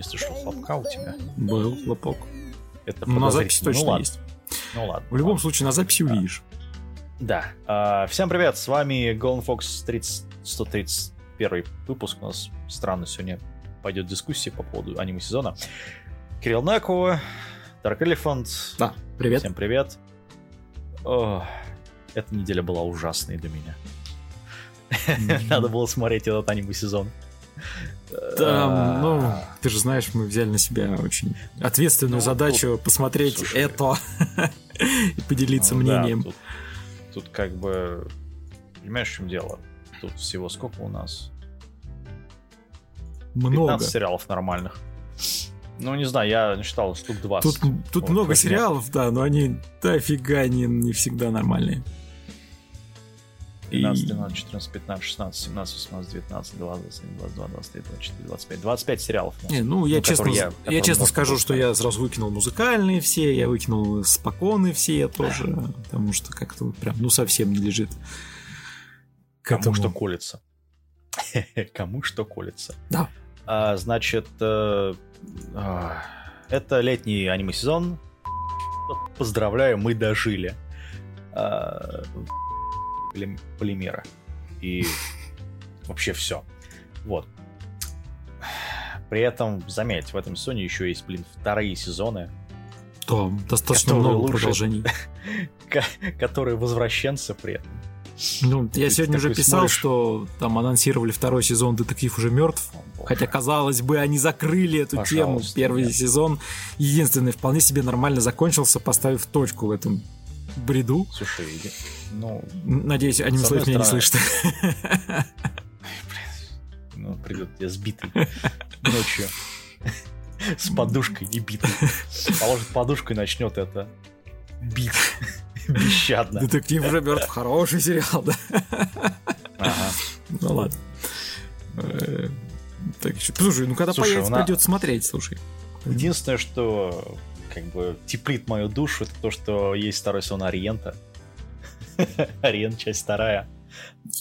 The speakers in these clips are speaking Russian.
Не слышал хлопка у тебя. Был хлопок. Это Ну, на записи подозрительно. точно ну, ладно. есть. Ну ладно. В любом случае, на записи увидишь. Да. А, всем привет, с вами Golden Fox 30, 131 выпуск. У нас странно сегодня пойдет дискуссия по поводу аниме сезона. Кирилл Накова, Dark Elephant. Да, привет. Всем привет. О, эта неделя была ужасной для меня. Надо было смотреть этот аниме сезон. Там, ну, ты же знаешь, мы взяли на себя очень ответственную Ну, задачу посмотреть слушай. это и поделиться Ну да, мнением. тут, тут как бы... Понимаешь, в чем дело? Тут всего сколько у нас? 15 Много. сериалов нормальных. Ну, не знаю, я насчитал штук 20. Тут, тут Вот, много сериалов, да, но они дофига не, не всегда нормальные. 15, И- 12, 14, 15, 16, 17, 18, 19, 20, 21, 22, 23, 24, 25. 25 сериалов. нас. Не, ну, я Ну, честно, я- я, честно скажу, что я сразу выкинул музыкальные все, я выкинул спокойные все тоже, потому что как-то вот прям, ну, совсем не лежит. к Кому этому. что колется. Кому что колется. Да. А, значит, э, а, это летний аниме-сезон. Поздравляю, мы дожили. А, Полимера. И вообще все. Вот. При этом, заметь, в этом сезоне еще есть, блин, вторые сезоны, Да, достаточно много лучше. продолжений. ко- которые возвращенцы при этом. Ну, я Ты сегодня уже писал, смотришь. что там анонсировали второй сезон «Детектив уже мертв». О. Хотя, казалось бы, они закрыли эту тему. Пожалуйста, Первый нет. сезон единственный вполне себе нормально закончился, поставив точку в этом бреду. Слушай, ну, Надеюсь, они слышат меня не слышат. ну, придет я сбитый ночью с подушкой и битый. Положит подушку и начнет это бить бесщадно. Детектив уже мертв. Хороший сериал, да? Ага. Ну ладно. Э, Так, ещё- слушай, ну когда Слушай, появится, у на- придется смотреть, слушай. Единственное, что как бы теплит мою душу, это то, что есть второй сон Ориента. Ориент, часть вторая.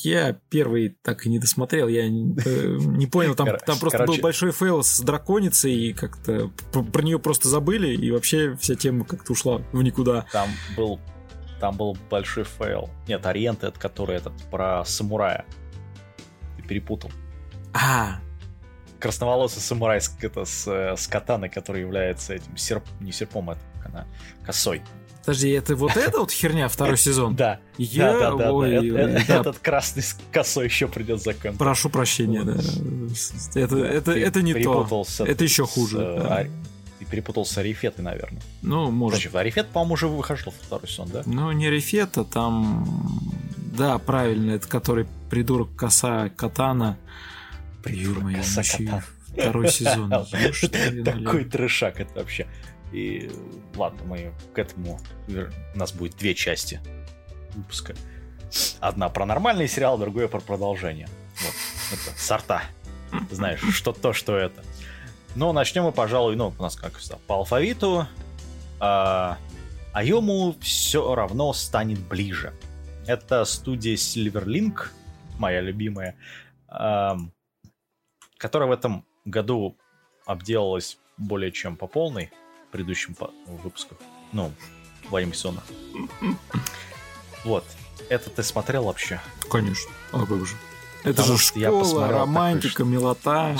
Я первый так и не досмотрел, я э, не понял, там, там просто был короче- большой фейл с драконицей, и как-то про нее просто забыли, и вообще вся тема как-то ушла в никуда. Там был там был большой фейл. Нет, Ориент это который этот про самурая. Ты перепутал. А, красноволосый самурай с, это, с, э, с катаной, который является этим серп, не серпом, это как она, косой. подожди, это вот эта вот херня второй сезон? Да, Я, да, да, да, ой, да. ой, Э- э- да, Этот красный с косой еще придет за контент. прошу прощения, да. Это, это, Ты это не то. Это еще с, хуже. э, да. Ари- Ты перепутал с Арифетой, наверное. Ну, может. Значит, Арифет, по-моему, уже выхожил второй сезон, да? Ну, не Рефета, там... Да, правильно, это который придурок коса Катана. Ё-моё. Второй сезон. Ну, Такой трешак это вообще. И ладно, мы к этому... У нас будет две части выпуска. Одна про нормальный сериал, другая про продолжение. Вот, это сорта. Знаешь, что то, что это. Но начнем мы, пожалуй, ну, у нас как всегда, по алфавиту. А, Айому все равно станет ближе. Это студия Silverlink, моя любимая, ам, которая в этом году обделалась более чем по полной в предыдущем по- выпусках. Ну, в анимационных. Вот. Это ты смотрел вообще? Конечно. О, как же. Это Потому же я школа, такой, романтика, что- милота.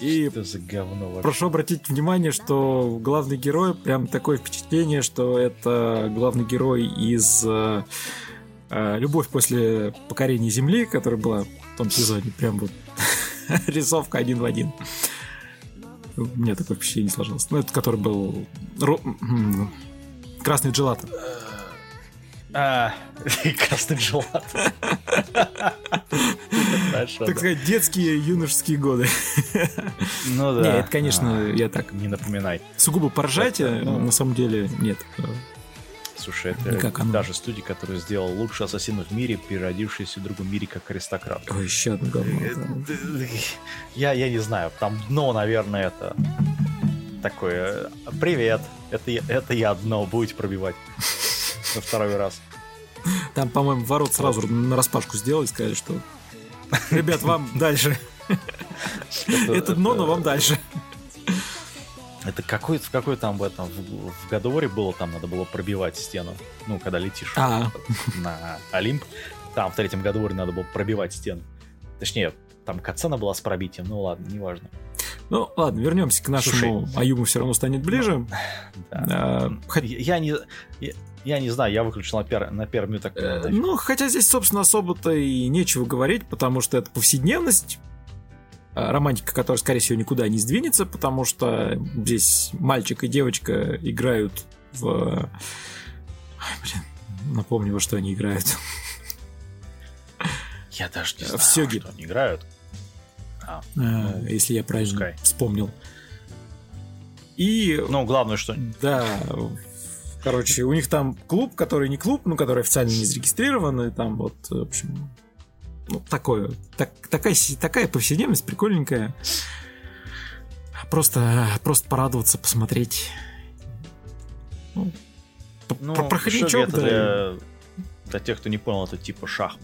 И Что за говно вообще? прошу обратить внимание, что главный герой, прям такое впечатление, что это главный герой из э, э, «Любовь после покорения Земли», которая была в том сезоне. Прям вот рисовка один в один. У меня такое впечатление сложилось. Ну, это который был ро- красный джелат. А, красный желат. Хорошо, Так сказать, детские юношеские годы. Ну да. Не, это, конечно, А, я так Не напоминай. сугубо поржать, Это, ну, на самом деле нет. Слушай, это Никак оно. даже студия, которая сделала лучший ассасин в мире, переродившийся в другом мире как аристократ. Ой, еще одно говно. да. Я, я не знаю, там дно, наверное, это такое. Привет, это, это я дно, будете пробивать на второй раз. Там, по-моему, ворот сразу на распашку сделали, сказали, что ребят, вам дальше. Это дно, но вам дальше. Это какой, в какой там в этом в, в Гадоре было, там надо было пробивать стену. Ну, когда летишь А, на Олимп, там в третьем Гадоре надо было пробивать стену. Точнее, там катсцена была с пробитием, ну ладно, неважно. ну ладно, вернемся к нашему Аюму все равно станет ближе. Да. А, Я, не, я, я не знаю, я выключил на, пер, на первом минутах. Э, Ну, хотя здесь, собственно, особо-то и нечего говорить, потому что это повседневность, романтика, которая, скорее всего, никуда не сдвинется, потому что здесь мальчик и девочка играют в... Ой, блин, напомню, во что они играют. Я даже не в знаю, Сёге. что они играют. А, А, если я правильно пускай. вспомнил. И ну, главное, что... Да, короче, у них там клуб, который не клуб, ну, который официально не зарегистрирован, и там вот, в общем, ну, такое, так, такая, такая повседневность прикольненькая. Просто, просто порадоваться, посмотреть. Ну, Ну, про- проходничок, да. для, для тех, кто не понял, это типа шахмат.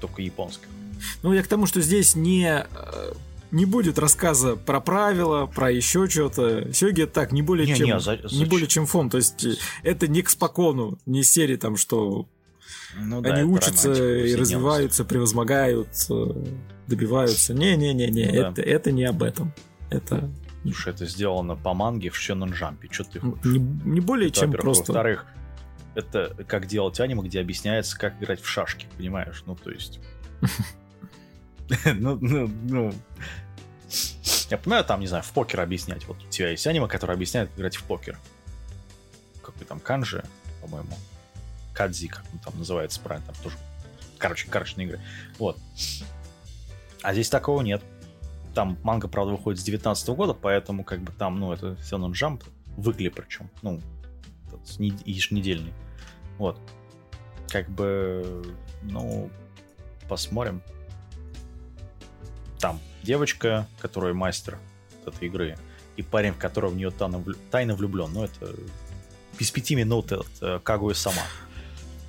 Только японских. Ну, я к тому, что здесь не, э, не будет рассказа про правила, про еще что-то. Сёги это так, не более Не, чем не, за- не более чем фон. То есть э, это не к спокону, не серии там, что Ну, да, Они это учатся и развиваются, превозмогают, э, добиваются. Не-не-не-не, Ну да. это, это не об этом. Это Слушай, это сделано по манге в Shonen Jump. Что ты хочешь? не, не более Это, чем просто... Во-вторых, это как делать аниме, где объясняется, как играть в шашки, понимаешь? Ну, то есть... Ну, ну, ну... Я понимаю, там, не знаю, в покер объяснять. Вот у тебя есть аниме, которое объясняет, как играть в покер. Какой там канжи, по-моему. Кадзи, как он там называется правильно. Там тоже, короче, карточные игры. Вот. А здесь такого нет. Там манга, правда, выходит с 19 года, поэтому как бы там, ну, это все на джамп, выкли причем, ну, еженедельный. Вот. Как бы, ну, посмотрим. Там девочка, которая мастер этой игры, и парень, в которого в нее тайно, влю- тайно влюблен. Ну, это без пяти минут это Кагуя сама.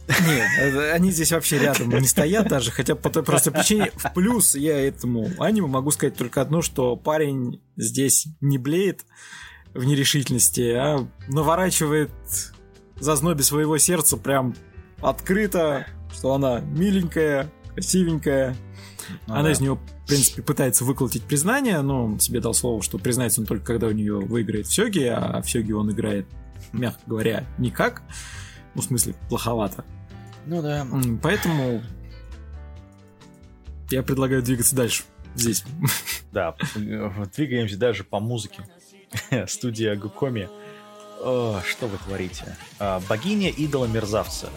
Нет, это- они здесь вообще рядом не стоят даже, хотя по той простой причине. В плюс я этому аниме могу сказать только одно, что парень здесь не блеет в нерешительности, а наворачивает за знобе своего сердца прям открыто, что она миленькая, красивенькая, Ну Она да. из нее, в принципе, пытается выколотить признание, но он себе дал слово, что признается он только когда у нее выиграет в Сёге, а в Сёге он играет, мягко говоря, никак. Ну, в смысле, плоховато. Ну да. Поэтому я предлагаю двигаться дальше. Здесь. Да, э, двигаемся даже по музыке. Студия Гукоми. Что вы творите? А, Богиня идола мерзавца.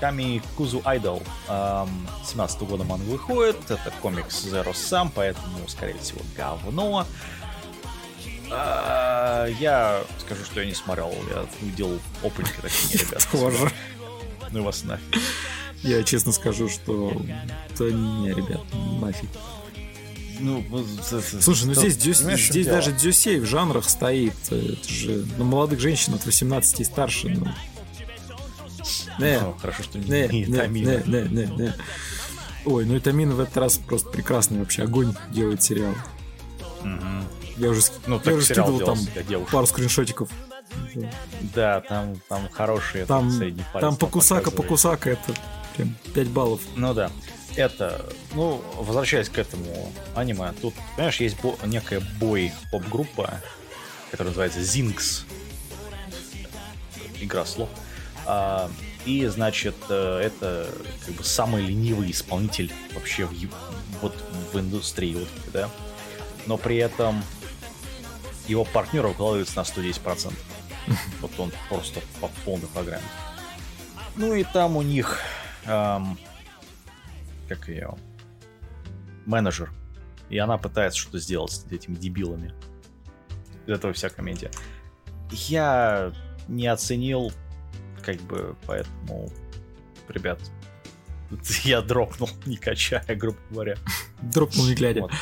Ками Кузу Айдол. 17 года манга выходит. Это комикс Zero Sum, поэтому, скорее всего, говно. А, Я скажу, что я не смотрел. Я опенинг и такие, ребята. Тоже. Ну вас нафиг. Я честно скажу, что... Да не, ребят, нафиг. Ну, Слушай, ну здесь, дюс- здесь даже Дзюсей в жанрах стоит. Это же ну, молодых женщин от 18 и старше. Ну. Не, Ну, хорошо, что не, не, не не, не, не, не. Ой, ну и Тамина в этот раз просто прекрасный вообще огонь делает сериал. Мгм. Я уже, Ну, я уже скидывал там пару скриншотиков. Да, там, там хорошие Там, средний палец там покусака, покусака, это прям 5 баллов. Ну да. Это, ну, возвращаясь к этому аниме, тут, понимаешь, есть бо- некая бой-поп-группа, которая называется Zinx. Игра слов. А, и, значит, э, это как бы самый ленивый исполнитель вообще в, вот в индустрии, вот, да. Но при этом его партнер укладывается на 110%. Вот он просто по полной программе. Ну и там у них эм, как ее менеджер. И она пытается что-то сделать с этими дебилами. Из этого вся комедия. Я не оценил, как бы, поэтому, ребят, я дропнул, не качая, грубо говоря. Дропнул не глядя. Вот.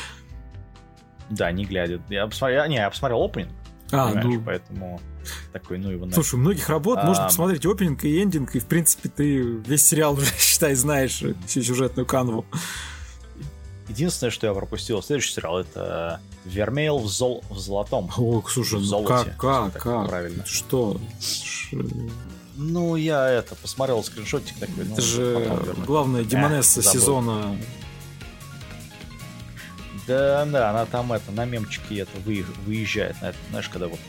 Да, не глядя. Я посмотрел, не, я посмотрел опенинг, а, ну, поэтому такой, ну его нафиг. слушай, у многих работ можно А. посмотреть опенинг и эндинг, и, в принципе, ты весь сериал уже, считай, знаешь, всю сюжетную канву. Единственное, что я пропустил, следующий сериал это Вермейл в, зол... в золотом. О, слушай, в ну золоте. как, как, Так как? Правильно. Что? Ну, я это посмотрел скриншотик такой. ну, Это же потом верну. главная демонесса забыл. сезона. Да, да, она там это на мемчике это вы- выезжает на это, знаешь, когда вот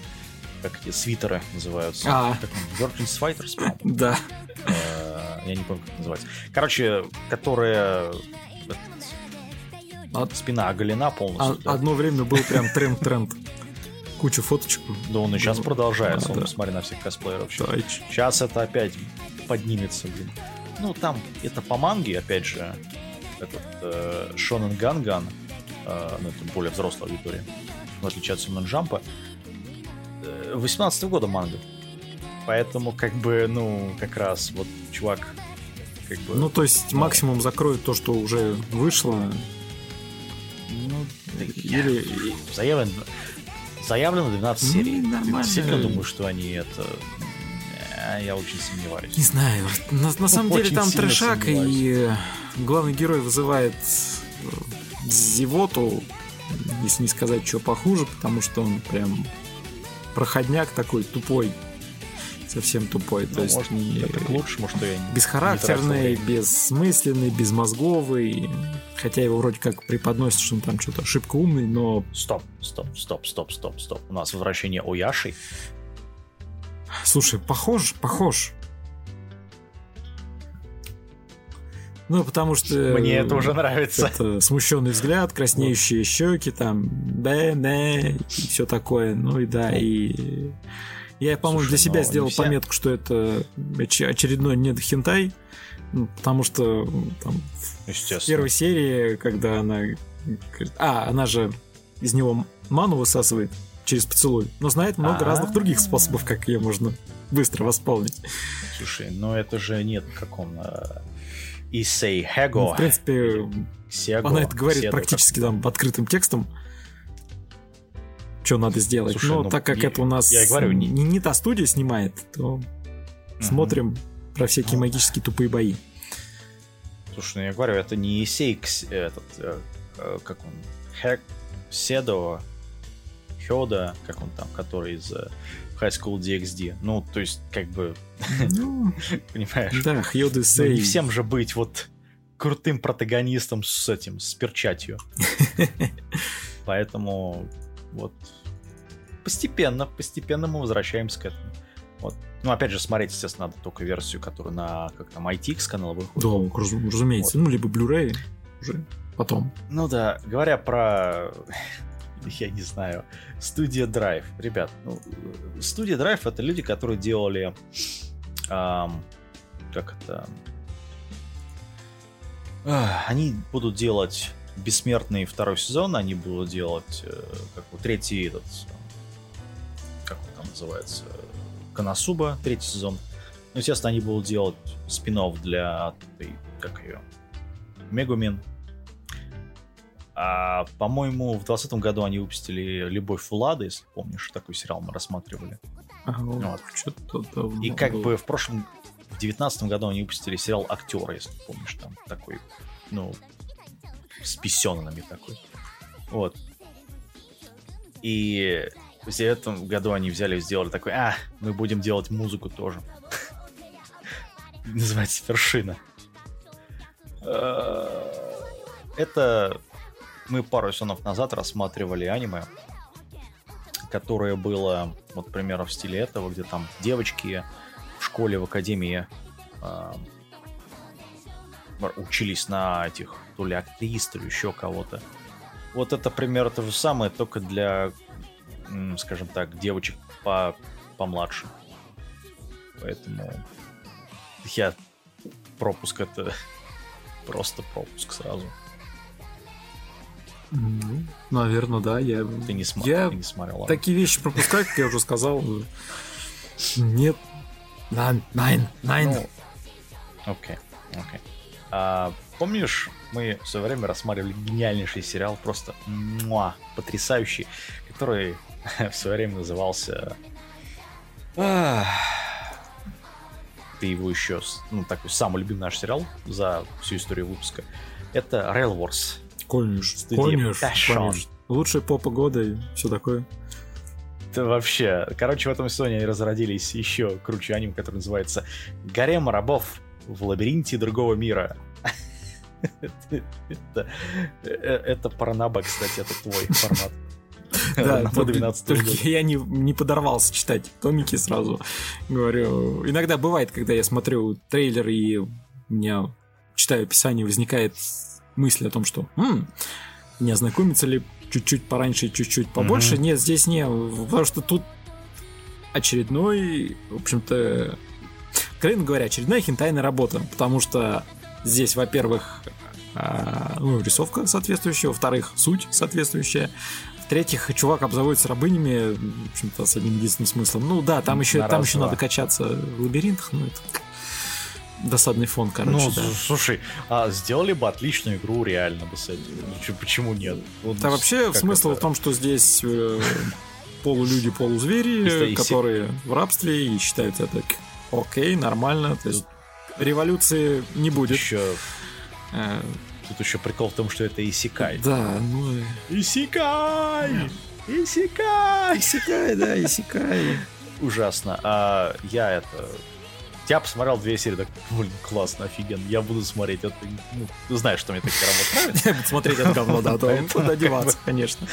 как эти свитеры называются. А. Virgin Fighters. Да. Э, Я не помню, как это называется. Короче, которая От- спина оголена А- полностью. да. Одно время был прям тренд-тренд. Куча фоточек. Да он и сейчас продолжается. а, он, да. посмотри на всех косплееров. Сейчас это опять поднимется, блин. Ну, там, это по манге, опять же, этот э, Шонен Ганган, ну, это более взрослая аудитория, в отличие от Сюмен Джампа, 18 года манга. Поэтому, как бы, ну, как раз вот чувак, как бы... Ну, то есть максимум закроют то, что уже вышло. ну, да я- Или... заявлено, заявлено 12 Ну, серий. Нормально. действительно думаю, что они это... Э, Я очень сомневаюсь. Не знаю. На, на самом деле там сильно трешак, и главный герой вызывает э, зевоту, если не сказать, что похуже, потому что он прям проходняк такой тупой. Совсем тупой. То Ну, есть может, не- это к лучшему, что я не- бесхарактерный, не бессмысленный, безмозговый. Хотя его вроде как преподносят, что он там что-то ошибка умный, но Стоп, стоп, стоп, стоп, стоп, стоп. У нас возвращение Ояши. Слушай, похож, похож. Ну, потому что... Мне это уже нравится. Это смущенный взгляд, краснеющие щеки, там, да, да, и все такое. Ну и да, и... Я, по-моему, Слушай, для себя ну, сделал все- пометку, что это оч- очередной недохентай, ну, потому что там, в первой серии, когда она... А, она же из него ману высасывает через поцелуй, но знает много А. разных других способов, как ее можно быстро восполнить. Слушай, ну это же нет, как он... Исей Хего. Ну, в принципе, Сего, она это говорит Седо, практически там открытым текстом, что надо сделать. Слушай, Но ну, так как я- это у нас я говорю, не, не- та студия снимает, то Мгм. смотрим про всякие магические тупые бои. Слушай, ну я говорю, это не Исей, этот, э, э, как он, Хек, Седо, Хёда, как он там, который из э, High School DxD. Ну, то есть, как бы, Ну, понимаешь, да, Хьоды ну, Сей. не всем же быть вот крутым протагонистом с этим, с перчатью. Поэтому вот постепенно, постепенно мы возвращаемся к этому. Вот. Ну, опять же, смотреть, естественно, надо только версию, которая на, как там, ITX канала выходит. Да, раз- разумеется. Ну, либо Blu-ray уже потом. Ну да, говоря про, я не знаю, студия Drive. Ребят, ну, студия Drive это люди, которые делали, ам, как это, они будут делать бессмертный второй сезон, они будут делать, э, как вот третий этот, как он там называется, Канасуба, третий сезон. Ну, естественно, они будут делать спин для как ее, Мегумин, а, по-моему, в 2020 году они выпустили «Любовь Влада», если помнишь, такой сериал мы рассматривали. Ага, Вот. Что-то И как было. бы в прошлом, в 2019 году они выпустили сериал «Актеры», если помнишь, там такой, ну, с писенами такой. Вот. И в этом году они взяли и сделали такой, а, мы будем делать музыку тоже. Называется «Вершина». Э, Это мы пару сезонов назад рассматривали аниме, которое было, вот, к примеру, в стиле этого, где там девочки в школе, в академии а, учились на этих то ли актрис, то еще кого-то. Вот это пример то же самое, только для, скажем так, девочек по помладше. Поэтому я пропуск это просто пропуск сразу. Ну, наверное, да. Я, Ты не, сма- я ты не смотрел. ладно. такие вещи пропускаю, как я уже сказал. Нет. Найн, найн, найн. Ну, Окей, окей. А, помнишь, мы все время рассматривали гениальнейший сериал, просто муа, потрясающий, который в свое время назывался... Ах, Ты его еще, ну, такой самый любимый наш сериал за всю историю выпуска. Это Rail Wars. Студия конечно, Passion. конечно. Лучшая попа года и все такое. Это вообще... Короче, в этом сезоне они разродились еще круче аним, который называется «Гарем рабов в лабиринте другого мира». Это, э, Паранаба, кстати, это твой формат. Да, На только, 12 только я не, не подорвался читать томики сразу. Говорю, иногда бывает, когда я смотрю трейлер и у меня, читаю описание, возникает мысль о том, что «М, не ознакомиться ли чуть-чуть пораньше и чуть-чуть побольше. Мгм. Нет, здесь не, потому что тут очередной, в общем-то, откровенно говоря, очередная хентайная работа, потому что здесь, во-первых, а, ну, рисовка соответствующая, во-вторых, суть соответствующая, в-третьих, чувак обзаводится рабынями, в общем-то, с одним единственным смыслом. Ну да, там еще, На там раз, еще два. надо качаться в лабиринтах, ну это досадный фон, короче, Ну, да. слушай, а сделали бы отличную игру реально бы с этим. Почему нет? Вот Да вообще смысл это? в том, что здесь э, полулюди, полузвери, которые в рабстве и считают это окей, нормально. То есть революции не будет. Еще, Э, тут еще прикол в том, что это Исикай. Да, ну... Исикай! Исикай! Исекай, да, исекай. Ужасно. А я это... Я посмотрел две серии, так, блин, классно, офигенно. Я буду смотреть. Это, ну, ты знаешь, что мне такие работы нравятся. Смотреть это говно, да, то как деваться, конечно.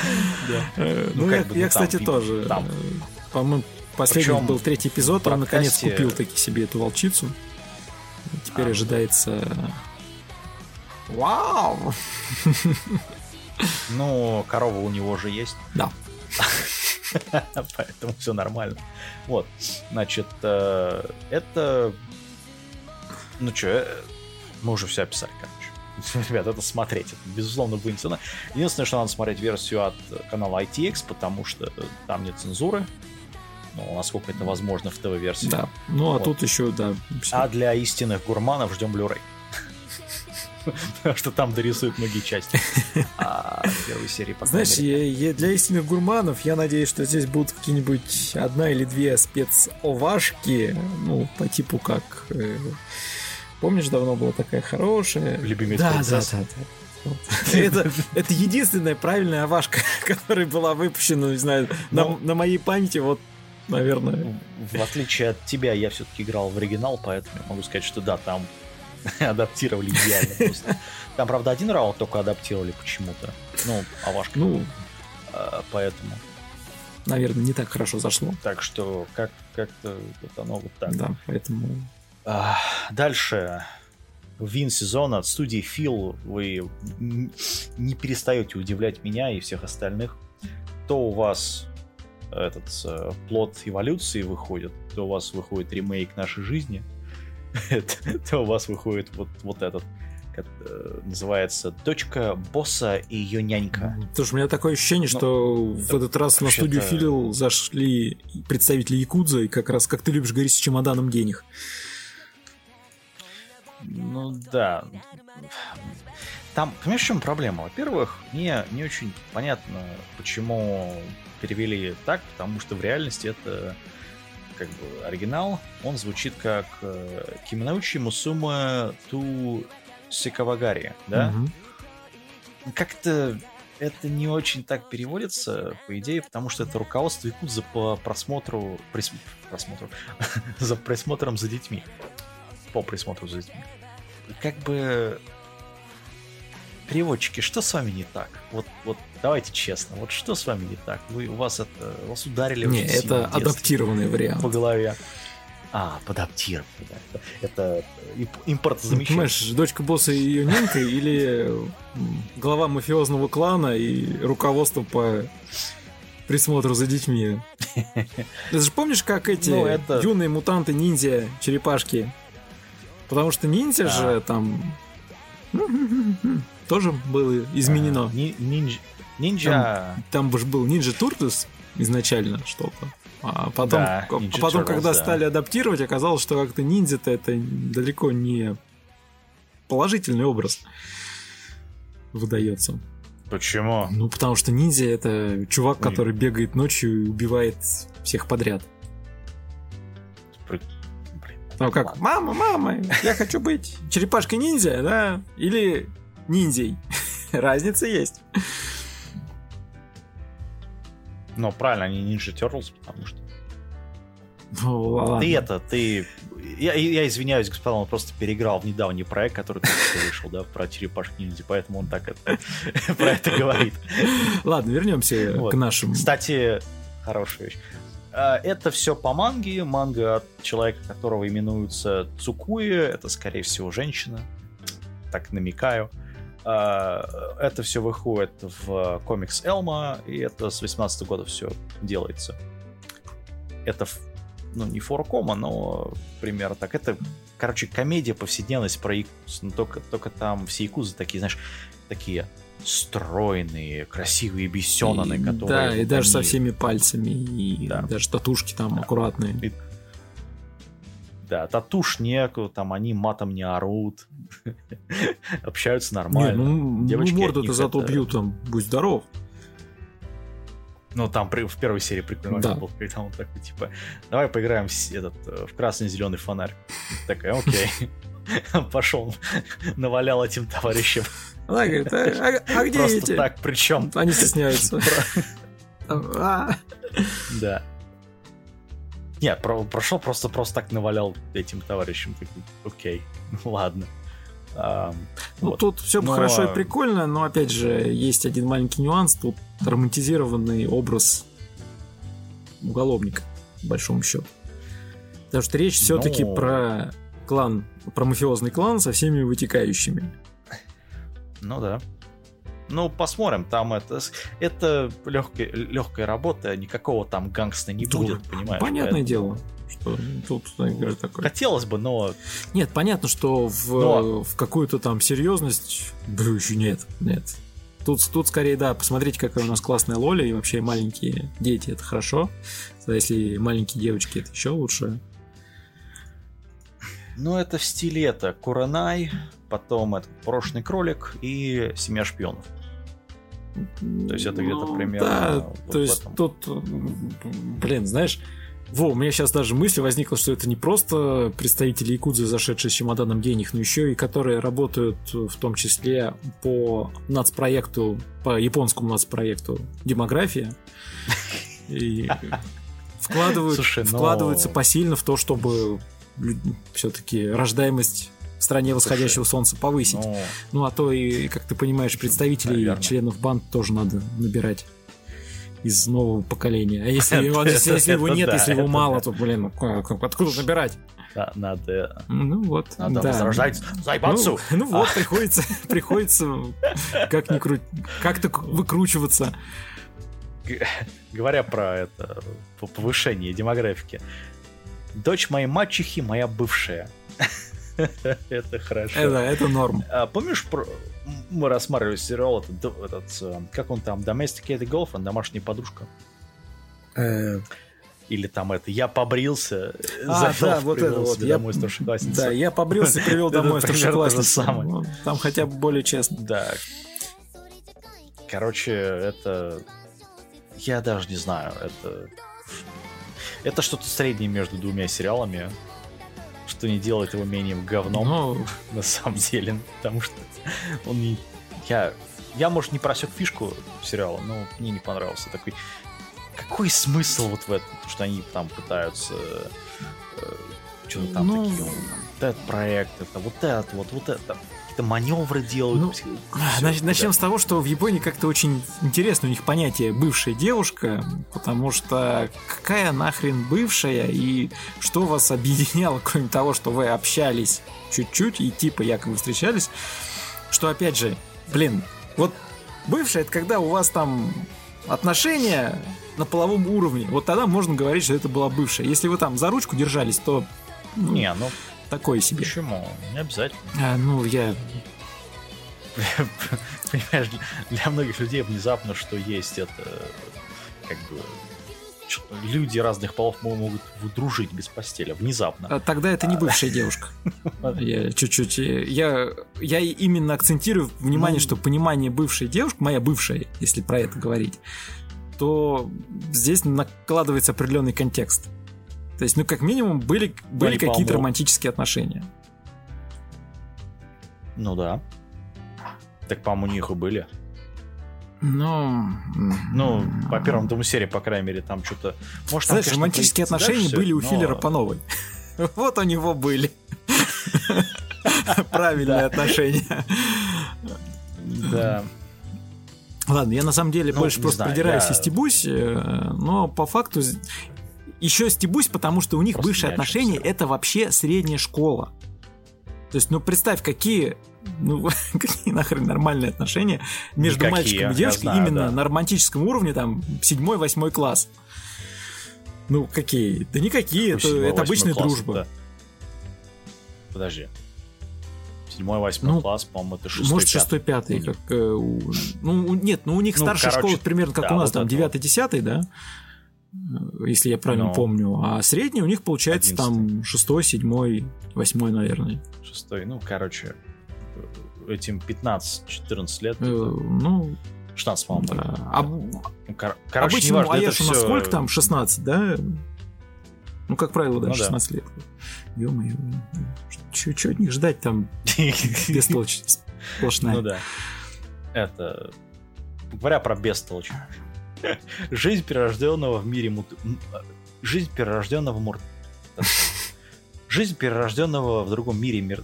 Э, Ну, Ну, я, ну, кстати, тоже. э, По-моему, последний был третий эпизод, он наконец купил таки себе эту волчицу. Теперь А. ожидается... Вау! Ну, корова у него же есть. Да. Поэтому все нормально. Вот. Значит, э, это... Ну что, мы уже все описали, короче. Ребят, это смотреть. Это, безусловно, цена. Единственное, что надо смотреть версию от канала ITX, потому что э, там нет цензуры. Ну, насколько это возможно в ТВ-версии. Да. Ну, а Вот. тут еще, да. всё. А для истинных гурманов ждем Blu-ray. Что там дорисуют многие части. А первой серии, Знаешь, для истинных гурманов я надеюсь, что здесь будут какие-нибудь одна или две спец-овашки, ну, по типу как... э, помнишь, давно была такая хорошая... Любимец Да, да, да, да. Это, это единственная правильная овашка, которая была выпущена, не знаю, на, Ну. на моей памяти, вот, наверное. В отличие от тебя, я все-таки играл в оригинал, поэтому могу сказать, что да, там адаптировали идеально просто. Там, правда, один раунд только адаптировали почему-то. Ну, Авашка. Ну, А, Поэтому. наверное, не так хорошо зашло. Так что как- как-то вот оно вот так. Да, поэтому... А, Дальше. Вин сезона от студии Фил. Вы не перестаете удивлять меня и всех остальных. То у вас этот э, плод эволюции выходит, то у вас выходит ремейк нашей жизни, то у вас выходит вот, вот этот, как, э, называется «Дочка босса и ее нянька». Слушай, у меня такое ощущение, Ну, что в этот раз на студию Филил зашли представители Якудза, и как раз, как ты любишь говорить, с чемоданом денег. Ну да. Там, понимаешь, в чем проблема? Во-первых, мне не очень понятно, почему перевели так, потому что в реальности это как бы оригинал, он звучит как э, Киминаучи Мусума Ту Сикавагари, да? Мгм. Как-то это не очень так переводится, по идее, потому что это руководство Якудза по просмотру, прис- просмотру, за присмотром за детьми. По присмотру за детьми. Как бы переводчики, что с вами не так? Вот, вот давайте честно, вот что с вами не так? Вы, у вас это, вас ударили Не, очень это адаптированный вариант. по голове. А, подаптировали, да. Это, это имп- Ну, импортозамещение. Понимаешь, дочка босса и ее нянька или глава мафиозного клана и руководство по присмотру за детьми. Ты же помнишь, как эти Ну, это- юные мутанты ниндзя, черепашки? Потому что ниндзя А. же там тоже было изменено. А, ни- ниндзя. Ниндзя. Там же был Ninja Turtles изначально что-то. А потом, Да, а потом Turtles, когда да. стали адаптировать, оказалось, что как-то ниндзя-то это далеко не положительный образ выдается. Почему? Ну, потому что ниндзя это чувак, Ой. который бегает ночью и убивает всех подряд. Ну как, мама, мама, я хочу быть черепашкой ниндзя, да? Или ниндзей. Разница есть. Но правильно, они Ninja Turtles, потому что... Ну, ладно. Ты это, ты... Я, я извиняюсь, господа, он просто переиграл в недавний проект, который только что вышел, да, про черепашек ниндзя, поэтому он так это, про это говорит. Ладно, вернемся Вот. к нашим. Кстати, хорошая вещь. А, Это все по манге. Манга от человека, которого именуется Цукуи. Это, скорее всего, женщина. Так намекаю. Это все выходит в комикс Элма, и это с 18 года все делается. Это, ну, не форкома, но примерно так. Это, короче, комедия, повседневность про Якуз. Но только, только там все Якузы такие, знаешь, такие стройные, красивые бесенаны, которые... Да, и даже со они- всеми пальцами, и Да. даже татушки там Да. аккуратные. И- Да, татуш неку, там они матом не орут, общаются Не, нормально. ну, Девочки ну морду-то зато это- бьют там, будь здоров. Ну, там при- в первой серии прикольно Да. был, когда он такой, типа, давай поиграем в, с- этот, э, в красный-зеленый фонарь. Такая, окей. Пошел, навалял этим товарищам. Она говорит, а, а- а где Просто эти? так, причем, Они стесняются. А, да. Не, про- прошел просто просто так навалял этим товарищам. Такой, окей, ну ладно. Ам, Ну, вот. тут все Но- хорошо и прикольно, но опять же, есть один маленький нюанс. Тут романтизированный образ уголовника, по большому счету. Потому что речь все-таки Ну. про клан, про мафиозный клан со всеми вытекающими. Ну да. Ну, посмотрим, там это, это легкая, легкая работа, никакого там гангста не Да, будет, понимаешь? Понятное поэтому дело, что тут говорю, такое. Хотелось бы, но Нет, понятно, что в, Но- в какую-то там серьезность, блю, еще нет, нет. Тут, тут скорее, да, посмотрите, какая у нас классная Лоля, и вообще маленькие дети, это хорошо. А если маленькие девочки, это еще лучше. ну, это в стиле это Куранай, потом это Порошный кролик и Семья шпионов. То есть это где-то Ну, примерно Да, вот то есть этом. тут, блин, знаешь, во, у меня сейчас даже мысль возникла, что это не просто представители Якудзы, зашедшие с чемоданом денег, но еще и которые работают в том числе по нацпроекту, по японскому нацпроекту «Демография». И вкладывают, Слушай, но- вкладываются посильно в то, чтобы все-таки рождаемость в стране восходящего солнца повысить. Ну, Ну, а то и, как ты понимаешь, представителей Наверно. членов банд тоже надо набирать из нового поколения. А если, Это- его, если, если его это нет, да, если его это мало, да. то, блин, ну откуда набирать? да, надо, Ну вот, надо да. возрождать Ну, Зайбацу. ну вот, приходится, приходится как ни кру- как-то выкручиваться. Говоря про это по- повышение демографики. Дочь моей мачехи моя бывшая. Это хорошо. Это, это норм. А, помнишь, про- мы рассматривали сериал этот, этот, э, как он там, Domesticated Girlfriend, домашняя подружка? Или там это, я побрился, э, А, завел, да, вот это вот. Я- домой старшеклассницу. Да, я побрился, привел домой старшеклассницу. самое. Ну, Там хотя бы более честно. Да. Короче, это... Я даже не знаю, это... Это что-то среднее между двумя сериалами, что не делает его менее говном. Ну, на самом деле, потому что он не... Я, я, может, не просек фишку сериала, но мне не понравился такой... Какой смысл вот в этом? Что они там пытаются... что-то там Ну, такие... вот этот проект, это вот это, вот, вот это. Какие-то маневры делают. Ну, всё- Нач- всё, Начнем да. с того, что в Японии как-то очень интересно у них понятие бывшая девушка, потому что какая нахрен бывшая и что вас объединяло, кроме того, что вы общались чуть-чуть и типа якобы встречались, что опять же, блин, вот бывшая это когда у вас там отношения на половом уровне, вот тогда можно говорить, что это была бывшая. Если вы там за ручку держались, то ну, Не, ну такое себе. почему? Не обязательно. А, ну, я Понимаешь, для- многих людей внезапно, что есть это как бы люди разных полов мо- могут дружить без постели. Внезапно. А Тогда это не бывшая девушка. Я чуть-чуть. э, Я, я именно акцентирую внимание, Ну. что понимание бывшей девушки, моя бывшая, если про это говорить, то здесь накладывается определенный контекст. То есть, ну, как минимум, были, были какие-то романтические отношения. Ну да. Так, по-моему, у них и были. Ну, Ну, по первому тому серии, по крайней мере, там что-то... Может, там, Знаешь, конечно, романтические отношения дальше, были у но- Филлера по новой. Вот у него были. Правильные отношения. Да. Ладно, я на самом деле Ну, больше просто знаю, придираюсь я- и стебусь, э, но по факту еще стебусь, потому что у них Просто бывшие отношения общаемся. это вообще средняя школа. То есть, ну представь, какие ну, какие нахрен нормальные отношения между Никакие, мальчиком и девочкой знаю, именно да. на романтическом уровне, там, седьмой, восьмой класс. Ну, какие? Да никакие, Ну, это, это обычная класс, дружба. да. Подожди. Седьмой, восьмой Ну, класс, по-моему, это шестой, Может, шестой, пятый, как... э, у- ну, нет, ну у них Ну, старшая короче, школа примерно как да, у нас, вот там, девятый, десятый, да? Э, Если я правильно Ну. помню. А средний у них получается Одиннадцатый. там шестой, седьмой, восьмой, наверное. Шестой, ну, короче, этим 15-14 лет, Э, ну, 16, по-моему. да. А Ну, кор- короче, обычному неважно, на всё- сколько там? 16, да? Ну, как правило, да, Ну да. 16 лет. Ё-моё. Чё от них ждать там бестолочь сплошная? Ну да. Это... Говоря про бестолочь. Жизнь перерожденного в мире мут... э, Жизнь перерожденного мур... Жизнь перерожденного в другом мире мир...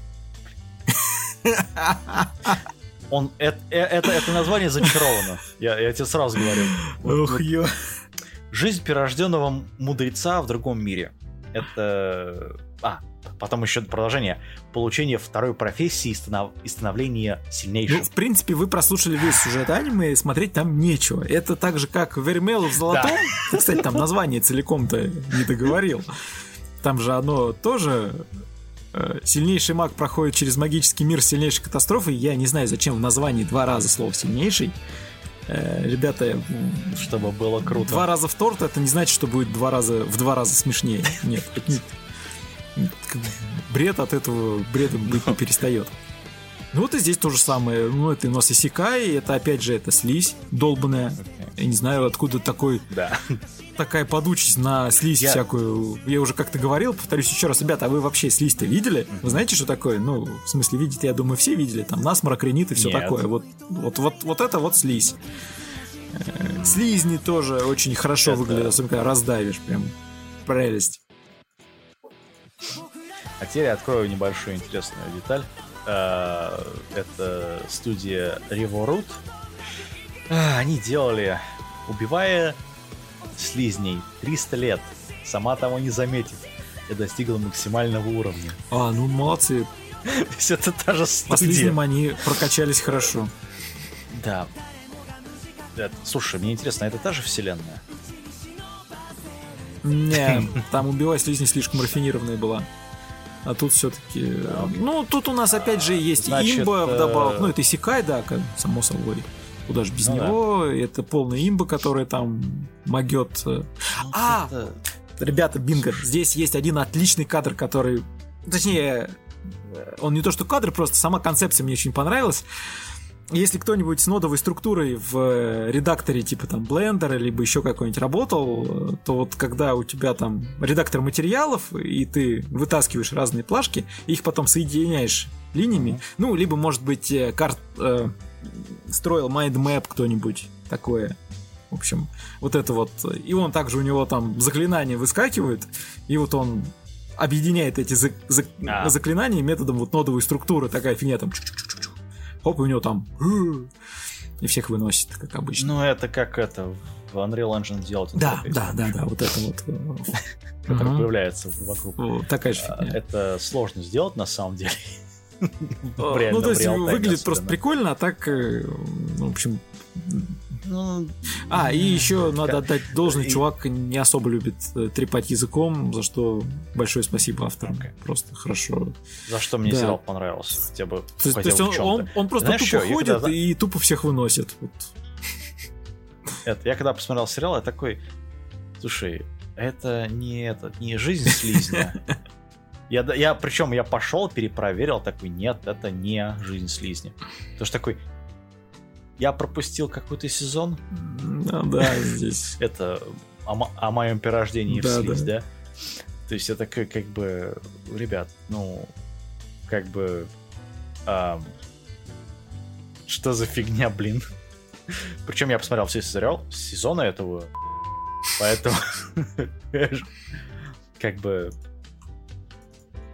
Он... Это, это, это название зачаровано. Я, я тебе сразу говорю. Ё. Жизнь перерожденного мудреца в другом мире. Это... А, потом еще продолжение. Получение второй профессии и станов- и становление сильнейшим. Ну, в принципе, вы прослушали весь сюжет аниме, и смотреть там нечего. Это так же, как Вермел в золотом. Ты, кстати, там название целиком-то не договорил. Там же оно тоже... э, Сильнейший маг проходит через магический мир сильнейшей катастрофы. Я не знаю, зачем в названии два раза слово сильнейший. Э, Ребята, Чтобы было круто. два раза в торт это не значит, что будет два раза, в два раза смешнее. Нет, бред от этого бредом быть не перестает. Ну вот и здесь то же самое. Ну, это и нос Исекай, это опять же это слизь долбанная. Я не знаю, откуда такой, Да. такая подучесть на слизь Я- всякую. Я уже как-то говорил, повторюсь еще раз. Ребята, а вы вообще слизь-то видели? Вы знаете, что такое? Ну, в смысле, видите, я думаю, все видели. Там насморок, ринит и все Нет. такое. Вот, вот, вот, вот это вот слизь. Э, Слизни тоже очень хорошо Это- выглядят, особенно когда раздавишь. Прям прелесть. А теперь я открою небольшую интересную деталь. Э, Это студия Revorut. А, Они делали, убивая слизней 300 лет, сама того не заметив, и достигла максимального уровня. А, ну молодцы. То есть это та же По студия. слизням они прокачались хорошо. Да. Это- слушай, мне интересно, это та же вселенная? Не, там убивать слизни слишком рафинированная была. А тут все-таки... Ну, тут у нас опять же есть Значит, имба э, вдобавок. Ну, это Исекай, да, само собой. Куда же без Ну да. него. Это полная имба, которая там могет... э, А! Это- Ребята, бинго, здесь есть один отличный кадр, который... Точнее, э, он не то что кадр, просто сама концепция мне очень понравилась. Если кто-нибудь с нодовой структурой в э, редакторе типа там Blender либо еще какой-нибудь работал, то вот когда у тебя там редактор материалов, и ты вытаскиваешь разные плашки, и их потом соединяешь линиями, ну, либо, может быть, э, карт... э, строил map кто-нибудь такое. В общем, вот это вот. И он также у него там заклинания выскакивают, и вот он объединяет эти зак- зак- А. заклинания методом вот нодовой структуры, такая фигня там. Хоп, и у него там и всех выносит, как обычно. Ну, это как это в Unreal Engine делать. да, да, да, да, вот это вот. э, Который появляется вокруг. Такая же А, фигня. Это сложно сделать на самом деле. Ну, то есть выглядит просто прикольно, а так, э, в общем, Ну, А, и еще надо Как- отдать должное, и- чувак не особо любит э, трепать языком, за что большое спасибо авторам. Окей. Просто хорошо. За что мне Да. сериал понравился? Хотя бы, То есть, то хотя есть он, он, он просто Знаешь тупо что, ходит когда- и тупо всех выносит. Вот. Это, я когда посмотрел сериал, я такой, слушай, это не это, не жизнь слизня. Я, да- я, причем я пошел, перепроверил, такой, нет, это не жизнь слизня. Потому что такой, я пропустил какой-то сезон, Ну да, здесь. это о, мо- о моем перерождении Да, в слизь, да. То есть я такой, как бы, ребят, ну, как бы, Что за фигня, блин? Причем я посмотрел все сериал, сезоны этого, поэтому как бы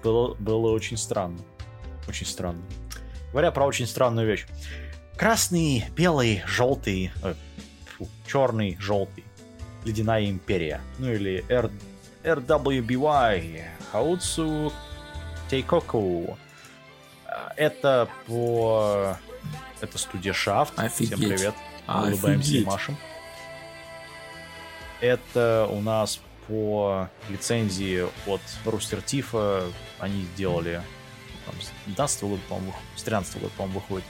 было, было очень странно. Очень странно. Говоря про очень странную вещь. Красный, белый, желтый, э, фу, черный, желтый. Ледяная империя. Ну или R, RWBY. Хауцу Тейкоку. Это по... Это студия Шафт. Офигеть. Всем привет. Офигеть. Улыбаемся и машем. Это у нас по лицензии от Рустер Тифа. Они сделали там, с 12 года, по-моему, с 13 года, по-моему, выходит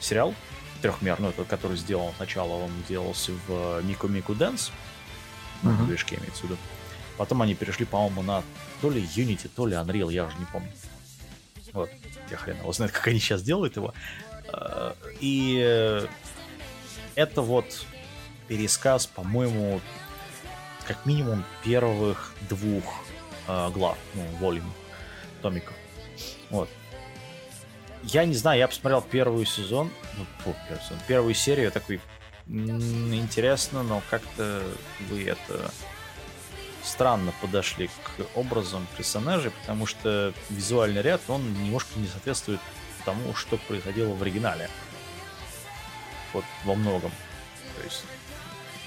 сериал трехмерный, этот, который сделал сначала, он делался в Мику Мику Дэнс, ну, Мгм. движки имеется в виду. Потом они перешли, по-моему, на то ли Unity, то ли Unreal, я уже не помню. Вот, я хрен его знает, как они сейчас делают его. Э, И это вот пересказ, по-моему, как минимум первых двух э, глав, ну, волюм, томиков. Вот. Я не знаю, я посмотрел первый сезон, ну, первый сезон, первую серию, такой, «М, интересно, но как-то вы это странно подошли к образам персонажей, потому что визуальный ряд, он немножко не соответствует тому, что происходило в оригинале. Вот во многом. То есть,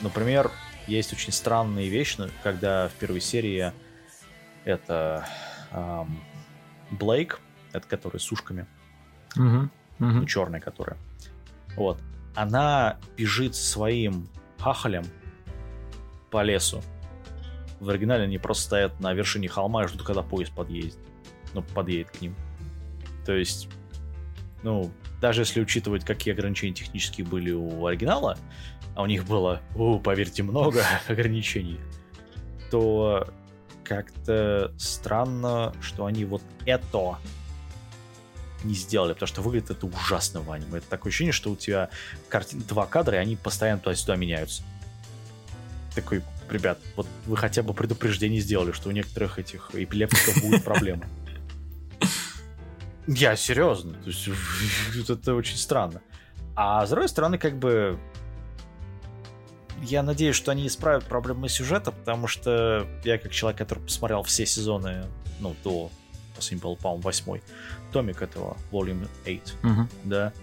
например, есть очень странные вещи, когда в первой серии это ам, Блейк, это который с ушками, Мгм. ну, Мгм. черная которая. Вот. Она бежит своим хахалем по лесу. В оригинале они просто стоят на вершине холма и ждут, когда поезд подъедет. Ну, подъедет к ним. То есть, ну, даже если учитывать, какие ограничения технические были у оригинала, а у них было, у, поверьте, много ограничений, то как-то странно, что они вот это не сделали, потому что выглядит это ужасно в аниме. Это такое ощущение, что у тебя картин... два кадра, и они постоянно туда-сюда меняются. Такой, ребят, вот вы хотя бы предупреждение сделали, что у некоторых этих эпилептиков будет проблема. Я серьезно, то есть это очень странно. А с другой стороны, как бы я надеюсь, что они исправят проблемы сюжета, потому что я как человек, который посмотрел все сезоны, ну, до, последний был, по-моему, восьмой томик этого, Volume 8, Мгм. да.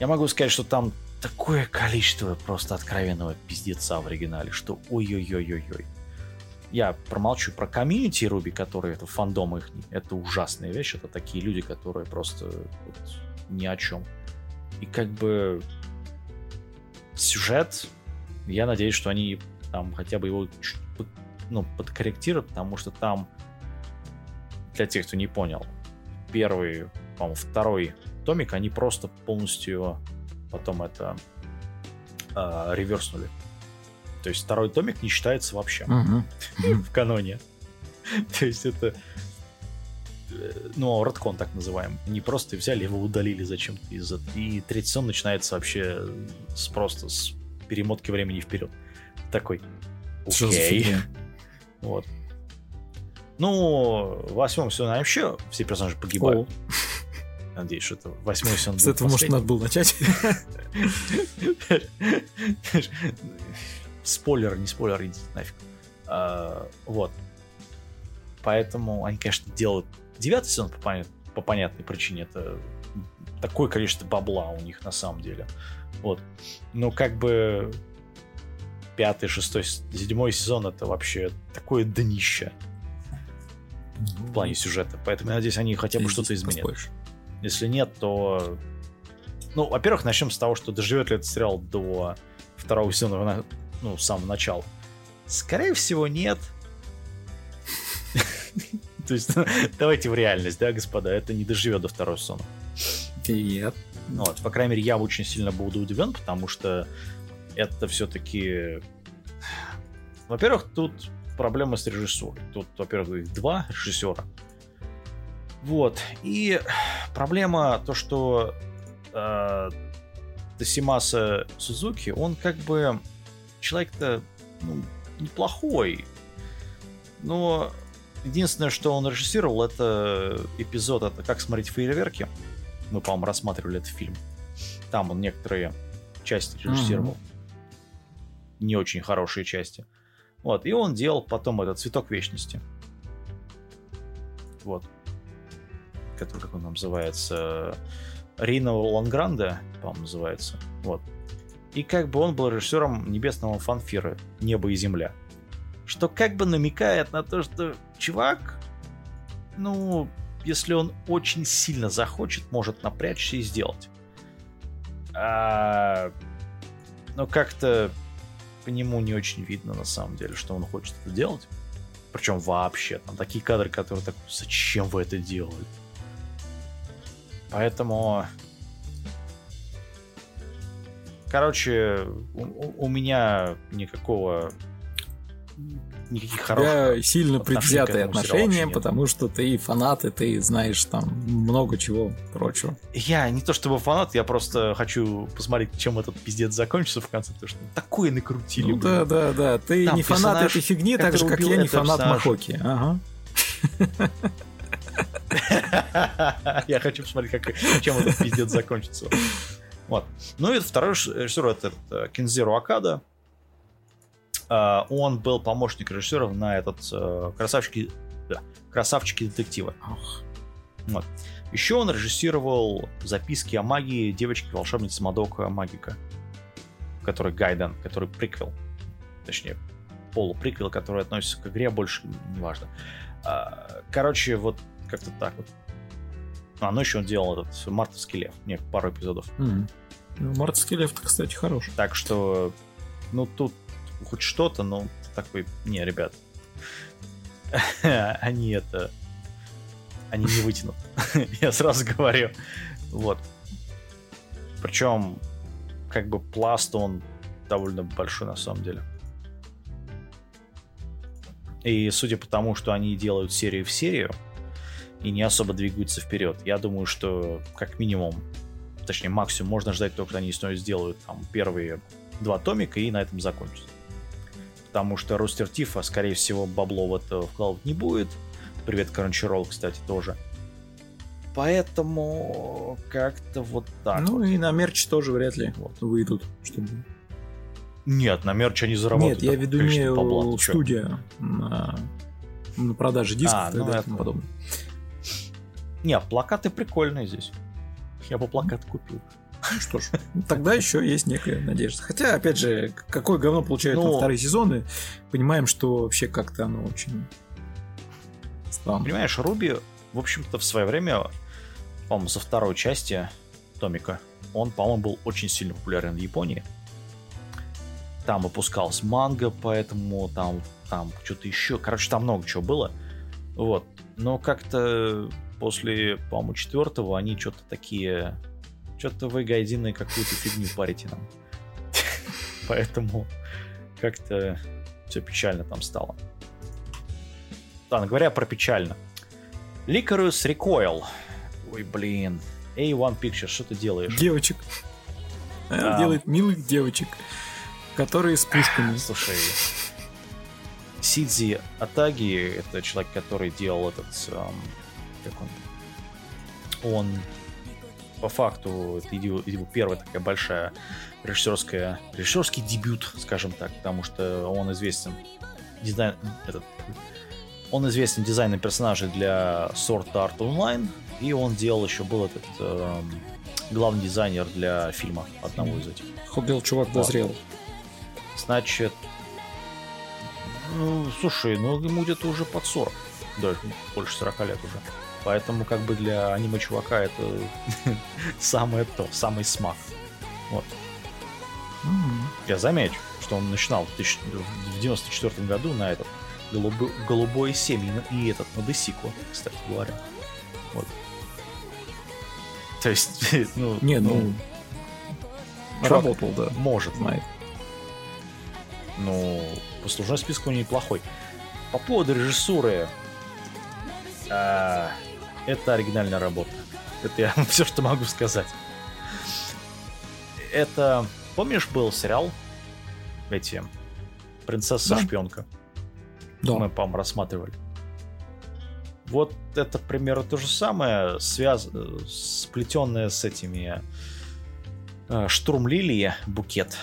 Я могу сказать, что там такое количество просто откровенного пиздеца в оригинале, что ой-ой-ой-ой-ой. Я промолчу про комьюнити Руби, которые это фандом их, это ужасная вещь, это такие люди, которые просто вот, ни о чем. И как бы сюжет, я надеюсь, что они там хотя бы его чуть под- ну, подкорректируют, потому что там, для тех, кто не понял, первый, по-моему, второй томик, они просто полностью потом это э, реверснули. То есть второй томик не считается вообще. Мгм. в каноне. То есть это э, ну, родкон так называем. Они просто взяли его удалили зачем-то из И третий сезон начинается вообще с просто с перемотки времени вперед. Такой. Окей. Вот. Ну, в восьмом сезоне вообще все персонажи погибают. О, Надеюсь, что это восьмой сезон С этого, может, надо было начать. Спойлер, не спойлер, идите нафиг. А, вот. Поэтому они, конечно, делают девятый сезон по, понят- по понятной причине. Это такое количество бабла у них на самом деле. Вот. Но как бы пятый, шестой, седьмой сезон это вообще такое днище в плане сюжета. Поэтому я надеюсь, они хотя бы что-то изменят. поспоришь. Если нет, то... Ну, во-первых, начнем с того, что доживет ли этот сериал до второго сезона, на- ну, с самого начала. Скорее всего, нет. То есть, давайте в реальность, да, господа, это не доживет до второго сезона. Нет. Ну, Вот, по крайней мере, я очень сильно буду удивлен, потому что это все-таки... Во-первых, тут проблема с режиссурой. Тут, во-первых, их два режиссера. Вот. И проблема то, что э, Тосимаса Сузуки, он как бы человек-то ну, неплохой. Но единственное, что он режиссировал, это эпизод, это как смотреть фейерверки. Мы, по-моему, рассматривали этот фильм. Там он некоторые части режиссировал. Не очень хорошие части. Вот, и он делал потом этот «Цветок вечности». Вот. Который, как он называется, Рино Лангранде, по-моему, называется. Вот. И как бы он был режиссером небесного фанфира «Небо и земля». Что как бы намекает на то, что чувак, ну, если он очень сильно захочет, может напрячься и сделать. А... Но как-то по нему не очень видно на самом деле, что он хочет это делать. Причем вообще. Там такие кадры, которые так, зачем вы это делаете? Поэтому... Короче, у, у меня никакого никаких хороших. У сильно предвзятые отношения, потому что ты фанат, и ты знаешь там много чего прочего. Я не то чтобы фанат, я просто хочу посмотреть, чем этот пиздец закончится в конце, потому что такое накрутили. Ну да, да, да. Ты там не фанат этой фигни, так же, как я не фанат Махоки. Ага. Я хочу посмотреть, как, чем этот пиздец закончится. Вот. Ну и второй режиссер это Кинзеру Акада. Uh, он был помощник режиссера на этот uh, красавчики, да, красавчики детектива. Oh. Вот. Еще он режиссировал записки о магии девочки волшебницы Мадока Магика, который Гайден, который приквел, точнее полуприквел, который относится к игре, больше неважно. Короче, вот как-то так вот. А, ну еще он делал этот мартовский лев, не пару эпизодов. Mm-hmm. Ну, мартовский лев-то, кстати, хороший. Так что, ну тут хоть что-то, но такой, не, ребят, они это, они не вытянут. Я сразу говорю. Вот. Причем, как бы пласт он довольно большой на самом деле. И судя по тому, что они делают серию в серию и не особо двигаются вперед, я думаю, что как минимум, точнее максимум, можно ждать только, что они сделают там первые два томика и на этом закончатся потому что Рустер Тифа, скорее всего, бабло в это вкладывать не будет. Привет, Crunchyroll, кстати, тоже. Поэтому как-то вот так. Ну вот. и на мерч тоже вряд ли вот. выйдут. Чтобы... Нет, на мерч они заработают. Нет, я веду не бабла, студия на, на продаже дисков а, и так ну далее и тому подобное. Не, плакаты прикольные здесь. Я бы плакат купил. Ну что ж, тогда еще есть некая надежда. Хотя, опять же, какое говно получают Но... вторые сезоны, понимаем, что вообще как-то оно очень странно. Понимаешь, Руби, в общем-то, в свое время, по-моему, со второй части Томика, он, по-моему, был очень сильно популярен в Японии. Там выпускалась манга, поэтому там, там что-то еще. Короче, там много чего было. Вот. Но как-то после, по-моему, четвертого они что-то такие что-то вы, гайдины, какую-то фигню парите нам. Поэтому как-то все печально там стало. Ладно, говоря про печально. Licorice Recoil. Ой, блин. A1 Pictures, что ты делаешь? Девочек. Она а... делает милых девочек, которые с пушками. Слушай, Сидзи Атаги, это человек, который делал этот... Эм, как он? Он по факту это его, его первая такая большая режиссерская, режиссерский дебют, скажем так, потому что он известен дизайн, этот, он известен дизайном персонажей для Sword Art Online, и он делал еще был этот э, главный дизайнер для фильма одного из этих. Ходил чувак дозрел. Значит, ну, слушай, ну ему где-то уже под 40, даже больше 40 лет уже. Поэтому как бы для аниме-чувака это самое то, самый смак. Вот. Mm-hmm. Я замечу, что он начинал в, тысяч... в 94 году на этот голубой, 7 и этот на Десику, кстати говоря. Вот. То есть, ну... Не, ну... ну работал, да. Может. Знает. Ну, послужной список у него неплохой. По поводу режиссуры... А, это оригинальная работа. Это я все, что могу сказать. Это... Помнишь, был сериал? Эти... Принцесса-шпионка. Да. Мы, по-моему, рассматривали. Вот это примерно то же самое, связ... сплетенное с этими... Э, Штурм Лилии, букет.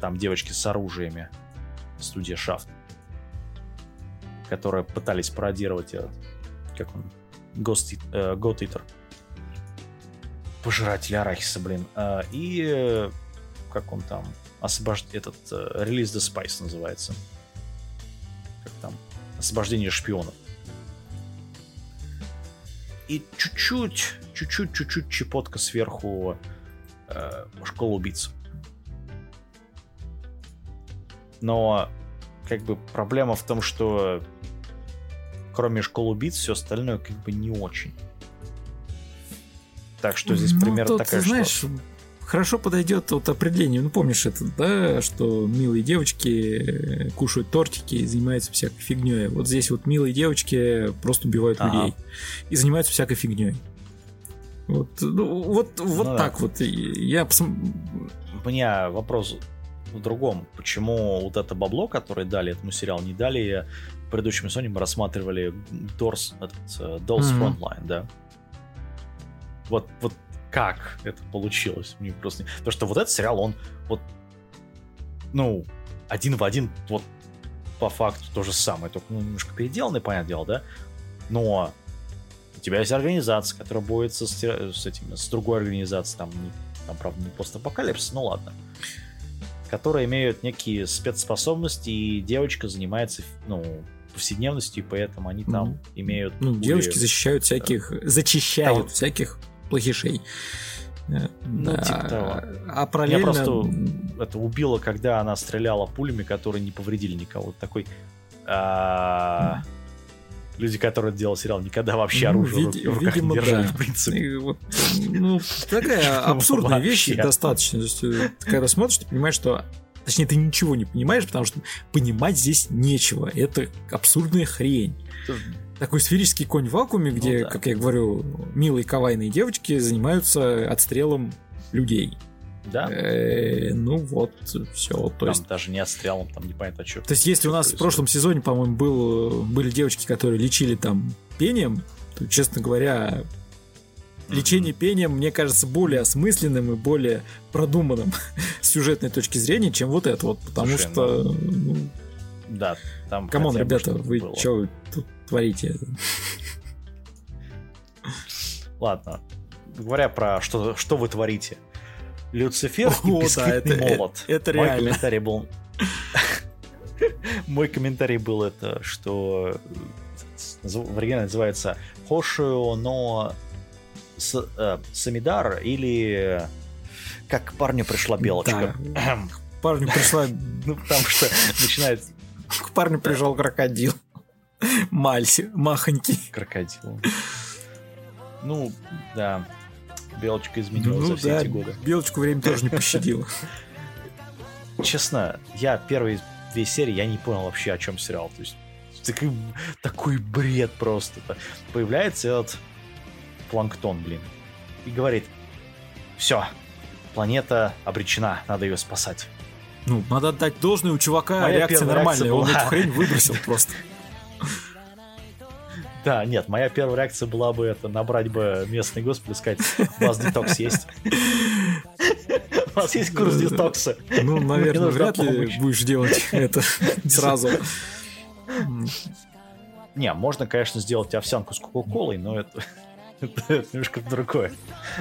Там девочки с оружиями. Студия Шафт. Которые пытались пародировать этот, как он, Ghost, э, God Eater. Пожиратель арахиса, блин. Э, и э, как он там, освобожд... этот э, релиз The Spice называется. Как там, освобождение шпионов. И чуть-чуть, чуть-чуть, чуть-чуть чепотка сверху э, школа убийц. Но как бы проблема в том, что кроме школы убийц все остальное как бы не очень. Так что здесь Ну, примерно тут, такая знаешь, что... хорошо подойдет вот определение. Ну, помнишь это, да, что милые девочки э, кушают тортики и занимаются всякой фигней. Вот здесь вот милые девочки просто убивают Ага. людей и занимаются всякой фигней. Вот, ну, вот, вот Ну да. так вот. И Я посм- У меня вопрос в другом. Почему вот это бабло, которое дали этому сериалу, не дали предыдущем сезоне мы рассматривали Doors, этот, э, Dolls Мгм. Frontline, да? Вот, вот как это получилось? Мне просто... Потому что вот этот сериал, он вот, ну, один в один, вот по факту то же самое, только ну, немножко переделанный, понятное дело, да? Но у тебя есть организация, которая борется с, с этим, с другой организацией, там, не- там, правда, не постапокалипсис, ну ладно, которые имеют некие спецспособности, и девочка занимается, ну, повседневностью, и поэтому они там Мгм. имеют... ну, более- девочки защищают всяких, зачищают А вот- всяких плохишей. Э, Ну, да. типа того. А Меня параллельно... просто это убило, когда она стреляла пулями, которые не повредили никого. Такой... а, Люди, которые делали сериал, никогда вообще Ну, оружие в види- ру- в руках видимо, не держали, да. в принципе. И вот, ну, такая абсурдная вещь достаточно. То есть, э, ты когда смотришь, ты понимаешь, что... Точнее, ты ничего не понимаешь, потому что понимать здесь нечего. Это абсурдная хрень. Такой сферический конь в вакууме, где, Ну да. как я говорю, милые кавайные девочки занимаются отстрелом людей. Да? Э, ну вот, все. То Там есть даже не отстрелом, там непонятно что. то есть, если у нас в прошлом сезоне, по-моему, был, были девочки, которые лечили там пением, то, честно говоря, лечение пением, мне кажется, более осмысленным и более продуманным с сюжетной точки зрения, чем вот это вот. Потому Слушай, что, ну, Да, там come on, ребята, вы было. что тут творите? Ладно. Говоря про что, что вы творите. Люцифер и О, да, бисквитный это- молот. это Мой реально. комментарий был... Мой комментарий был это, что в оригинале называется Хошио но С- э, Самидар или как к парню пришла белочка. Да. Парню пришла, Ну, потому что начинает к парню прижал крокодил. Мальси, махонький. крокодил. Ну, да. Белочка изменилась Ну за все да, эти годы. белочку время тоже не пощадило. Честно, я первые две серии, я не понял вообще, о чем сериал. То есть, такой, такой бред просто. Появляется этот планктон, блин, и говорит, все, планета обречена, надо ее спасать. Ну, надо отдать должное, у чувака Моя реакция нормальная, реакция он была- эту хрень выбросил просто. Да, нет, моя первая реакция была бы это, набрать бы местный госпиталь сказать, у вас детокс есть? У вас есть курс детокса? Ну, наверное, вряд ли будешь делать это сразу. Не, можно, конечно, сделать овсянку с кока-колой, но это, это, немножко другое.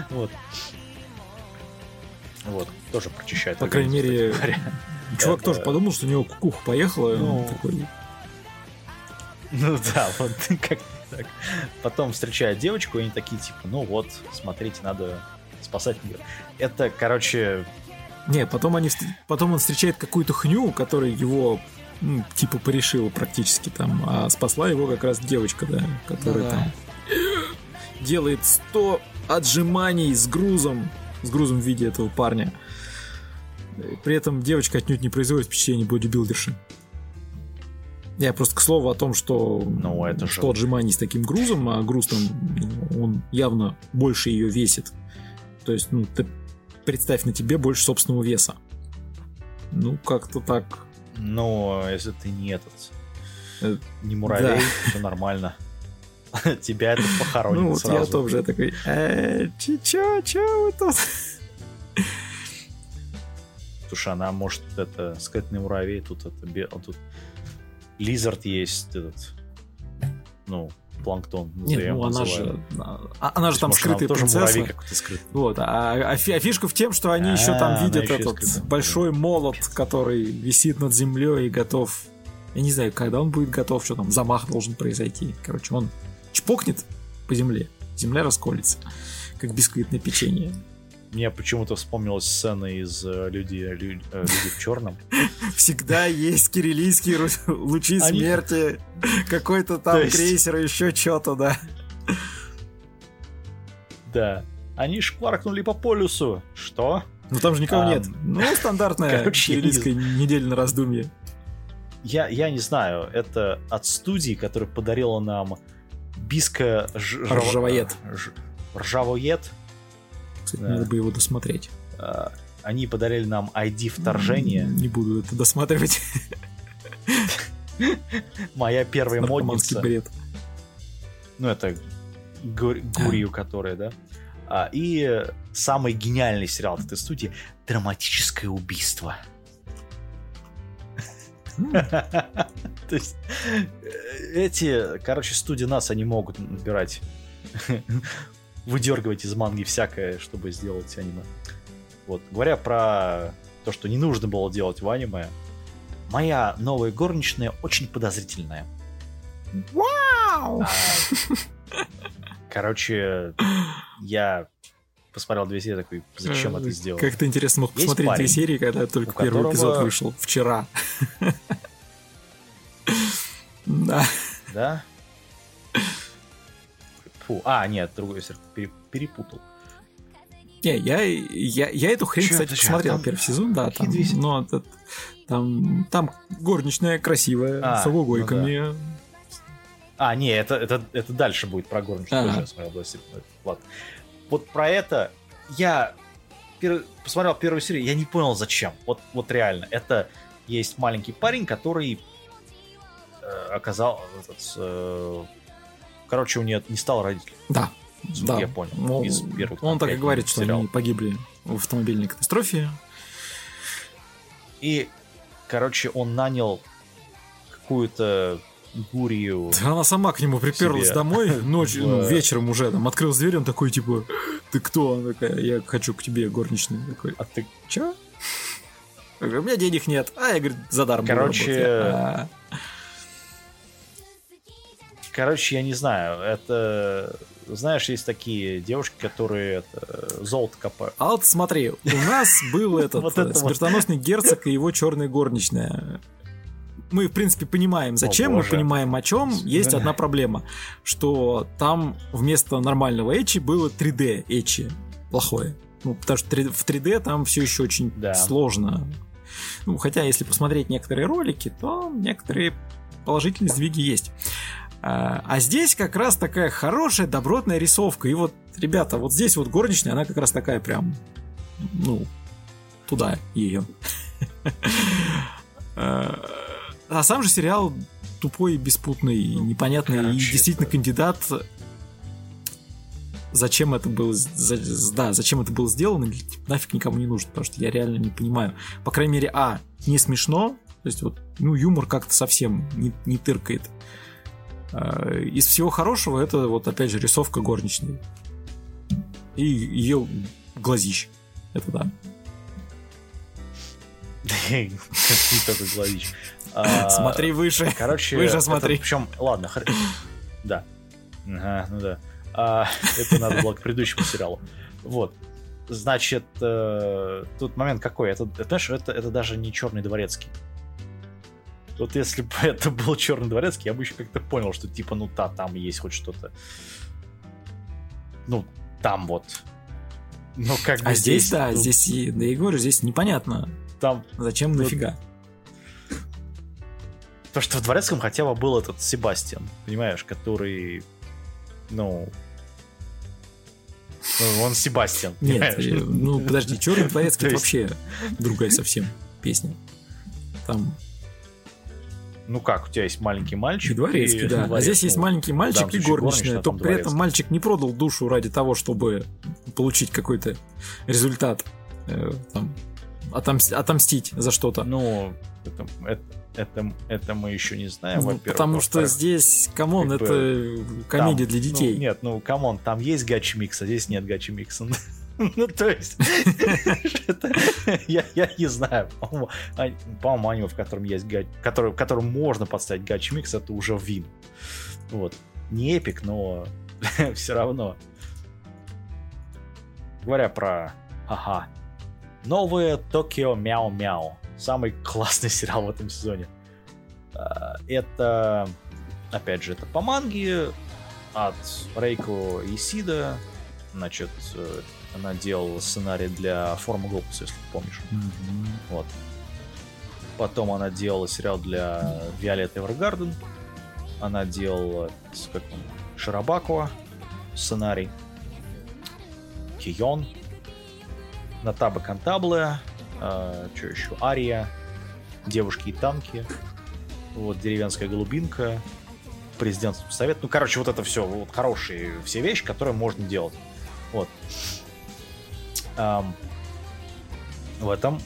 Вот. Вот, тоже прочищает. По крайней мере, чувак тоже подумал, что у него кукуха поехала. и он Ну, такой, Ну да, вот как так. Потом встречает девочку, и они такие, типа, ну вот, смотрите, надо спасать мир. Это, короче, Не, потом, они, потом он встречает какую-то хню, которая его ну, типа порешила практически там, а спасла его как раз девочка, да, которая Ну да. там делает 100 отжиманий с грузом, с грузом в виде этого парня. При этом девочка отнюдь не производит впечатление бодибилдерши. Я просто к слову о том, что Ну, это же- 100 отжиманий с таким грузом, а груз там, он явно больше ее весит. То есть, ну, ты представь, на тебе больше собственного веса. Ну, как-то так. ну, если ты не этот, Э, не муравей, все нормально. Тебя это похоронит ну, вот я сразу. тоже такой, э, че- чё, чё вы тут? что она может это скрытный муравей, тут это а тут лизард есть, этот, ну, планктон. Нет, я ну она называю. же, а- она же То там может, она скрытая тоже какой-то скрытый. Вот, а, а а фишка в тем, что они еще А, там она видят еще этот скрытая. большой молот, который висит над землей и готов. Я не знаю, когда он будет готов, что там замах должен произойти. Короче, он чпокнет по земле, земля расколется, как бисквитное печенье. Мне почему-то вспомнилась сцена из э, люди, лю- э, люди в черном. Всегда есть кириллийские лучи Они- смерти, какой-то там есть- крейсер и еще что-то, да. Да. Они шкваркнули по полюсу. Что? Но там же никого А, нет. Ну, стандартная короче, я не на раздумье. Я, я не знаю, это от студии, которая подарила нам Биска ж- жаво- Ржавоед. ж- Ржавоед. Кстати, Да. надо бы его досмотреть. А, Они подарили нам ID вторжения. Не буду это досматривать. Моя первая модница. бред. Ну, это Гур- Гурию, которая, да. А, и самый гениальный сериал от этой студии «Драматическое убийство». То есть э, эти, короче, студии нас, они могут набирать, выдергивать из манги всякое, чтобы сделать аниме. Вот, говоря про то, что не нужно было делать в аниме, моя новая горничная очень подозрительная. Вау! А, Короче, я посмотрел две серии, такой, зачем это сделал? Как то интересно мог Есть посмотреть парень, две серии, когда только первый которого- эпизод вышел вчера. Да. Да? Фу, а, нет, другой перепутал. Не, я, я, я эту хрень, Чё, кстати, посмотрел там первый сезон, да, там, но этот- там, там горничная красивая, А, с угойками. А, не, это, это, это дальше будет про горничную. Ага. Я смотрел. Ладно. Вот про это я пер- посмотрел первую серию, я не понял зачем. Вот, вот реально. Это есть маленький парень, который э, оказал... Этот, э, короче, у нее не стал родителем. Да, да. я понял. Ну, из первых, он так и говорит, что сериала. они погибли в автомобильной катастрофе. И, короче, он нанял какую-то гурию. Она сама к нему приперлась Себе. домой ночью, ну, вечером уже, там, открыл дверь, он такой, типа, ты кто? Она такая, я хочу к тебе, горничная. Такой, А ты чё? У меня денег нет. А я, говорю, за даром Короче. А, Короче, я не знаю, это... Знаешь, есть такие девушки, которые это, золото копают. А вот смотри, у нас был этот смертоносный герцог и его черная горничная. Мы, в принципе, понимаем, зачем, мы боже. понимаем, о чем. Есть Да. одна проблема, что там вместо нормального Эчи было 3D Эчи. Плохое. Ну, потому что 3D в 3D там все еще очень Да. сложно. Ну, хотя, если посмотреть некоторые ролики, то некоторые положительные сдвиги есть. А а здесь как раз такая хорошая, добротная рисовка. И вот, ребята, вот здесь вот горничная, она как раз такая прям, ну, туда ее. А сам же сериал тупой, беспутный, непонятный. И Короче, действительно это- кандидат зачем это было, за- да, зачем это было сделано, типа, нафиг никому не нужно, потому что я реально не понимаю. По крайней мере, а, не смешно, то есть вот, ну, юмор как-то совсем не, не тыркает. А, Из всего хорошего это вот опять же рисовка горничной. И ее глазищ. Это да. Не только главич. А, Смотри выше. Короче, Выше смотри. Причем, ладно, да. Ага, ну да. А, это надо было к предыдущему сериалу. Вот. Значит, э, тут момент какой? Это, знаешь, это, это даже не черный дворецкий. Вот если бы это был черный дворецкий, я бы еще как-то понял, что типа, ну да, там есть хоть что-то. Ну, там вот. Ну, как бы А здесь, да, ну, здесь, и- да говорю, здесь непонятно, Там зачем, Ну, нафига. То, что в дворецком хотя бы был этот Себастьян, понимаешь, который, ну, ну, он Себастьян, Нет, понимаешь? э, ну подожди, Черный дворецкий То это есть- вообще другая совсем песня. Там Ну как, у тебя есть маленький мальчик. и дворецкий, и да. А дворец, здесь есть ну, маленький в мальчик и горничная. горничная, То там при этом мальчик не продал душу ради того, чтобы получить какой-то результат э, там, отомс- отомстить за что-то. Ну, это, это, это, это мы еще не знаем, Ну, во-первых. потому что здесь, come on, как это комедия там, для детей. ну, нет, ну, come on, там есть гачи микс, а здесь нет гачи микса. Ну, то есть, я, я не знаю, по-моему, а- аниме, в котором есть который, в котором можно подставить гачи микс, это уже win. Вот. Не эпик, но все равно. Говоря про ага. Новые Токио Мяу Мяу. Самый классный сериал в этом сезоне. А, Это, опять же, это по манге от Рейко Исида. Значит, э, она делала сценарий для Формы Глобуса, если помнишь. Мгм. Вот. Потом она делала сериал для Виолетты Эвергарден. Она делала как он, Шарабакова сценарий. Кион. Натаба Кантабле. Что еще? Ария. Девушки и танки. Вот, деревенская голубинка. Президентский совет. Ну, короче, вот это все. Вот хорошие все вещи, которые можно делать. Вот. Ам, в этом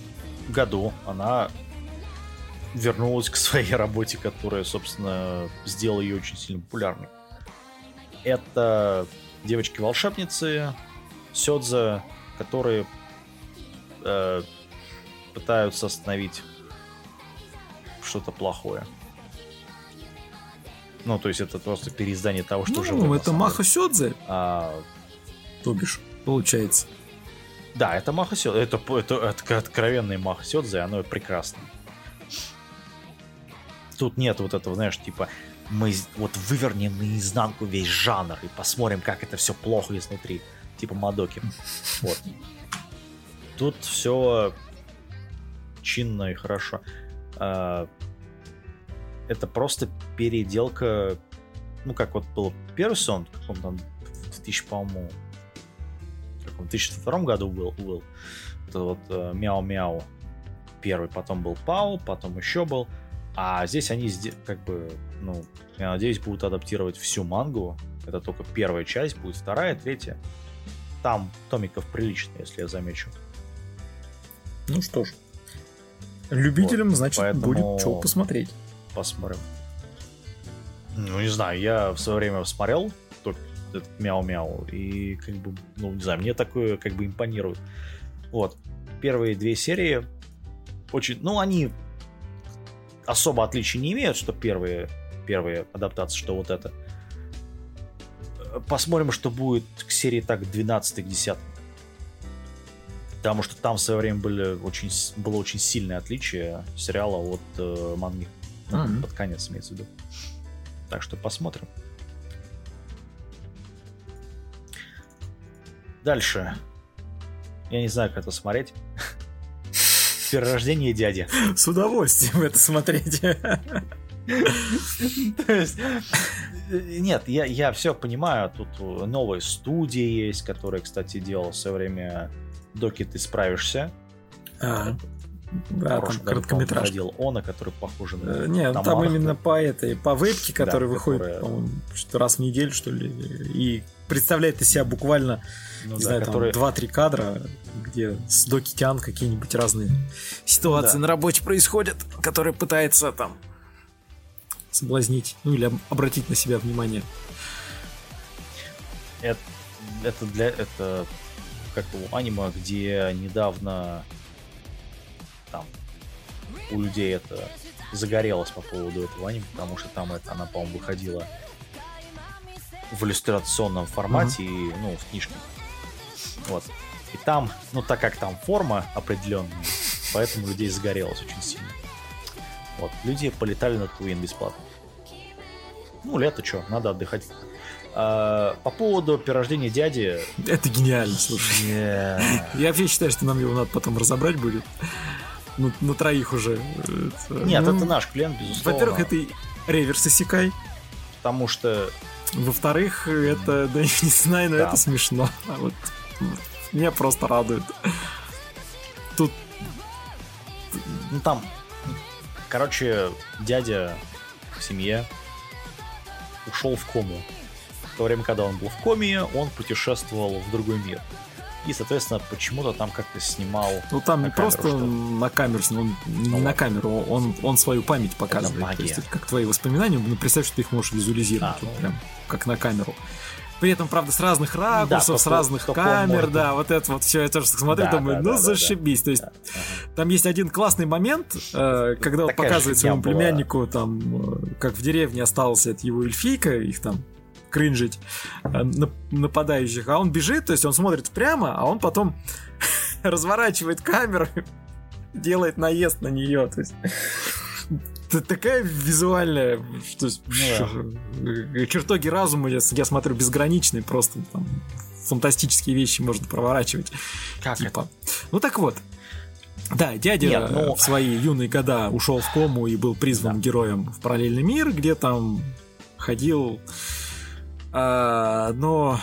году она вернулась к своей работе, которая, собственно, сделала ее очень сильно популярной. Это девочки-волшебницы, Сёдзе, которые э, пытаются остановить что-то плохое. Ну, то есть это просто переиздание того, что уже было, Ну, это Маха. Сёдзе, А, то бишь, получается. Да, это Маха Сёдзе. Это, это, это откровенный Маха Сёдзе, оно прекрасно. Тут нет вот этого, знаешь, типа, мы вот вывернем наизнанку весь жанр и посмотрим, как это все плохо изнутри. Типа Мадоки. Вот. Тут все чинно и хорошо. А, Это просто переделка, ну, как вот был первый сон, в каком там, в 2000, по-моему, в каком 2002 году был, был это вот э, Мяу-Мяу первый, потом был Пау, потом еще был. А здесь они как бы, ну, я надеюсь, будут адаптировать всю мангу. Это только первая часть, будет вторая, третья. Там томиков прилично, если я замечу. Ну что ж. Любителям, Вот, значит, поэтому- будет что посмотреть. Посмотрим. Ну, не знаю, я в свое время смотрел только этот мяу-мяу, и как бы, ну, не знаю, мне такое как бы импонирует. Вот. Первые две серии очень, ну, они особо отличий не имеют, что первые, первые адаптации, что вот это. Посмотрим, что будет к серии так 12 к 10 Потому что там в свое время были очень, было очень сильное отличие сериала от э, манги. Ну, Мгм. Под конец имеется в виду. Так что посмотрим. Дальше. Я не знаю, как это смотреть. Перерождение дяди. С удовольствием это смотреть. То есть, нет, я, я все понимаю, тут новая студия есть, которая, кстати, делала в свое время Доки, ты справишься. А, Да, там год, короткометражка. выходил Она, который похож на... Э, Нет, там Тамару. именно по этой, по вебке, которая Да, выходит, которая- по-моему, что раз в неделю, что ли, и представляет из себя буквально, Ну не да, знаю, который- там 2-3 кадра, где с Доки Тян какие-нибудь разные ситуации Да. на работе происходят, которые пытается там соблазнить, ну или об- обратить на себя внимание. это, это для это как у аниме, где недавно там у людей это загорелось по поводу этого аниме, потому что там это она, по-моему, выходила в иллюстрационном формате и, ну, в книжке. Вот. И там, ну, так как там форма определенная, поэтому людей загорелось очень сильно. Вот. Люди полетали на Твин бесплатно. Ну, лето что, надо отдыхать. А, по поводу перерождения дяди... Это гениально, слушай. не, Я вообще считаю, что нам его надо потом разобрать будет. Ну, на троих уже. Это, Нет, ну, это наш клиент, безусловно. Во-первых, это реверс Исекай. Потому что Во-вторых, это, да, я не знаю, но Да. это смешно. А Вот, меня просто радует. Тут Ну там, короче, дядя в семье ушел в кому. В то время, когда он был в коме, он путешествовал в другой мир. И, соответственно, почему-то там как-то снимал. Ну там не просто на камеру, он не ну, на камеру, он, он свою память показывает. То есть, как твои воспоминания, ну представь, что ты их можешь визуализировать, а, вот ну... прям как на камеру. При этом, правда, с разных ракурсов, да, с разных камер, да, вот это вот все, я тоже смотрю, да, думаю, да, ну да, зашибись. Да, То есть да, там есть один классный момент, э, когда он показывает своему была. племяннику, там, э, как в деревне остался от его эльфийка, их там кринжить э, нападающих, а он бежит, то есть он смотрит прямо, а он потом разворачивает камеру, делает наезд на нее, то есть такая визуальная, то есть, ну, да. чертоги разума, я, я смотрю, безграничные, просто там фантастические вещи можно проворачивать. Как типа. это? Ну так вот, да, дядя Нет, ну... в свои юные года ушел в кому и был призван да. героем в параллельный мир, где там ходил, а, но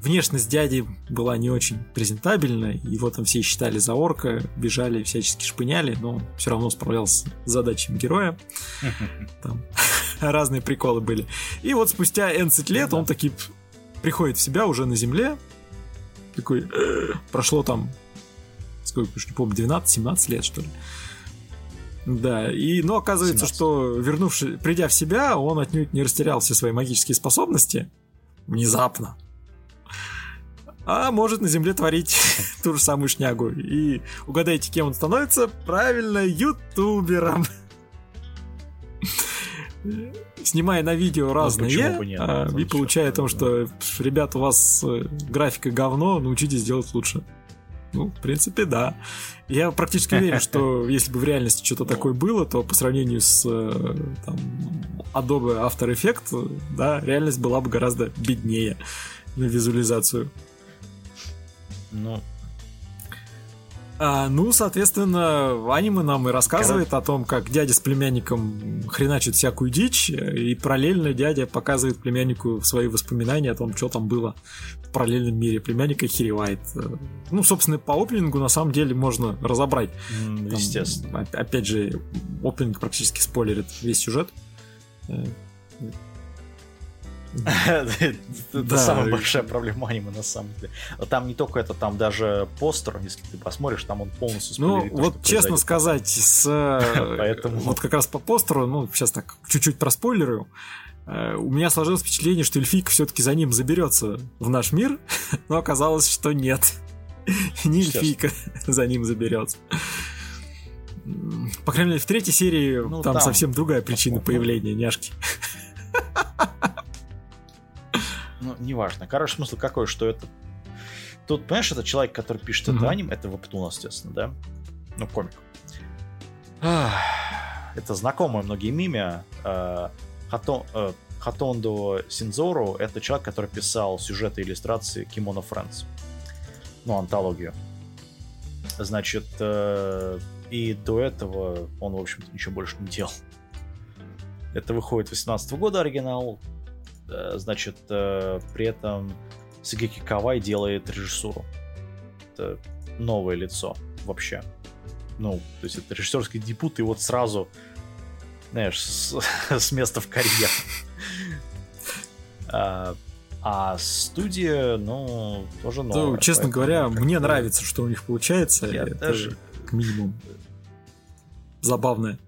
внешность дяди была не очень презентабельна, его там все считали за орка, бежали, всячески шпыняли, но все равно справлялся с задачами героя. Там разные приколы были. И вот спустя 11 лет он таки приходит в себя уже на земле, такой, прошло там, сколько, уж не помню, 12-17 лет, что ли. Да, и, но оказывается, 17. что вернувшись, придя в себя, он отнюдь не растерял все свои магические способности внезапно а может на земле творить ту же самую шнягу. И угадайте, кем он становится? Правильно, ютубером. Снимая на видео ну, разные, ну, нет, а, и получая о том, что, ребят, у вас э, графика говно, научитесь делать лучше. Ну, в принципе, да. Я практически уверен, что если бы в реальности что-то такое было, то по сравнению с э, там, Adobe After Effects, да, реальность была бы гораздо беднее на визуализацию. Ну, а, ну, соответственно, аниме нам и рассказывает Короче. о том, как дядя с племянником хреначит всякую дичь, и параллельно дядя показывает племяннику свои воспоминания о том, что там было в параллельном мире. Племянник охеревает. Ну, собственно, по опенингу на самом деле можно разобрать. Mm, там, естественно. Опять же, опенинг практически спойлерит весь сюжет. Э, это самая большая проблема аниме на самом деле. Там не только это, там даже постер, если ты посмотришь, там он полностью Ну, вот честно сказать, с... Поэтому... вот как раз по постеру, ну, сейчас так чуть-чуть проспойлерю, э, у меня сложилось впечатление, что эльфийка все-таки за ним заберется в наш мир, но оказалось, что нет. Не эльфийка за ним заберется. По крайней мере, в третьей серии ну, там, там совсем другая причина появления няшки. Ну, неважно. Короче, смысл какой, что это... Тут, понимаешь, это человек, который пишет mm-hmm. это аниме, это Вебтун, естественно, да? Ну, комик. Это знакомое многим имя. Э, Хато, э, Хатондо Синзору — это человек, который писал сюжеты и иллюстрации Кимоно Friends. Ну, антологию. Значит, э, и до этого он, в общем-то, ничего больше не делал. Это выходит 18 года оригинал, значит, э, при этом Сагеки Кавай делает режиссуру. Это новое лицо вообще. Ну, то есть это режиссерский дебют, и вот сразу, знаешь, с, с места в карьер. А, а студия, ну, тоже новая. Ну, честно говоря, мне нравится, что у них получается. Я это даже... к минимуму забавное.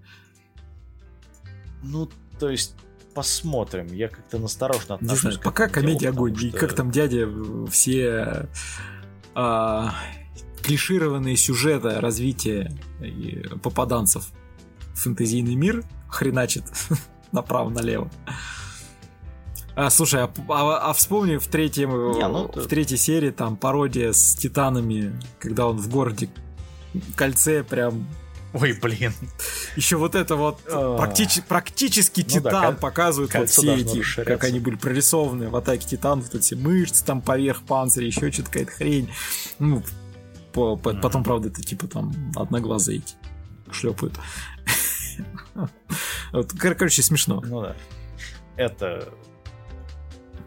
Ну, то есть посмотрим. Я как-то насторожно отношусь. Не знаю, пока комедия огонь. Что... И как там дядя все а, клишированные сюжеты развития попаданцев в фэнтезийный мир хреначит направо-налево. А, слушай, а, а, а вспомни в третьем, Не, ну, в третьей серии там пародия с титанами, когда он в городе кольце прям Ой, блин. Еще вот это вот а. практически, практически ну титан да, показывают вот все эти, как они были прорисованы в атаке титан, вот эти мышцы там поверх панциря, еще что-то какая-то хрень. Ну, по, по, mm. потом, правда, это типа там одноглазые эти шлепают. вот, короче, смешно. Ну да. Это...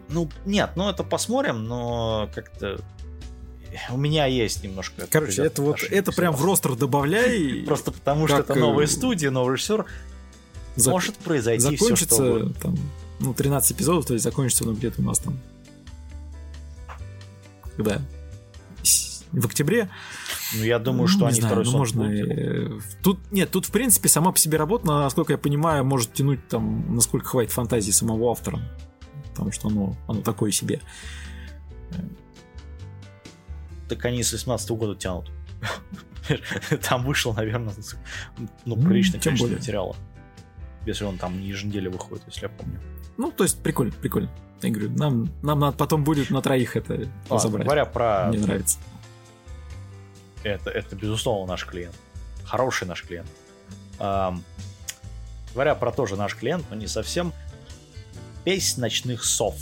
Ну, нет, ну это посмотрим, но как-то у меня есть немножко. Короче, это вот это прям в ростер добавляй. Просто потому что это новая э, студия, новый режиссер. Может произойти закончится там, ну, 13 эпизодов, то есть закончится оно где-то у нас там. Когда? в октябре. Ну, я думаю, что Ну, они знаю, второй ну, можно... делать. э, Тут, нет, тут, в принципе, сама по себе работа, насколько я понимаю, может тянуть там, насколько хватит фантазии самого автора. Потому что оно, оно такое себе. Так они с 18 года тянут. Там вышел, наверное, ну, Ну, приличное количество более. материала. Если он там не еженедельно выходит, если я помню. Ну, то есть, прикольно, прикольно. Я говорю, нам, нам надо потом будет на троих это разобрать. говоря про Мне нравится. это, это безусловно наш клиент. Хороший наш клиент. Ам, говоря про тоже наш клиент, но не совсем. Песнь ночных сов.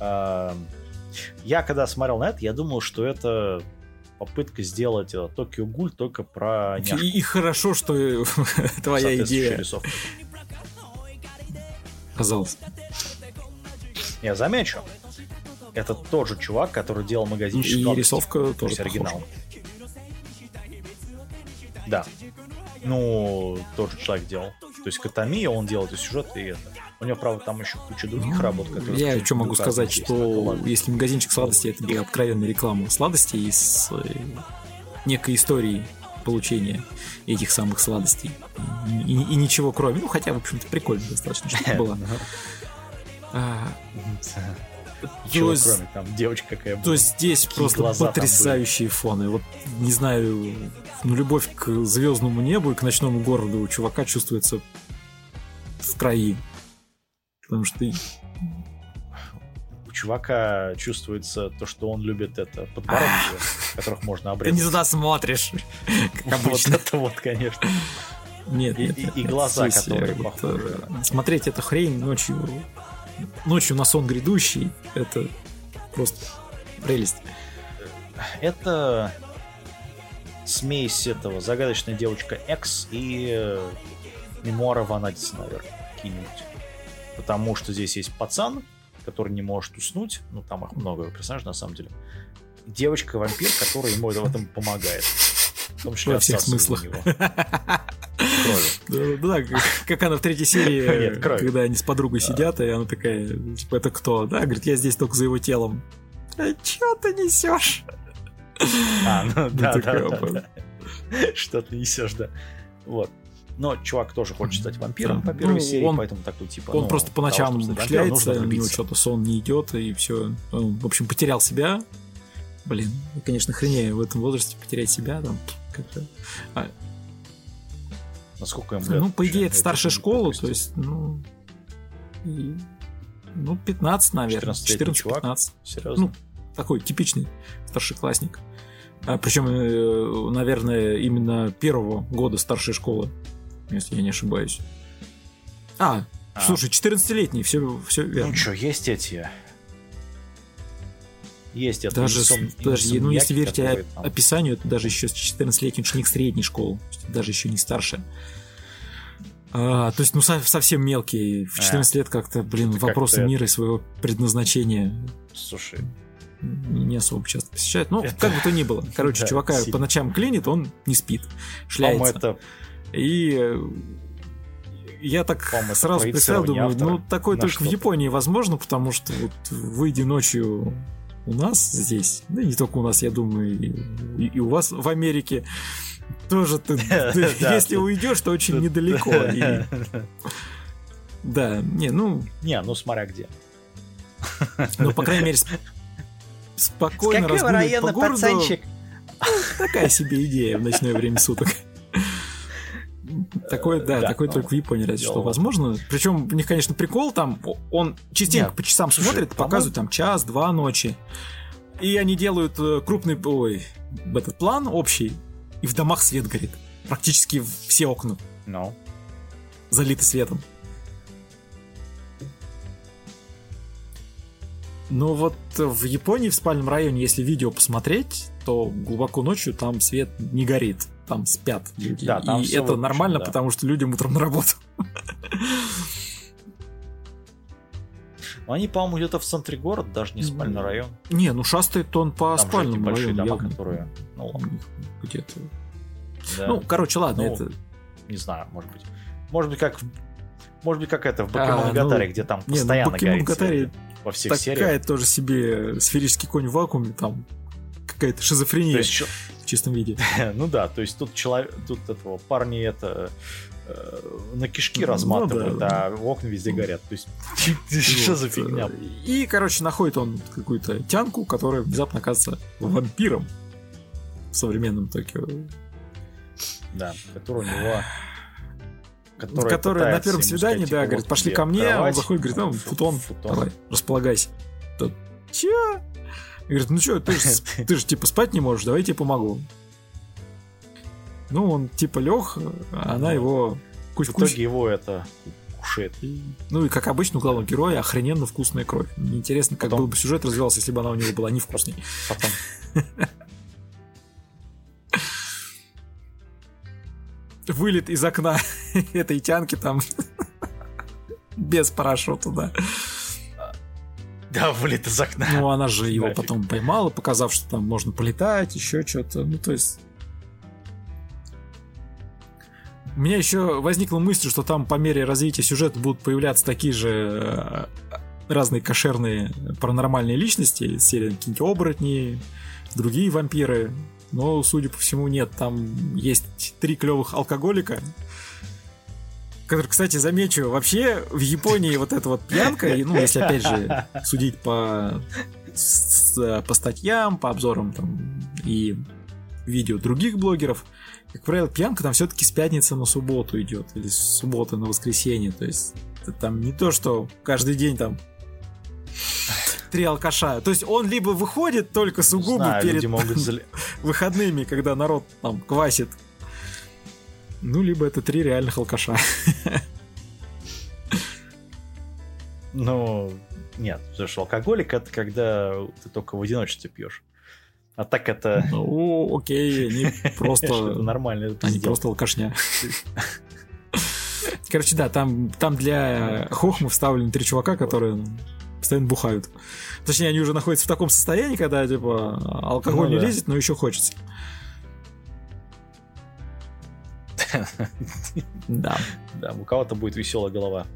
Ам, я когда смотрел на это, я думал, что это попытка сделать э, Токио Гуль только про няшку. И, и хорошо, что твоя соответствующую идея рисовку. оказалась. Я замечу, это тот же чувак, который делал магазинчик И «Гадости», рисовка то тоже есть оригинал. Да. Ну, тот же человек делал. То есть Катамия он делал эти сюжеты и это. У него, правда, там еще куча других работ, которые... Ну, Я что могу сказать, здесь. что Ну, если магазинчик сладостей это была откровенная реклама сладостей с э, некой историей получения этих самых сладостей. И, и- и ничего кроме. Ну, хотя, в общем-то, прикольно достаточно, что было. А, Ничего, то есть- кроме там девочка какая То была. есть здесь просто потрясающие фоны. Вот, не знаю, ну, любовь к звездному небу и к ночному городу у чувака чувствуется в крови. Потому что У чувака чувствуется то, что он любит это подбородки, которых можно ты не обрезать. туда смотришь, как Вот обычно. это вот, конечно. Нет, И- нет, и- глаза, которые вот, похожи. э, Смотреть эту хрень ночью, ночью на сон грядущий, это просто прелесть. Это смесь этого загадочная девочка X и э, мемуары Ванадиса, наверное, какие-нибудь. Потому что здесь есть пацан, который не может уснуть. Ну, там их много персонажей, на самом деле. Девочка-вампир, которая ему в этом помогает. В том числе Во всех смыслах. него крови. Да, да, как- как она в третьей серии, Нет, когда они с подругой сидят, и она такая, типа, это кто? Да, говорит, я здесь только за его телом. А чё ты несешь? А, ну да, да, да, да. Что ты несешь, да. Вот. Но чувак тоже хочет стать вампиром Да. по первой Ну, серии, он- поэтому такой типа. Он ну, просто по того, ночам вампиром, шляется, у него что-то сон не идет, и все. Он, в общем, потерял себя. Блин, конечно, хренею в этом возрасте потерять себя там как-то. А, Насколько ему лет? ну, по идее, это старшая школа, то есть, ну, и- ну, 15, наверное. 14-летний чувак? 14-15. Серьезно? ну, такой типичный старшеклассник. А, причем, э, наверное, именно первого года старшей школы, если я не ошибаюсь. А, А. слушай, 14-летний, все, все верно. Ну что, есть эти... Есть это даже, инсом- даже, ну, если верить которые там- описанию, это даже еще 14-летний ученик средней школы, даже еще не старше. А, то есть, ну, со- совсем мелкий. В 14 лет как-то, блин, вопросы как-то- мира и своего предназначения Слушай, не особо часто посещает. Ну, Это- как бы то ни было. Короче, Да, чувака сильно. по ночам клинит, он не спит, по-моему, шляется. это... И э, я так это сразу представил, думаю, ну, такое на только в. Японии возможно, потому что вот выйди ночью у нас здесь, да не только у нас, я думаю, и, и- у вас в Америке, тоже ты, если уйдешь, то очень недалеко. И- да, не, ну, Не, ну смотря где. ну, по крайней мере, сп- спокойно разгуливать по городу. пацанчик? Такая себе идея в ночное время суток. Такое, да, Да, такое ну, только в Японии разве что возможно. Причем у них, конечно, прикол там, он частенько Нет, по часам слушай, смотрит, показывает там час-два ночи. И они делают э, крупный, ой, этот план общий, и в домах свет горит. Практически все окна Ну, залиты светом. Но вот в Японии, в спальном районе, если видео посмотреть, то глубоко ночью там свет не горит. Там спят люди. Да, там и это нормально, да. потому что людям утром на работу. Ну, они, по-моему, где-то в центре города, даже не спальный район. Не, ну шастает он по Там спальному большие району. дома, явно. которые... Ну, Где-то. да. Ну, короче, ладно, Ну, это... не знаю, может быть. Может быть, как... Может быть, как это в А, Бакимоногатаре, ну, где там Не, ну, постоянно горит Бакимоногатаре свет во всех такая сериях. тоже себе сферический конь в вакууме, там какая-то шизофрения есть, в чистом виде. ну да, то есть тут человек, тут этого парни это э, на кишки ну, разматывают, ну, да. а окна везде горят. То есть, что за фигня? И, короче, находит он какую-то тянку, которая внезапно оказывается вампиром в современном Токио. Да, который у него которая, которая на первом свидании, да, говорит, пошли ко мне, кровать, он заходит, говорит, ну, футон, футон. давай, располагайся. Тот, че? Говорит, ну что, ты же, ты же типа спать не можешь, давай я тебе помогу. Ну, он типа лег, а она его кусь В итоге его это кушает. Ну и как обычно у главного героя охрененно вкусная кровь. Интересно, как Потом... был бы сюжет развивался, если бы она у него была невкусной. Потом. Вылет из окна этой тянки там без парашюта, да. Да, вылет из окна. Ну, она же его Нафиг. потом поймала, показав, что там можно полетать, еще что-то. Ну, то есть... У меня еще возникла мысль, что там по мере развития сюжета будут появляться такие же э, разные кошерные паранормальные личности, серии какие-нибудь оборотни, другие вампиры. Но, судя по всему, нет. Там есть три клевых алкоголика, который, кстати, замечу, вообще в Японии вот эта вот пьянка, ну, если опять же судить по, по статьям, по обзорам там и видео других блогеров, как правило, пьянка там все-таки с пятницы на субботу идет, или с субботы на воскресенье. То есть там не то, что каждый день там три алкаша. То есть он либо выходит только сугубо Знаю, перед могут... выходными, когда народ там квасит ну, либо это три реальных алкаша. Ну, нет, потому что алкоголик это когда ты только в одиночестве пьешь. А так это... Ну, окей, они просто... нормально. Они просто алкашня. Короче, да, там, там для хохмы вставлены три чувака, которые постоянно бухают. Точнее, они уже находятся в таком состоянии, когда, типа, алкоголь ну, не да. лезет, но еще хочется. Да. Да, у кого-то будет веселая голова.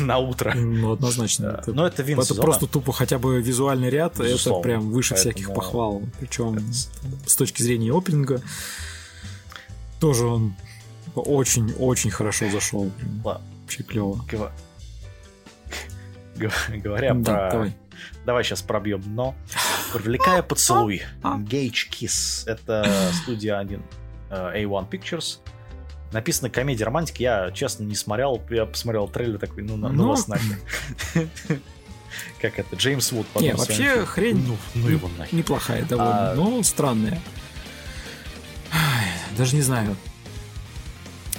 На, утро. Ну, однозначно. Это, Но это Вин Это просто тупо хотя бы визуальный ряд, Безусловно. это прям выше Поэтому... всяких похвал. Причем это... с точки зрения опенинга тоже он очень-очень хорошо зашел. Вообще клево. Говоря да, про... Давай. давай сейчас пробьем дно. Привлекая поцелуй. Gage Kiss. Это студия один Э, A1 Pictures. Написано комедия романтик. Я, честно, не смотрел. Я посмотрел трейлер такой, ну, на, ну, ну вас нахер. Как это, Джеймс Вуд. Не, вообще хрень ну, ну его нахер. неплохая довольно, а... но странная. Даже не знаю.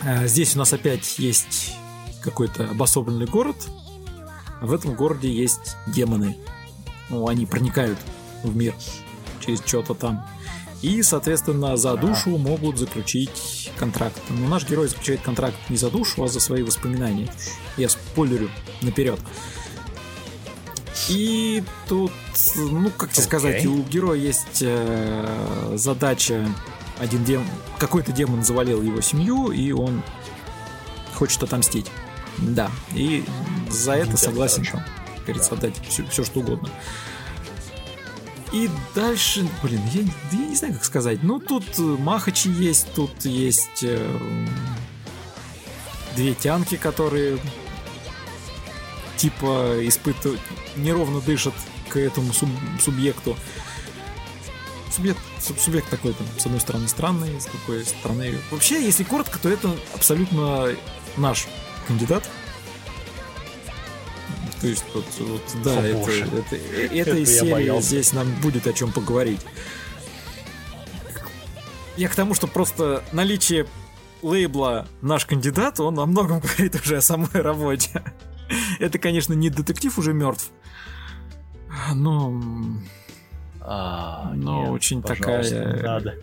А, здесь у нас опять есть какой-то обособленный город. В этом городе есть демоны. Ну, они проникают в мир через что-то там. И, соответственно, за душу могут заключить контракт. Но наш герой заключает контракт не за душу, а за свои воспоминания. Я спойлерю наперед. И тут, ну, как тебе okay. сказать, у героя есть э, задача. Один дем... Какой-то демон завалил его семью, и он хочет отомстить. Да. И за это согласен, говорится, отдать все, все что угодно. И дальше, блин, я, я не знаю, как сказать. Ну, тут э, махачи есть, тут есть э, две тянки, которые типа испытывают, неровно дышат к этому суб, субъекту. Субъект, суб, субъект такой там, с одной стороны, странный, с другой стороны... Вообще, если коротко, то это абсолютно наш кандидат то есть, вот, вот да, это, это, это, этой серии здесь нам будет о чем поговорить. Я к тому, что просто наличие лейбла «Наш кандидат», он о многом говорит уже о самой работе. Это, конечно, не детектив уже мертв, но... А, но нет, очень такая... надо.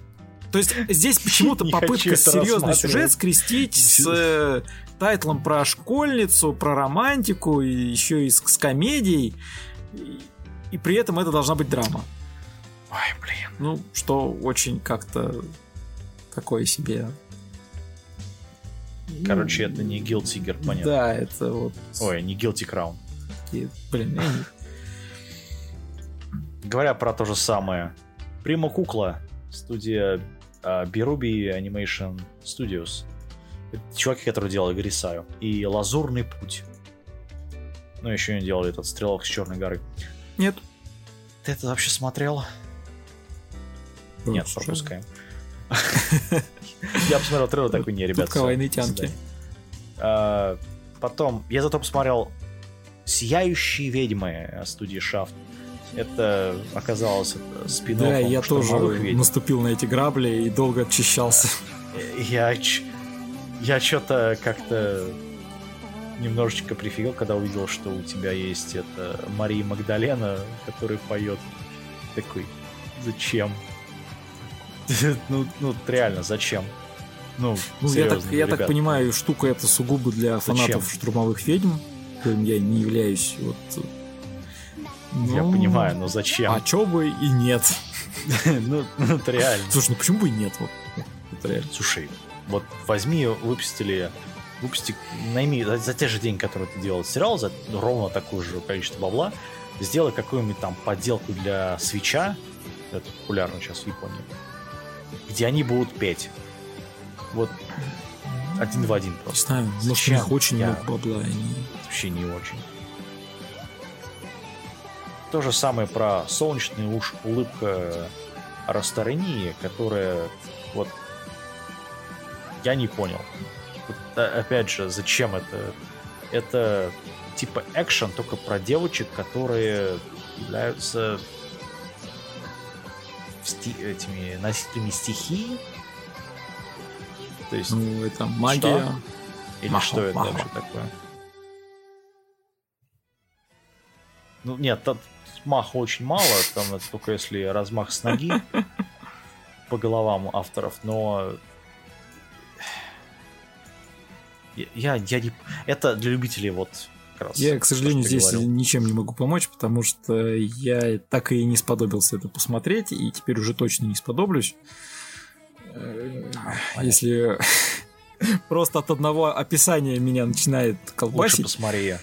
То есть здесь почему-то попытка серьезный сюжет скрестить с тайтлом про школьницу, про романтику, и еще и с, с комедией. И, и при этом это должна быть драма. Ой, блин. Ну, что очень как-то такое себе. Короче, это не Guilty Gear, понятно. Да, это вот... Ой, не Guilty Crown. И, блин, я говоря про то же самое, Прима Кукла, студия uh, Birubi Animation Studios. Чуваки, которые делали Грисаю. И Лазурный Путь. Ну, еще не делали этот Стрелок с Черной горы. Нет. Ты это вообще смотрел? Нет, пропускаем. Я посмотрел трейлер такой, не, ребят. Кавайные тянки. А, потом, я зато посмотрел «Сияющие ведьмы» студии Шафт. Это оказалось спин Да, я тоже наступил на эти грабли и долго очищался. Я, я что-то как-то немножечко прифигел, когда увидел, что у тебя есть это Мария Магдалена, которая поет. Такой, зачем? ну, ну, реально, зачем? Ну, ну я, так, я так понимаю, штука это сугубо для Зачем? фанатов штурмовых ведьм, коим я не являюсь. Вот. Я Ну, понимаю, но зачем? А чё бы и нет. ну, ну, это реально. Слушай, ну почему бы и нет? Вот, это реально. Слушай, вот возьми, выпустили, выпусти, найми за, за те же деньги, которые ты делал сериал, за ровно такое же количество бабла, сделай какую-нибудь там подделку для свеча, это популярно сейчас в Японии, где они будут петь. Вот один в один Не просто. знаю, может, у них очень Я- много бабла. и они- Вообще не очень. То же самое про солнечный уж улыбка Растарении, которая вот я не понял. А- опять же, зачем это? Это типа экшен только про девочек, которые являются сти- этими носителями стихии. То есть, Ну, это магия. или Махо, что это махо. вообще такое? Ну, нет, маха очень мало, там это только если размах с ноги по головам авторов, но я, я, я не... Это для любителей вот как раз Я, к сожалению, здесь говорил. ничем не могу помочь, потому что я так и не сподобился это посмотреть, и теперь уже точно не сподоблюсь. Если просто от одного описания меня начинает Лучше колбасить, посмотри.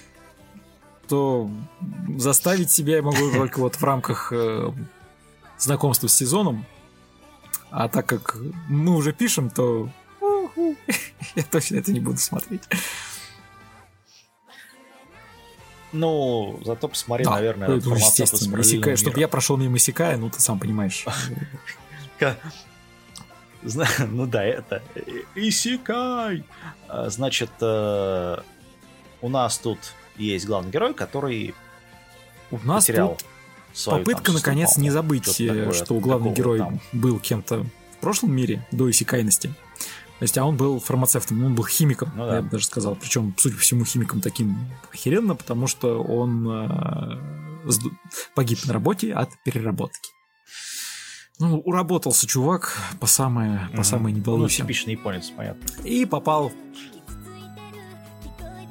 То заставить себя я могу только вот в рамках э, знакомства с сезоном. А так как мы уже пишем, то я точно это не буду смотреть. Ну, зато посмотри, Да, наверное, это уже «Фармацевт из естественно. Исекай, чтобы мира». я прошел мимо Исекая, ну ты сам понимаешь. Ну да, это Исикай. А, Значит, э, у нас тут есть главный герой, который У нас потерял тут свою, попытка, там, наконец, сестру, не забыть, что-то э, такое, что главный герой там. был кем-то в прошлом мире до исекайности. То есть, а он был фармацевтом, он был химиком, Ну да. я бы даже сказал. Причем, судя по всему, химиком таким охеренно, потому что он э, погиб на работе от переработки. Ну, уработался чувак по самое, по самое не Ну, типичный японец, понятно. И попал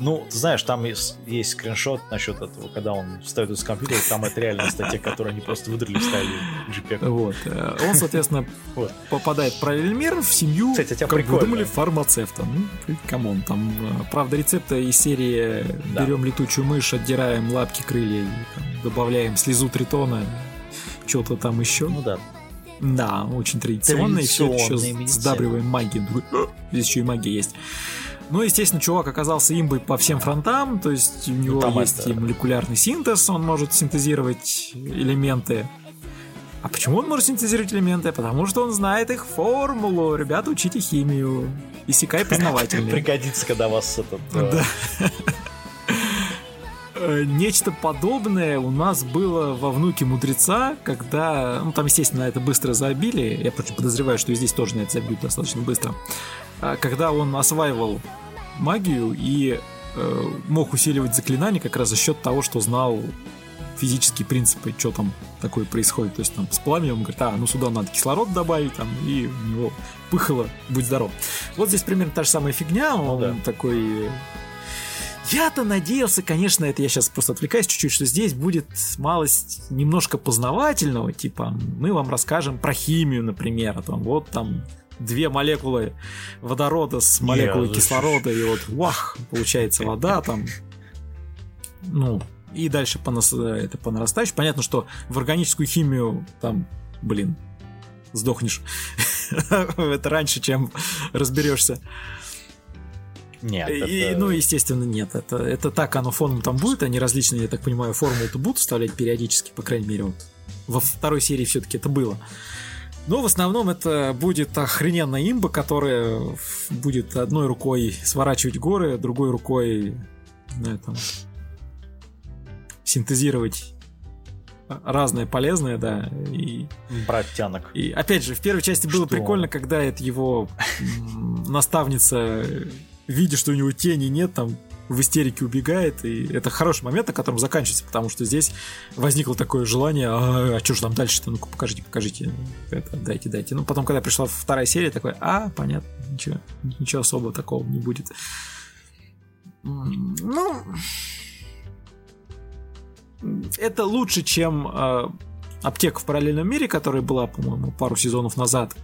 Ну, ты знаешь, там есть, есть скриншот насчет этого, когда он встает из компьютера, там это реальная статья, которую они просто выдрали вставили JPEG. Вот. э, Он, соответственно, Вот. попадает в параллельный мир, в семью, Кстати, у тебя как прикольно. думали, фармацевта. Ну, come on, там, э, правда, рецепты из серии Да. берем летучую мышь, отдираем лапки, крылья, и, там, добавляем слезу тритона, что-то там еще. Ну да. Да, очень традиционно, и все еще сдабриваем магией. «А, Здесь еще и магия есть. Ну, естественно, чувак оказался имбой по всем фронтам, то есть у него там есть это- и молекулярный синтез, он может синтезировать элементы. А почему он может синтезировать элементы? Потому что он знает их формулу. Ребята, учите химию. Исекай познавательный. Пригодится, когда вас этот... э, Да. Э, Нечто подобное у нас было во внуке мудреца, когда, ну там, естественно, это быстро забили, я подозреваю, что и здесь тоже на это забьют достаточно быстро, А, когда он осваивал магию и э, мог усиливать заклинания как раз за счет того, что знал физические принципы, что там такое происходит. То есть там с пламенем он говорит, а, ну сюда надо кислород добавить, там, и у него пыхало, будь здоров. Вот здесь примерно та же самая фигня, он да. такой... Я-то надеялся, конечно, это я сейчас просто отвлекаюсь чуть-чуть, что здесь будет малость немножко познавательного, типа мы вам расскажем про химию, например, а там вот там две молекулы водорода с молекулой Не, кислорода, и вот вах, получается вода там. Ну, И дальше по, нас, это по нарастающей. Понятно, что в органическую химию там, блин, сдохнешь. это раньше, чем разберешься. Нет. И, это... Ну, естественно, нет. Это, это так оно фоном там будет. Они различные, я так понимаю, формулы-то будут вставлять периодически, по крайней мере. Вот. Во второй серии все-таки это было. Но в основном это будет охрененная имба, которая будет одной рукой сворачивать горы, другой рукой на этом синтезировать разное полезное, да. И, Брать тянок. И опять же, в первой части было что? прикольно, когда это его наставница, видя, что у него тени нет, там в истерике убегает, и это хороший момент, на котором заканчивается, потому что здесь возникло такое желание, а, а что же там дальше-то, ну-ка покажите, покажите, это, дайте, дайте. Ну, потом, когда пришла вторая серия, такой, а, понятно, ничего, ничего особо такого не будет. Ну, это лучше, чем э, аптека в параллельном мире, которая была, по-моему, пару сезонов назад,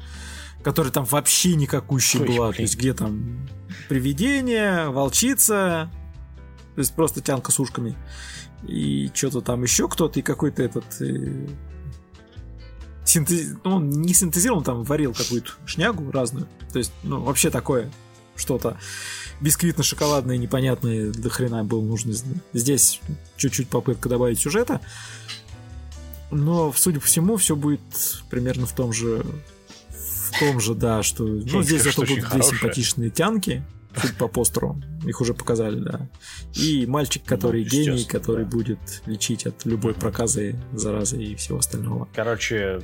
которая там вообще никакущая Ой, была. Блин. То есть где там привидение, волчица, то есть просто тянка с ушками. И что-то там еще кто-то, и какой-то этот... Э, синтез... Ну, он не синтезировал, он там варил какую-то шнягу разную. То есть, ну, вообще такое что-то бисквитно-шоколадное, непонятное до хрена было нужно. Здесь чуть-чуть попытка добавить сюжета. Но, судя по всему, все будет примерно в том же том же, да, что... Ну, здесь зато будут две симпатичные тянки, по постеру. Их уже показали, да. И мальчик, ну, который ну, гений, который да. будет лечить от любой проказы, заразы и всего остального. Короче,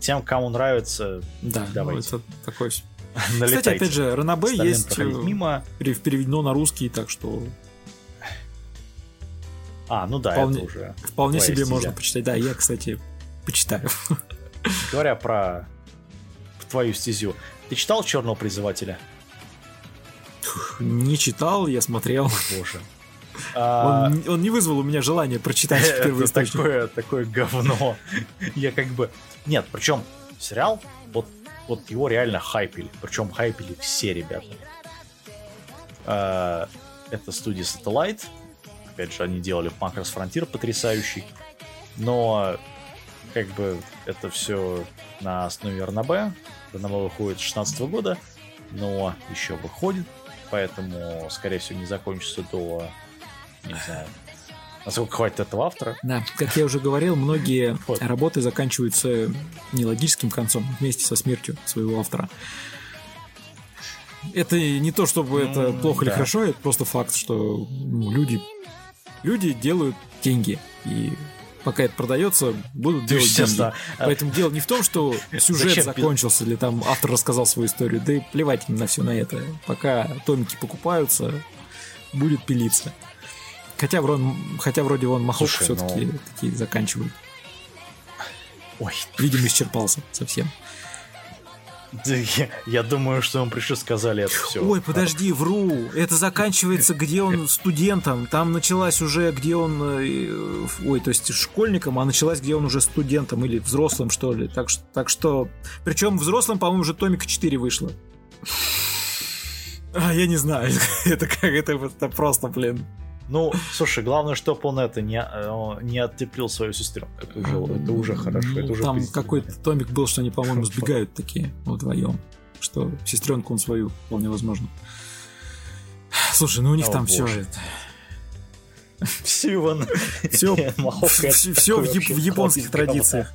тем, кому нравится, да, ну, давайте. Ну, это такой Кстати, опять же, Ранабе есть э, мимо. переведено на русский, так что... А, ну да, вполне, это уже Вполне себе стиля. можно почитать. Да, я, кстати, почитаю. Говоря про твою стезю, ты читал «Черного призывателя»? Не читал, я смотрел. Боже. А... Он, он не вызвал у меня желания прочитать первый источник. Такое, такое говно. Я как бы... Нет, причем сериал, вот вот его реально хайпили. Причем хайпили все ребята. А, это студия Satellite. Опять же, они делали Macross Frontier потрясающий. Но как бы это все на основе РНБ. РНБ выходит с 16 года, но еще выходит, поэтому, скорее всего, не закончится до, не знаю, Насколько хватит этого автора. Да, как я уже говорил, многие вот. работы заканчиваются нелогическим концом вместе со смертью своего автора. Это не то, чтобы mm, это плохо да. или хорошо, это просто факт, что ну, люди, люди делают деньги. И пока это продается, будут делать деньги. Поэтому дело не в том, что сюжет закончился, или там автор рассказал свою историю. Да и плевать на все на это. Пока томики покупаются, будет пилиться. Хотя, вроде, хотя вроде он махок все-таки такие заканчивает. Ой. Видимо, исчерпался совсем. Да, я, я думаю, что ему пришло сказали это все. Ой, подожди, вру. Это заканчивается, где он студентом. Там началась уже, где он... Э, ой, то есть школьником, а началась, где он уже студентом или взрослым, что ли. Так, так что... Причем взрослым, по-моему, уже Томика 4 вышло. А, я не знаю. это как это, это просто, блин. Ну, слушай, главное, чтобы он это не, э, не оттеплил свою сестру. Это уже, это уже хорошо. Ну, это уже там какой-то томик был, что они, по-моему, сбегают такие вдвоем. Что сестренку он свою, вполне возможно. Слушай, ну у них О, там все это. Сиван. Все, все в, в японских традициях.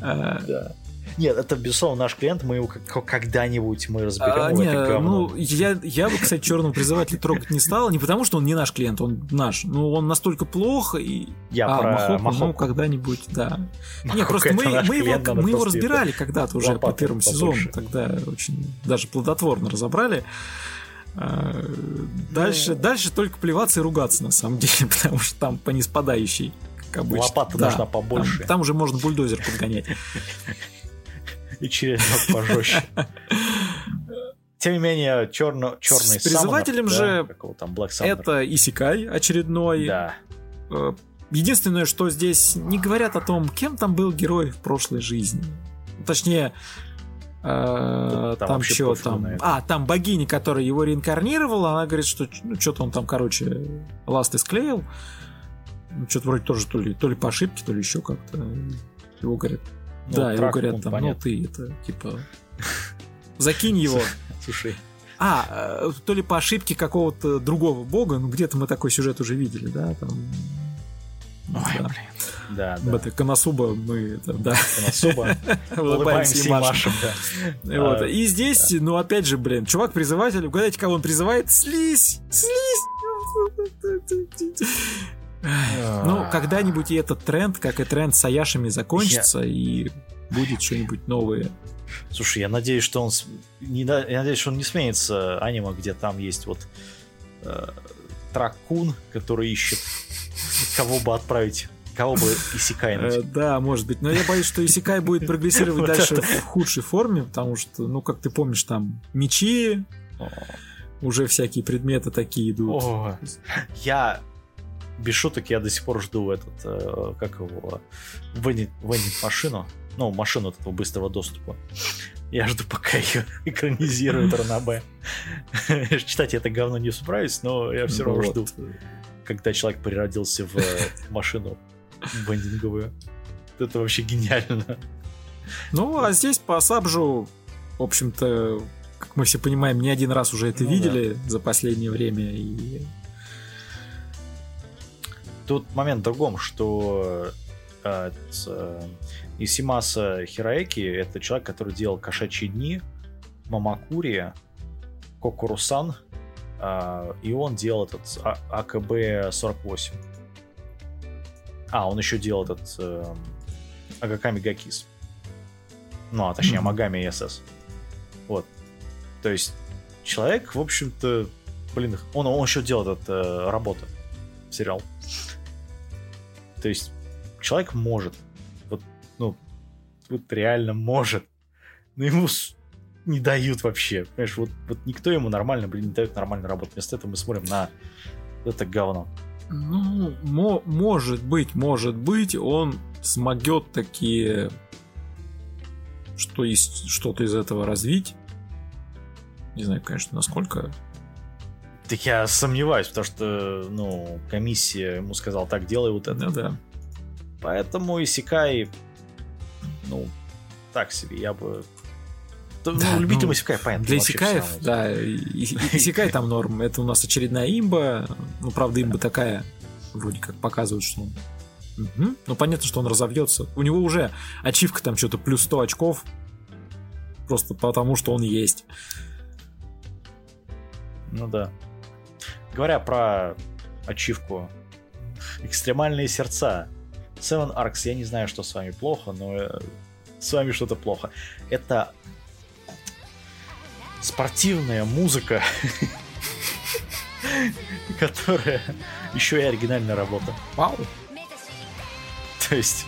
Да. Нет, это, безусловно, наш клиент, мы его когда-нибудь мы разберем. А, не, ну, я, я бы, кстати, черного призывателя трогать не стал, не потому что он не наш клиент, он наш. Ну, он настолько плохо и... Я а, про Махоку, Махоку. ну, когда-нибудь, да. Махоку не, просто мы, мы его, мы его разбирали когда-то уже по первому сезону, тогда очень даже плодотворно разобрали. А, дальше, ну... дальше только плеваться и ругаться, на самом деле, потому что там по неспадающей, как обычно. Лопата да, нужна побольше. Там, там уже можно бульдозер подгонять и черенок пожестче. Тем не менее, черно, черный С призывателем же да, там это Исикай очередной. Да. Э, единственное, что здесь не говорят о том, кем там был герой в прошлой жизни. Точнее, А, там вообще что там? А, там богиня, которая его реинкарнировала, она говорит, что ну, что-то он там, короче, ласты склеил. Ну, Что-то вроде тоже то ли, то ли по ошибке, то ли еще как-то. Его говорят, Ну, да, его говорят ну, там, ну понятно. ты это, типа, закинь его. Слушай, А, э, то ли по ошибке какого-то другого бога, ну где-то мы такой сюжет уже видели, да, там. ой, да. блин. Да, да. это Коносуба мы, это, да, Особо улыбаемся и машем. да. И Вот. А, И здесь, ну, опять же, блин, чувак-призыватель, угадайте, кого он призывает? Слизь! Слизь! Ну, когда-нибудь и этот тренд, как и тренд с Аяшами, закончится, и будет что-нибудь новое. Слушай, я надеюсь, что он не я надеюсь, что он не сменится аниме, где там есть вот э, Тракун, который ищет кого бы отправить, кого бы Э, исекайнуть. Да, может быть. Но я боюсь, что Исикай будет прогрессировать дальше в худшей форме, потому что, ну, как ты помнишь, там мечи, уже всякие предметы такие идут. Я без шуток, я до сих пор жду этот, э, как его, вендинг, вендинг машину, ну, машину этого быстрого доступа. Я жду, пока ее экранизируют Ранабе. Читать я это говно не справюсь, но я все равно жду, когда человек переродился в э, машину вендинговую. Это вообще гениально. Ну, а здесь по Сабжу, в общем-то, как мы все понимаем, не один раз уже это Ну видели за последнее время. И... Тут момент в другом, что э, э, Исимаса Хираеки это человек, который делал кошачьи дни, Мамакури, Кокурусан, э, и он делал этот А- АКБ-48. А, он еще делал этот э, Агаками Гакис. Ну, а точнее, Мгм. Амагами СС. Вот. То есть, человек, в общем-то, блин, он, он еще делал этот э, работа, сериал. То есть, человек может. Вот, ну, вот реально может. Но ему не дают вообще. Понимаешь, вот, вот никто ему нормально, блин, не дает нормально работать. Вместо этого мы смотрим на это говно. Ну, мо- может быть, может быть, он смогет такие что есть что-то из этого развить. Не знаю, конечно, насколько. Так я сомневаюсь, потому что, ну, комиссия ему сказала, так, делай вот это. Да, да. Поэтому Исикай, ну, так себе, я бы... Да, ну, любителям ну, Исикай, понятно. Для Исикаев, да, Исикай там норм. Это у нас очередная имба. Ну, правда, имба такая, вроде как показывают, что он... Ну, понятно, что он разовьется. У него уже ачивка там что-то плюс 100 очков. Просто потому, что он есть. Ну да. Говоря про ачивку, экстремальные сердца. Seven Arcs, я не знаю, что с вами плохо, но э, с вами что-то плохо. Это спортивная музыка, которая еще и оригинальная работа. Вау. То есть,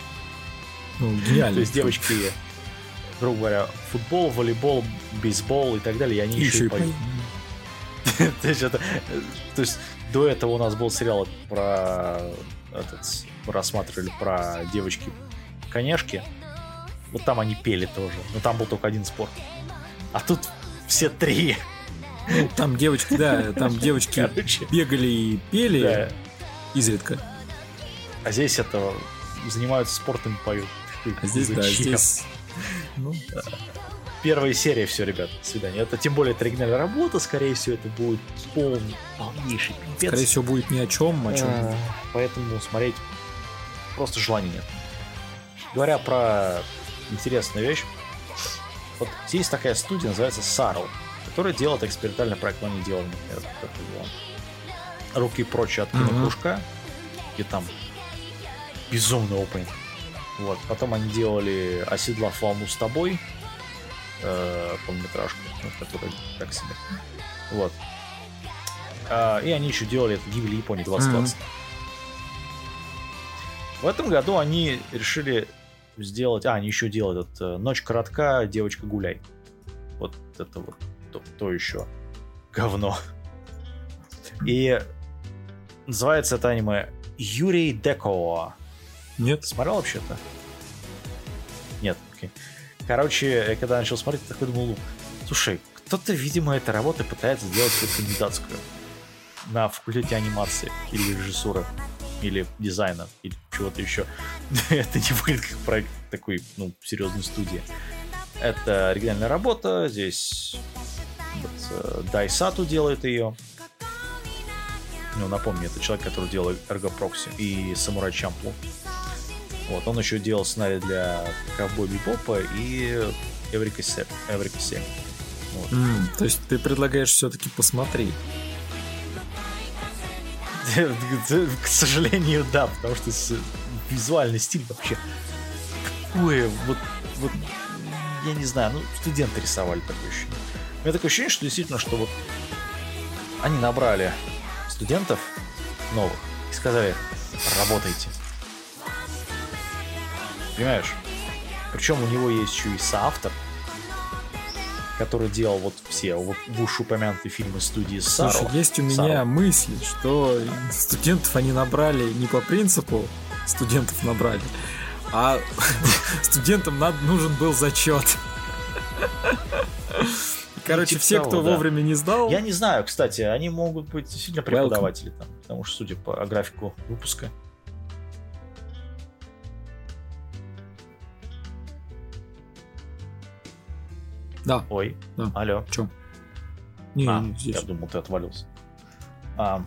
Ну, гениально. то есть девочки, грубо говоря, футбол, волейбол, бейсбол и так далее, и они И еще и поют. То есть, это, то есть до этого у нас был сериал про этот, рассматривали про девочки конешки. Вот там они пели тоже. Но там был только один спорт. А тут все три. Ну, там девочки, да, там девочки Короче. бегали и пели Да. изредка. А здесь это занимаются спортом и поют. А здесь, да, здесь... Ну, Первая серия, все, ребят, до свидания. Это тем более это оригинальная работа, скорее всего, это будет полный, полнейший пипец. скорее всего, будет ни о чем, о чем. А, Поэтому смотреть просто желания нет. Говоря про интересную вещь, вот есть такая студия, называется Sarl, которая делает экспериментальный проект, но они делали, например, как его, руки прочь от кинокружка, и там безумный опенинг. Вот. Потом они делали «Оседлав волну с тобой», э, полнометражку, ну, которая так себе. Вот. А, и они еще делали это Гибель Японии 2020. В этом году они решили сделать... А, они еще делают этот Ночь коротка, девочка гуляй. Вот это вот то, то еще говно. И называется это аниме Юрий Деко. Нет? Смотрел вообще-то? Нет, окей. Короче, я когда начал смотреть, я такой думал, слушай, кто-то, видимо, этой работы пытается сделать какую-то кандидатскую на факультете анимации или режиссуры или дизайна, или чего-то еще. Это не выглядит как проект такой, ну, серьезной студии. Это оригинальная работа, здесь э, Дайсату делает ее. Ну, напомню, это человек, который делал Ergo Proxy и Самурай Чамплу. Вот, он еще делал сценарий для Ковбой Бибопа и Эврика 7. Эврика 7. Вот. Mm, то есть ты предлагаешь все-таки посмотреть? К сожалению, да, потому что визуальный стиль вообще какое вот, вот я не знаю, ну, студенты рисовали такое ощущение. У меня такое ощущение, что действительно, что вот они набрали студентов новых и сказали, работайте. Понимаешь? Причем у него есть еще и соавтор, который делал вот все вот упомянутые фильмы студии Саро. Слушай, есть у меня Саро. мысль, что студентов они набрали не по принципу студентов набрали, а студентам нужен был зачет. Короче, типа все, кто вовремя не сдал. Я не знаю, кстати, они могут быть действительно преподаватели там, потому что, судя по графику выпуска. Да. Ой, да. алло. Че? Не, а, не, здесь. Я думал, ты отвалился. А,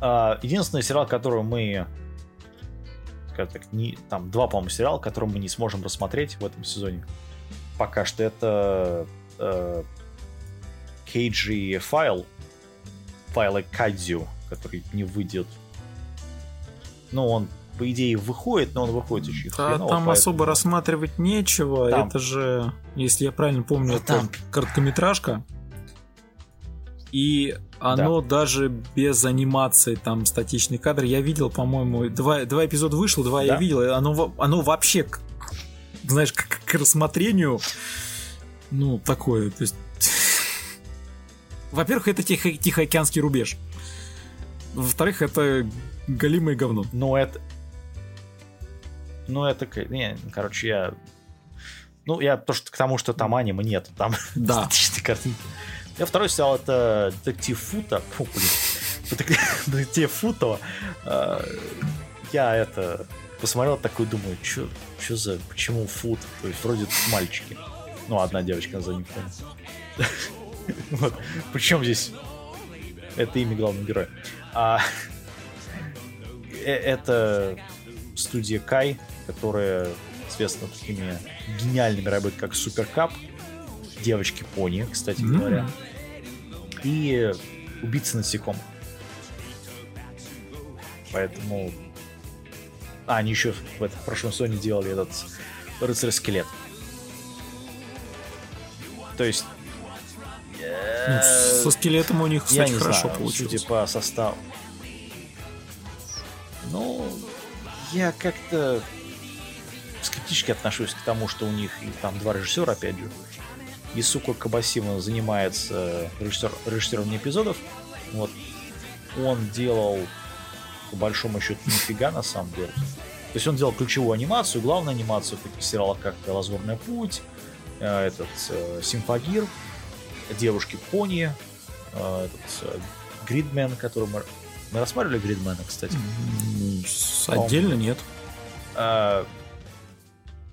а, единственный сериал, который мы скажем так, не, там два, по-моему, сериала, которые мы не сможем рассмотреть в этом сезоне. Пока что это э, KG файл, файлы Кадзю, который не выйдет. Ну, он по идее выходит, но он выходит очень да, хреново. Там поэтому... особо рассматривать нечего. Там... Это же, если я правильно помню, ну, это там... короткометражка. И оно да. даже без анимации, там, статичный кадр. Я видел, по-моему, два, два эпизода вышло, два да? я видел. Оно, оно вообще, знаешь, к, к рассмотрению, ну, такое. То есть... Во-первых, это тихо, Тихоокеанский рубеж. Во-вторых, это галимое говно. Ну, это... Ну, это... Не, короче, я... Ну, я то, что к тому, что там аниме нет, там да. статичные картинки. Я второй сериал это Детектив Фута. Фу, блин. Детектив Футова. А, я это посмотрел такой, думаю, что за, почему Фут? То есть вроде мальчики. Ну, одна девочка заднем фоне. вот. Причем здесь это имя главного героя. А, э, это студия Кай, которая известна такими гениальными работами, как Суперкап девочки пони, кстати mm-hmm. говоря, и убийцы насекомых. Поэтому... А, они еще в, этом, в прошлом сезоне делали этот рыцарь-скелет. То есть... Ну, со скелетом у них, кстати, я не хорошо знаю, получилось. Судя по составу. Ну, я как-то скептически отношусь к тому, что у них и там два режиссера, опять же. Исуко Кабасима занимается режиссер, режиссированием эпизодов. Вот. Он делал, по большому счету, нифига на самом деле. То есть он делал ключевую анимацию, главную анимацию в таких сериалах, как «Лазурный путь», э, этот э, «Симфагир», «Девушки-пони», э, этот «Гридмен», который мы... Мы рассматривали «Гридмена», кстати? Отдельно нет.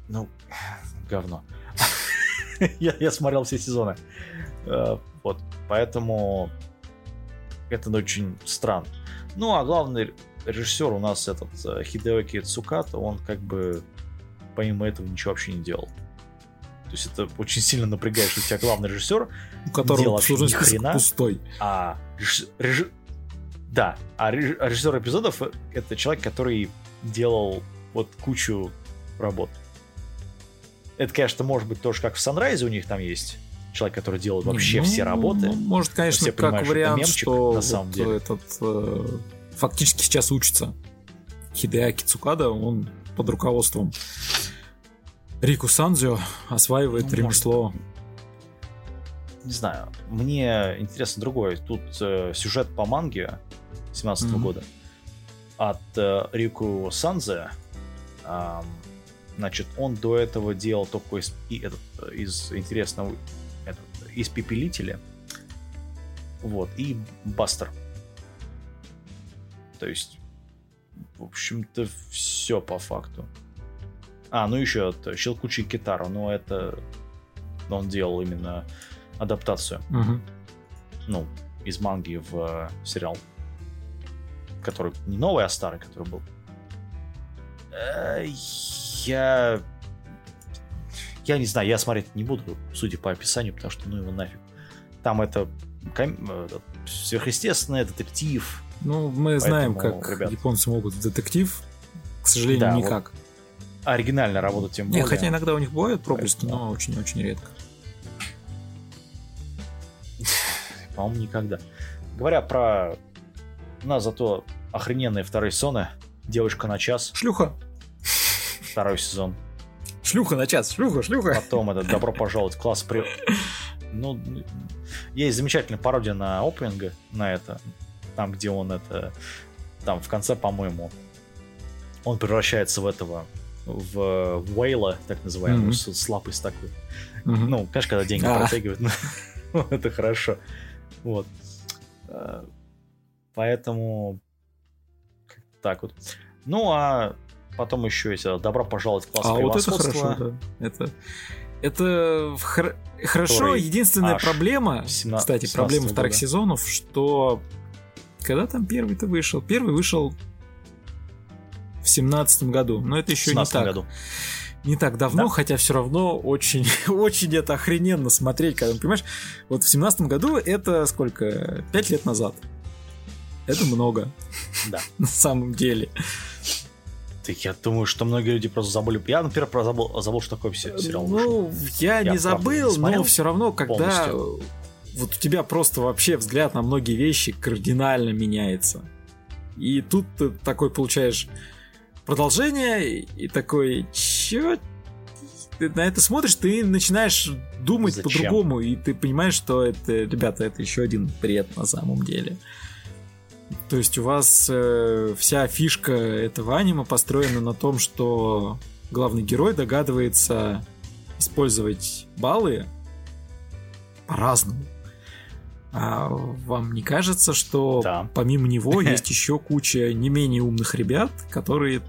Ну, говно. я, я смотрел все сезоны. Э, вот, поэтому это очень странно. Ну, а главный режиссер у нас этот э, Хидеоки Цуката, он как бы помимо этого ничего вообще не делал. То есть это очень сильно напрягает, что у тебя главный режиссер, у которого ни хрена, пустой. А реж... Да, а режиссер эпизодов это человек, который делал вот кучу работ. Это, конечно, может быть тоже как в Sunrise у них там есть человек, который делает вообще ну, все работы. Ну, может, конечно, все как вариант, что, что на самом вот деле. этот э, фактически сейчас учится Хидеаки Цукада, он под руководством Рику Санзио осваивает ну, ремесло. Не знаю, мне интересно другое. Тут э, сюжет по манге 17 mm-hmm. года от э, Рику Санзе. Э, Значит, он до этого делал только из, и этот, из интересного этот, испепелителя. Вот, и Бастер. То есть, в общем-то, все по факту. А, ну еще это Щелкучий Китару, но это он делал именно адаптацию. Мгм. Ну, из манги в э, сериал. Который не новый, а старый, который был. Я... Я не знаю, я смотреть не буду, судя по описанию, потому что ну его нафиг. Там это ком- э, сверхъестественное, детектив. Ну, мы знаем, Поэтому, как ребят. японцы могут в детектив. К сожалению, Да, вот никак. Оригинально работа тем Не, более. хотя иногда у них бывают Поэтому- но очень-очень редко. По-моему, никогда. Говоря про... У нас зато охрененные вторые сезоны. Девушка на час, Шлюха! Второй сезон. Шлюха на час! Шлюха, шлюха! Потом это «Добро пожаловать в класс при...» Ну, есть замечательная пародия на опенинга, на это. Там, где он это... Там в конце, по-моему, он превращается в этого в Уэйла, так называемую, Мгм. с, лапой такой. Мгм. Ну, конечно, когда деньги А. протягивают, ну, это хорошо. Вот. Э, Поэтому так вот. Ну, а потом еще есть э, «Добро пожаловать в класс А вот это превосходства». хорошо, да. Это, это хор- хорошо. Единственная проблема, 17 кстати, 17 проблема вторых года. сезонов, что когда там первый-то вышел? Первый вышел в семнадцатом году, но это еще не 17 так, году. не так давно, Да. хотя все равно очень, очень это охрененно смотреть, когда, понимаешь, вот в семнадцатом году это сколько? Пять лет назад. Это много, Да. на самом деле. Так я думаю, что многие люди просто забыли. Я, например, про забыл, забыл, что такое се- сериал вышел. Ну, я, Я, не забыл, не но все равно, когда полностью. вот у тебя просто вообще взгляд на многие вещи кардинально меняется. И тут ты такой получаешь продолжение, и такой, чё? Ты на это смотришь, ты начинаешь думать по-другому, и ты понимаешь, что это, ребята, это еще один бред на самом деле. То есть у вас э, вся фишка этого аниме построена на том, что главный герой догадывается использовать баллы по-разному. А вам не кажется, что Да. помимо него есть еще куча не менее умных ребят, которые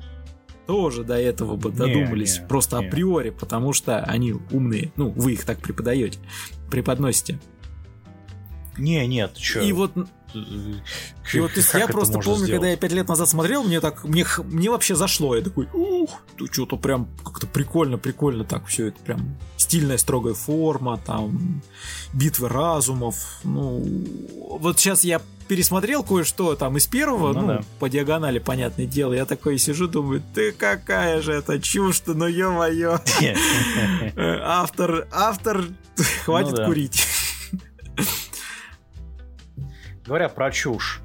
тоже до этого бы Не, додумались не, просто не. априори, потому что они умные. Ну, вы их так преподаете, преподносите. Не, нет, что? И вот и вот я просто помню, когда я пять лет назад смотрел, мне так, мне, мне вообще зашло. Я такой, ух, ты что-то прям как-то прикольно, прикольно так все это прям стильная строгая форма, там битвы разумов. Ну, вот сейчас я пересмотрел кое-что там из первого, Ну ну, да. по диагонали, понятное дело. Я такой сижу, думаю, ты какая же это чушь-то, ну ё-моё. Э, Автор, автор, хватит Ну курить. Говоря про чушь.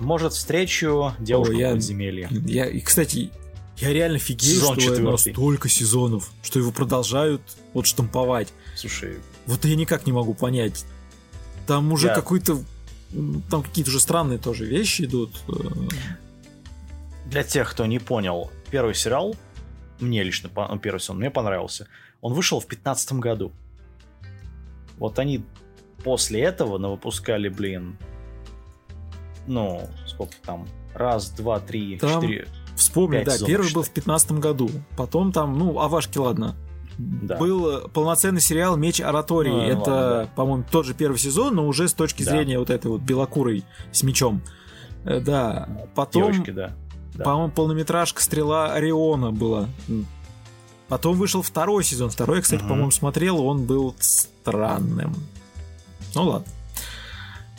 Может, встречу девушку Ой, я- в подземелье. Я, и, кстати, я реально фигею, Сезон что четвертый. столько сезонов, что его продолжают вот штамповать. Слушай, Вот я никак не могу понять. Там уже Я- какой-то... Там какие-то уже странные тоже вещи идут. э, для тех, кто не понял, первый сериал, мне лично, ну, первый сезон, мне понравился. Он вышел в 15 году. Вот они после этого навыпускали, блин, ну, сколько там, раз, два, три, Там четыре, Вспомни, да, сезонов, первый был считай. в 15 году. Потом там, ну, Авашки, ладно. Да. Был э, полноценный сериал Меч Оратории. Ну, Это, ладно, по-моему, тот же первый сезон, но уже с точки Да. зрения вот этой вот белокурой с мечом. Э, Да. Потом девочки, да. Да. По-моему, полнометражка «Стрела Ориона» была. Потом вышел второй сезон. Второй, кстати, Мгм. по-моему, смотрел, он был странным. Ну ладно.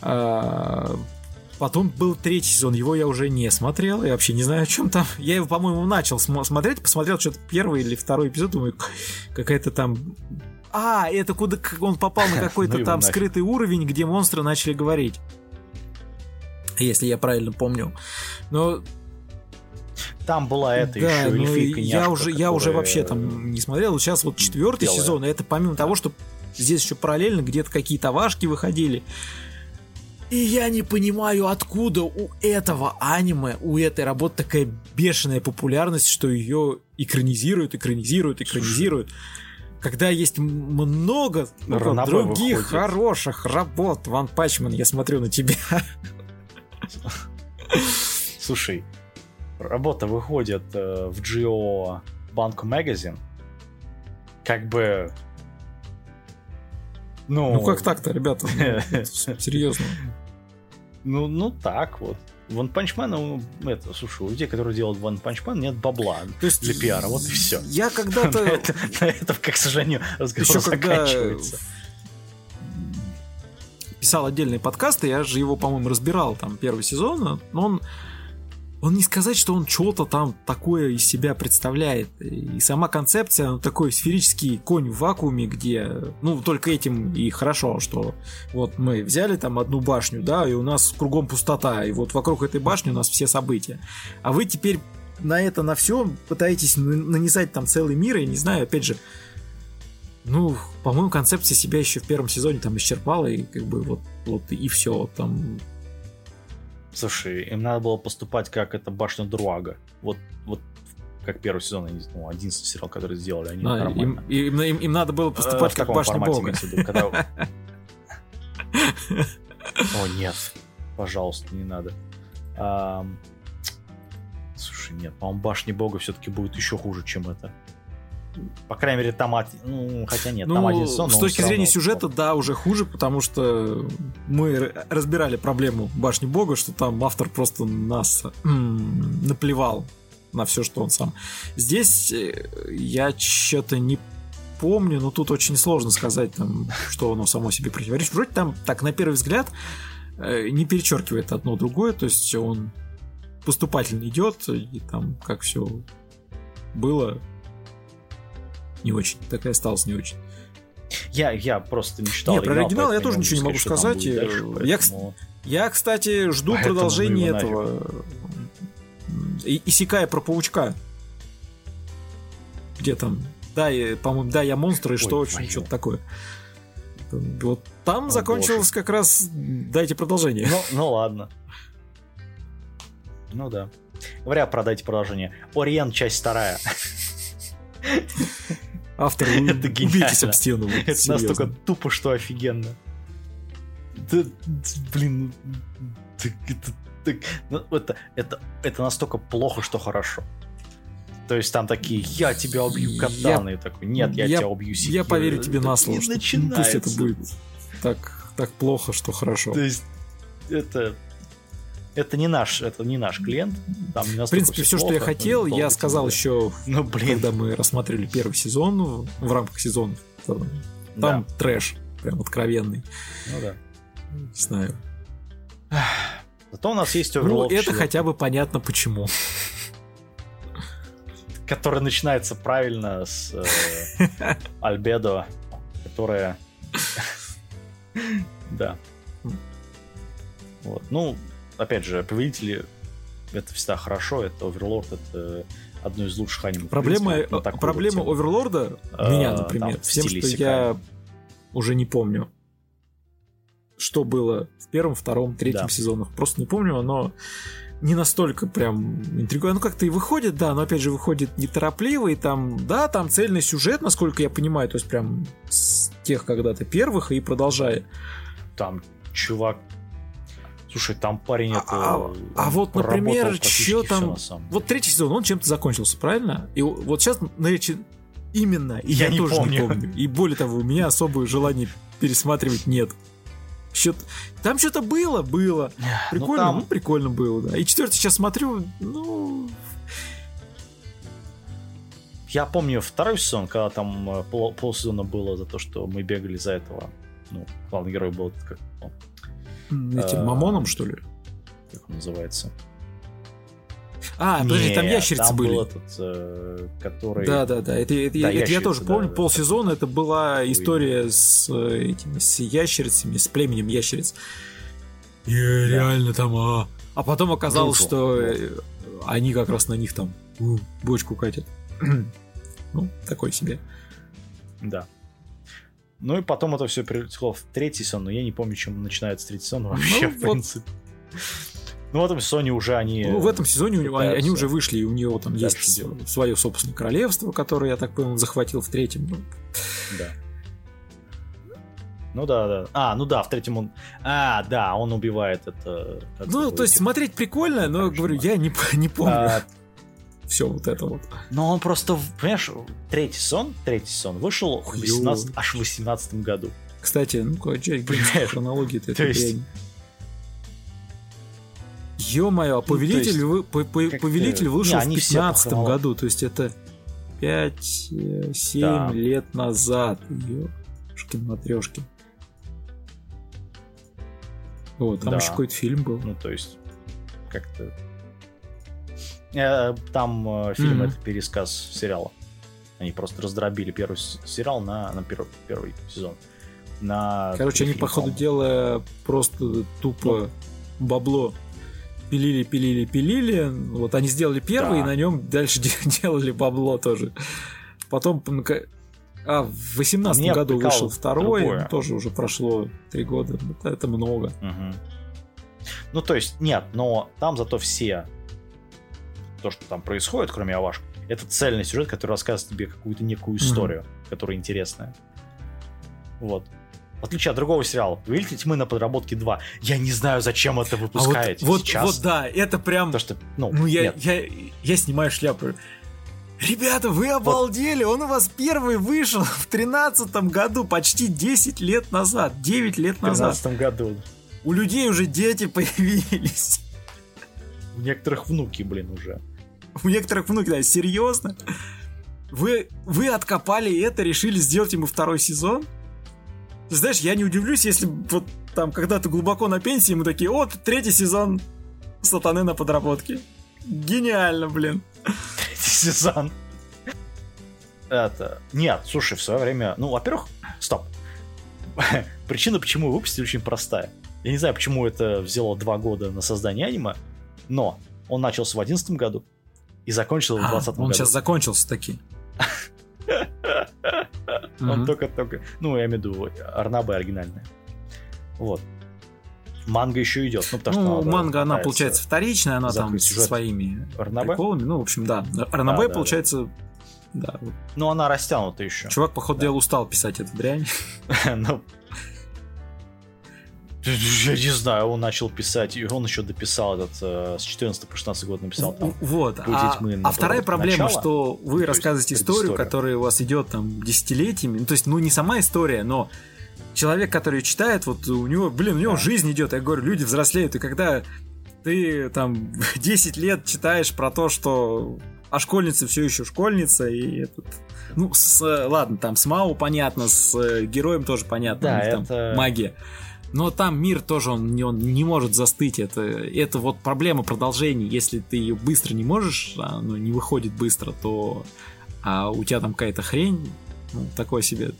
А, Потом был третий сезон, его я уже не смотрел, я вообще не знаю, о чем там. Я его, по-моему, начал смо- смотреть, посмотрел что-то первый или второй эпизод, думаю, какая-то там... А, это куда он попал на какой-то Ну там нафиг. скрытый уровень, где монстры начали говорить. Если я правильно помню. Но Там была это да, еще ну, эльфийка я уже, я уже вообще там не смотрел. Сейчас вот четвертый сезон, и это помимо того, что здесь еще параллельно где-то какие-то важки выходили. И я не понимаю, откуда у этого аниме, у этой работы такая бешеная популярность, что ее экранизируют, экранизируют, экранизируют. Когда есть много ну, других выходит. хороших работ, Ван Пачман, я смотрю на тебя. Слушай, работа выходит э, в Geo Bank Magazine. Как бы... Ну, ну как так-то, ребята? Ну, серьезно. Ну, ну так вот. Ван Панчмена, это, слушай, у людей, которые делают Ван Панчмен, нет бабла То есть для пиара, вот и все. Я когда-то... На этом, как сожалению, разговор Еще заканчивается. писал отдельные подкасты, я же его, по-моему, разбирал там первый сезон, но он он не сказать, что он что-то там такое из себя представляет. И сама концепция, ну, такой сферический конь в вакууме, где, ну, только этим и хорошо, что вот мы взяли там одну башню, да, и у нас кругом пустота, и вот вокруг этой башни у нас все события. А вы теперь на это, на все пытаетесь нанизать там целый мир, и не знаю, опять же, ну, по-моему, концепция себя еще в первом сезоне там исчерпала, и как бы вот, вот и все. Там Слушай, им надо было поступать как это башня Друага. Вот, вот как первый сезон, ну, одиннадцатый сериал, который сделали, они а, им, им, им, им надо было поступать э, как башня Бога. Когда... О, нет, пожалуйста, не надо. А... Слушай, нет, по-моему, башня Бога все-таки будет еще хуже, чем это. По крайней мере, там, ну, хотя нет, ну, там один сон. С точки зрения сюжета, да, уже хуже, потому что мы разбирали проблему Башни Бога, что там автор просто нас м- наплевал на все, что он сам. Здесь э, я что-то не помню, но тут очень сложно сказать, там, что оно само себе противоречит. Вроде там, так, на первый взгляд, э, не перечеркивает одно другое, то есть он поступательно идет, и там как все было, не очень. Так и осталось не очень. Я, я просто не читал. Не, про оригинал я тоже ничего не могу сказать. Дальше, поэтому... я, я, кстати, жду поэтому продолжения этого. И, Исекая про паучка. Где там? Да, по-моему, да, я монстр и Ой, что очень что-то такое. Вот там О, закончилось боже. как раз. Дайте продолжение. Ну, ну ладно. Ну да. Говоря про дайте продолжение. Ориент, часть вторая. Автор, это убейтесь об стену. Вот, это серьезно. настолько тупо, что офигенно. Да, блин, это, это, ну, это, это, это настолько плохо, что хорошо. То есть там такие, я тебя убью катаны, я, такой, нет, я, я тебя убью секирой. Я поверю тебе на слово, что пусть это будет так, так плохо, что хорошо. То есть это это не наш, это не наш клиент. Там не в принципе, все, плохо, что я хотел, я сказал еще, ну, блин. когда мы рассмотрели первый сезон в рамках сезона. Там да. трэш, прям откровенный. Ну да. Не знаю. Зато у нас есть Ну, это хотя бы понятно почему. Который начинается правильно с э, Альбедо, которая... да. Вот. Ну, опять же, повелители это всегда хорошо, это Оверлорд, это одно из лучших аниме. Проблема, принципе, вот проблема Оверлорда, а, меня, например, там, тем, что я уже не помню, что было в первом, втором, третьем да. сезонах. Просто не помню, оно не настолько прям интригует. Ну, как-то и выходит, да, но опять же выходит неторопливо, и там, да, там цельный сюжет, насколько я понимаю, то есть прям с тех когда-то первых и продолжая. Там чувак Слушай, там парень это... А, а вот, например, что там... Вот третий сезон, он чем-то закончился, правильно? И вот сейчас наречен именно, и я, я не тоже помню. не помню. И более того, у меня особого желания пересматривать нет. Что там что-то было, было. Ну, прикольно, ну, там... ну, прикольно было, да. И четвертый сейчас смотрю, ну... Я помню второй сезон, когда там э, пол, полсезона было за то, что мы бегали за этого. Ну, главный герой был как Этим а, мамоном, что ли? Как он называется? А, подожди, там ящерицы там были. Был этот, э, который... Да, да, да. Это, это, да, это я тоже помню. Да, полсезона это была история с э, этими с ящерицами, с племенем ящериц. И да. реально там. А, а потом оказалось, Душу. что вот. они как раз на них там бочку катят. ну, такой себе. Да. Ну и потом это все перелетело в третий сезон, но я не помню, чем начинается третий сезон вообще, Ну, в вот. принципе. Ну, в этом сезоне уже они... Ну, в этом сезоне у него, они, они уже вышли, и у него там есть делать. свое собственное королевство, которое, я так понял, он захватил в третьем. Ну, Да. Ну да, да. А, ну да, в третьем он... А, да, он убивает это... Ну, то есть смотреть прикольно, но, говорю, я не, не помню А, все вот это вот. Но он просто, понимаешь, третий сезон, третий сезон вышел в Хуёво. 18 аж в 18 году. Кстати, ну-ка, хронологии-то То этой есть-. Ё-моё, а то Повелитель, есть, вы- по- по- как-то- Повелитель вышел Не, в они все по 15 хронолог- году, то есть это 5-7 Да. лет назад. Ёшкин матрешки. Вот, там Да. еще какой-то фильм был. Ну, то есть, как-то... Э, Там э, фильм Мгм. это пересказ сериала. Они просто раздробили первый сериал на, на первый, первый сезон. На Короче, они, фильм, по ходу дела, просто тупо бабло пилили, пилили, пилили. Вот они сделали первый, Да. и на нем дальше де- делали бабло тоже. Потом, ну, а, в восемнадцатом Меня году прикалывает вышел второй, другое. ну, тоже уже прошло три года. Это, много. Мгм. Ну, то есть, нет, но там зато все то, что там происходит, кроме Авашки, это цельный сюжет, который рассказывает тебе какую-то некую историю, которая интересная. Вот. В отличие от другого сериала, «Повелитель тьмы на подработке 2». Я не знаю, зачем это А вот, выпускаете вот, сейчас. вот да, это прям... То, что, ну, Ну, я, нет. я, я снимаю шляпу. Ребята, вы обалдели, он у вас первый вышел в тринадцатом году, почти 10 лет назад, 9 лет в назад. 2013 году. У людей уже дети появились. У некоторых внуки, блин, уже. У некоторых внуки, да, серьезно? Вы, вы откопали это, решили сделать ему второй сезон? Знаешь, я не удивлюсь, если вот там когда-то глубоко на пенсии мы такие, вот, третий сезон Сатаны на подработке. Гениально, блин. Третий сезон. Это... Нет, слушай, в свое время... Ну, во-первых, стоп. Причина, почему выпустили, очень простая. Я не знаю, почему это взяло два года на создание аниме, но он начался в 2011 году и закончился в А, 2020 он году. сейчас закончился таки. Он только-только... Ну, я имею в виду, Арнаба оригинальная. Вот. Манга еще идет. Ну, потому что Ну, надо манга, она, получается, вторичная, она там со своими Арнабе? приколами. Ну, в общем, да. Арнабе, Да, да, получается, да. вот. Ну, она растянута еще. Чувак, походу, Да. дела устал писать эту дрянь. Ну, я не знаю, он начал писать, и он еще дописал этот, э, с 14 по 16 год написал там. Вот. «Путь А, тьмы» а вторая проблема, начала. что вы рассказываете историю, которая у вас идет там десятилетиями. Ну, то есть, ну, не сама история, но человек, который читает, вот у него, блин, у него Да. жизнь идет. Я говорю, люди взрослеют, и когда ты там 10 лет читаешь про то, что а школьница все еще школьница, и этот... Ну, с, ладно, там с Мау понятно, с э, героем тоже понятно, Да, них там это- магия. Но там мир тоже, он, не- он не может застыть. Это, это вот проблема продолжений. Если ты ее быстро не можешь, а оно не выходит быстро, то а у тебя там какая-то хрень, ну, такое себе.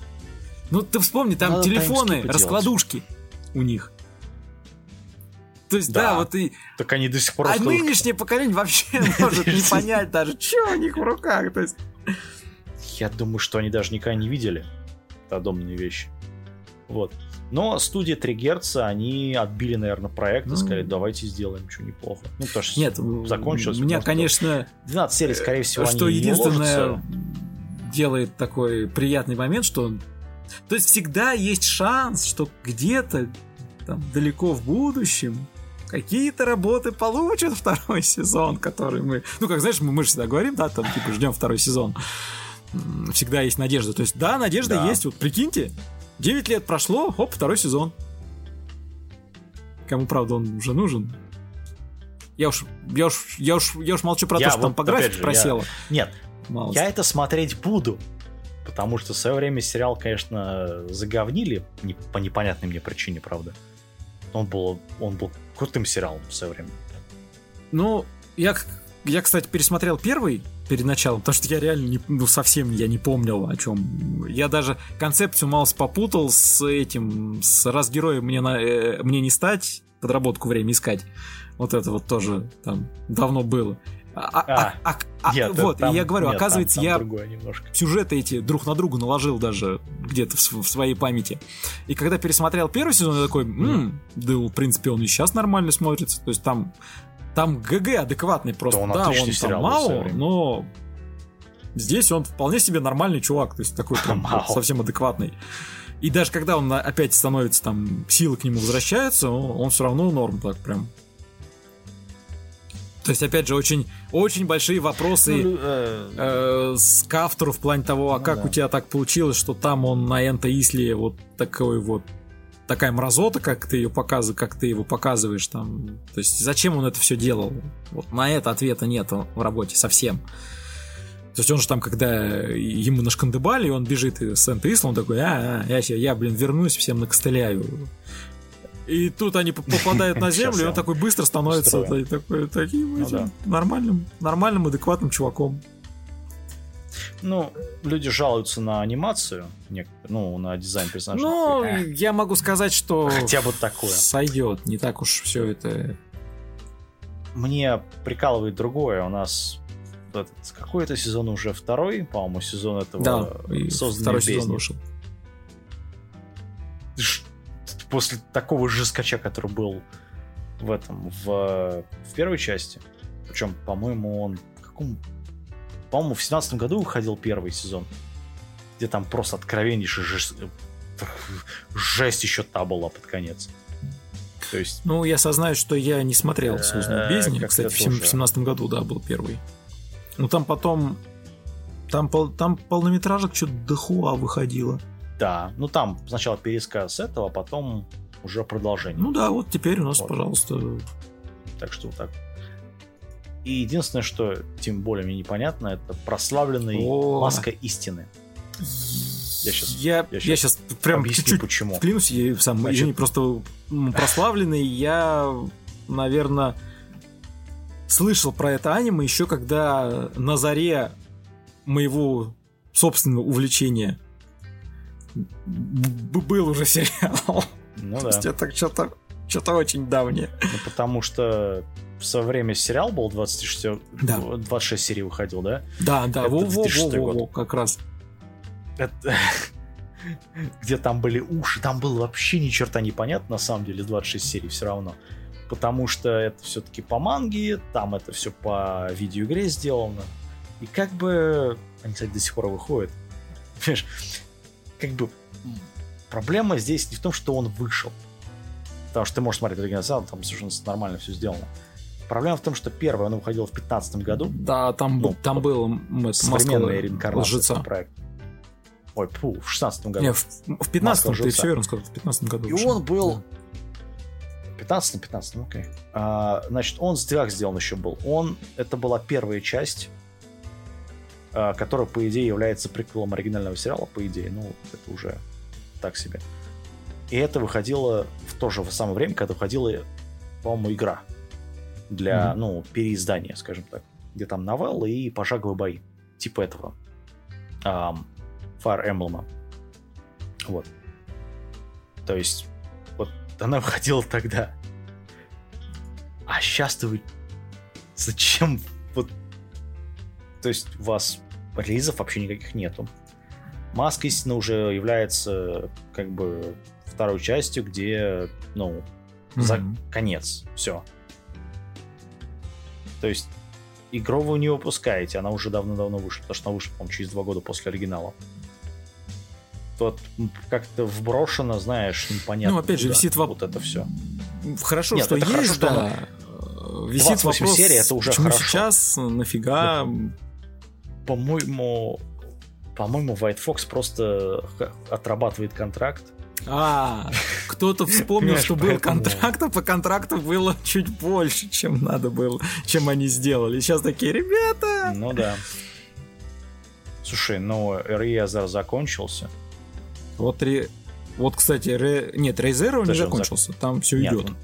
Ну, ты вспомни, там Надо телефоны, раскладушки у них. То есть, да, Да. вот и... Так они до сих пор А нынешнее поколение вообще может не понять даже, что у них в руках. То есть, Я думаю, что они даже никогда не видели подобные вещи. Вот. Но студия 3 Герца, они отбили, наверное, проект и Ну. сказали, давайте сделаем что неплохо. Ну, потому что нет, закончилось. у меня, конечно, 12 серий, скорее всего, что они единственное делает такой приятный момент, что он- то есть всегда есть шанс, что где-то там далеко в будущем какие-то работы получат второй сезон, который мы, ну как знаешь, мы, мы же всегда говорим, да, там типа ждем второй сезон. Всегда есть надежда. То есть да, надежда Да. есть. Вот прикиньте, 9 лет прошло, хоп, второй сезон. Кому правда он уже нужен? Я уж, я уж, я уж, я уж молчу про Я то, что там вот, по опять графике же, я- просело. Нет, Мало. я это смотреть буду. Потому что в свое время сериал, конечно, заговнили не- по непонятной мне причине, правда. Он был, он был крутым сериалом в свое время. Ну, я, я, кстати, пересмотрел первый перед началом, потому что я реально не, ну, совсем я не помнил о чем. Я даже концепцию Маус попутал с этим, с раз героем мне, на, э, мне не стать, подработку время искать. Вот это вот тоже там давно было. А, а, а, а, Нет, вот, там- и я говорю, нет, там- оказывается, там я другое немножко. сюжеты эти друг на друга наложил даже где-то в, в своей памяти. И когда пересмотрел первый сезон, я такой, «М, да, в принципе, он и сейчас нормально смотрится. То есть там, там ГГ адекватный просто. Да, он Да, он, там мало, но здесь он вполне себе нормальный чувак. То есть такой прям совсем адекватный. И даже когда он опять становится там, силы к нему возвращаются, он, все равно норм так прям. То есть, опять же, очень, очень большие вопросы Ну, э, э, с к автору в плане того, а Ну как да. у тебя так получилось, что там он на Энто Исле вот такой вот такая мразота, как ты ее показываешь, как ты его показываешь там. То есть зачем он это все делал? Вот на это ответа нет в работе совсем. То есть он же там, когда ему нашкандыбали, он бежит из Сент он такой, а, а, я, я, блин, вернусь, всем накостыляю. И тут они попадают на землю, и он такой быстро становится такой, таким Ну да. нормальным, нормальным, адекватным чуваком. Ну, люди жалуются на анимацию, ну, на дизайн персонажей. Ну, я могу сказать, что Хотя бы такое. сойдет. Не так уж все это. Мне прикалывает другое. У нас этот, какой это сезон уже второй, по-моему, сезон этого Да, созданный второй сезон вышел. После такого же скача, который был в этом, в, в первой части. Причем, по-моему, он в каком... По-моему, в семнадцатом году выходил первый сезон, где там просто откровеннейшая жесть, жесть еще та была под конец. То есть, Ну, я сознаюсь, что я не смотрел Э, «Созданную бездни». Кстати, в сем- тоже. в семнадцатом году, да, был первый. Ну, там потом... Там, пол- там полнометражек что-то дохуа выходило. да, ну там сначала пересказ этого, а потом уже продолжение. Ну да, вот теперь у нас, Вот. пожалуйста. Так что вот так. И единственное, что тем более мне непонятно, это прославленный О. маска истины. Я щас- я, я я щас сейчас прям чуть-чуть почему. Клянусь, я сам, Значит- извини, просто прославленный, я, наверное, слышал про это аниме еще когда на заре моего собственного увлечения был уже сериал. Ну То да. есть это что-то что-то очень давнее. Ну, потому что в свое время сериал был 26, Да. 26 серий выходил, да? Да, да, во, во, во, 2006 во, во, как раз. Это- Где там были уши, там было вообще ни черта не понятно, на самом деле, 26 серий все равно. Потому что это все-таки по манге, там это все по видеоигре сделано. И как бы... Они, кстати, до сих пор выходят. Понимаешь, как бы проблема здесь не в том, что он вышел. Потому что ты можешь смотреть оригинал, там совершенно нормально все сделано. Проблема в том, что первый он выходил в 15 году. Да, там, Ну, был- там был м, это, Современная реинкарнация лжеца. проекта. Ой, фу, в 16 году. Не, в, в 15-м ты все верно сказал, в 15 году. И он был... Да. 15 15 ну окей. А, значит, он с двоих сделан еще был. Он... Это была первая часть, а, которая, по идее, является приквелом оригинального сериала, по идее. Ну, это уже так себе. И это выходило в то же самое время, когда выходила, по-моему, игра для, Мгм. ну, переиздания, скажем так. Где там новеллы и пошаговые бои. Типа этого. Ам, Fire Emblem. Вот. То есть, вот она выходила тогда. А сейчас-то вы... Зачем вот... То есть у вас релизов вообще никаких нету. Маска истины уже является как бы второй частью, где, ну, за Мгм. конец. Все. То есть игру вы не выпускаете, она уже давно-давно вышла, потому что она вышла, по-моему, через два года после оригинала. М, как-то вброшено, знаешь, непонятно. Ну, опять же, висит воп- Вот это все. Хорошо, Нет, что это есть, хорошо, что да. Э, Висит 28 вопрос, серий, это уже почему хорошо. сейчас, нафига. По-моему, по-моему, White Fox просто отрабатывает контракт. А, кто-то вспомнил, что был контракт, а по контракту было чуть больше, чем надо было, чем они сделали. Сейчас такие, ребята... Ну да. Слушай, ну, Риазер закончился. Вот, ре... вот кстати, ре... нет, Рейзеро не закончился, там все Нет, идет. он-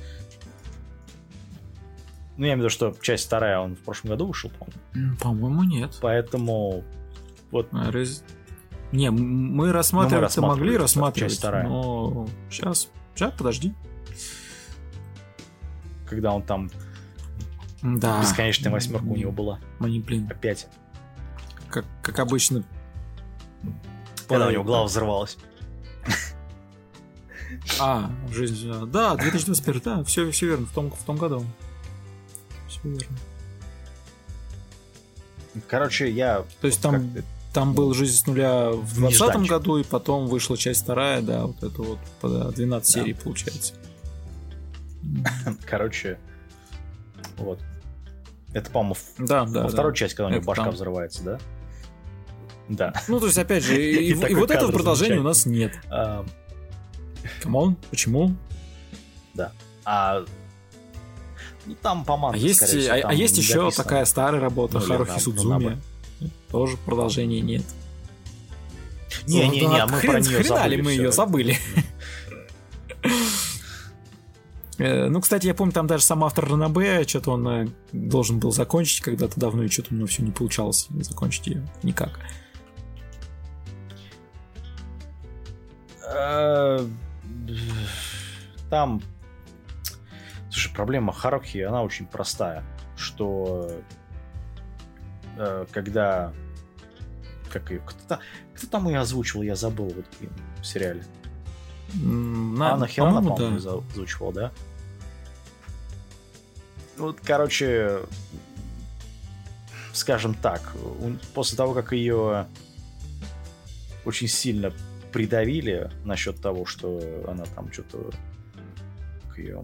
Ну, я имею в виду, что часть вторая он в прошлом году вышел, по-моему. По-моему, нет. Поэтому вот А, Рез- Не, мы рассматривать рассматривали могли рассматривать, но сейчас, сейчас, подожди. когда он там Да. Бесконечная восьмерка у него была. Они, блин, Опять. как, как обычно. Когда у него голова взорвалась. А, жизнь. а, Да, 2021, да, все, все верно, в том, в том году. Все верно. Короче, я... То есть там, там был жизнь с нуля в 2020 Нежданчик. году, и потом вышла часть вторая, да, вот это вот по- да, 12 Да. серий получается. Короче, вот. Это, по-моему, Да, да. во да. второй части, когда у него Это башка там. взрывается, да? Да. Ну, то есть, опять же, и, И и такой вот этого продолжения у нас нет. А, Камон, почему? а, ну, там по А манге, есть, скорее всего, а, а есть еще дописано. такая старая работа Ну, Харухи на- Судзуми. Тоже продолжения нет. Не-не-не, Ну, мы хрен- про нее забыли мы ее забыли? Э, Ну, кстати, я помню, там даже сам автор Ранабе, что-то он э, должен был закончить когда-то давно, и что-то у него все не получалось закончить ее никак. Э, Там, слушай, проблема Харухи, она очень простая, что э, когда как ее, кто, кто там ее озвучивал, я забыл вот в сериале. На- Анна Хилана, по-моему, по-моему, да. ее озвучивал, да? Вот, короче, скажем так, после того, как ее очень сильно придавили насчет того, что она там что-то... Как ее...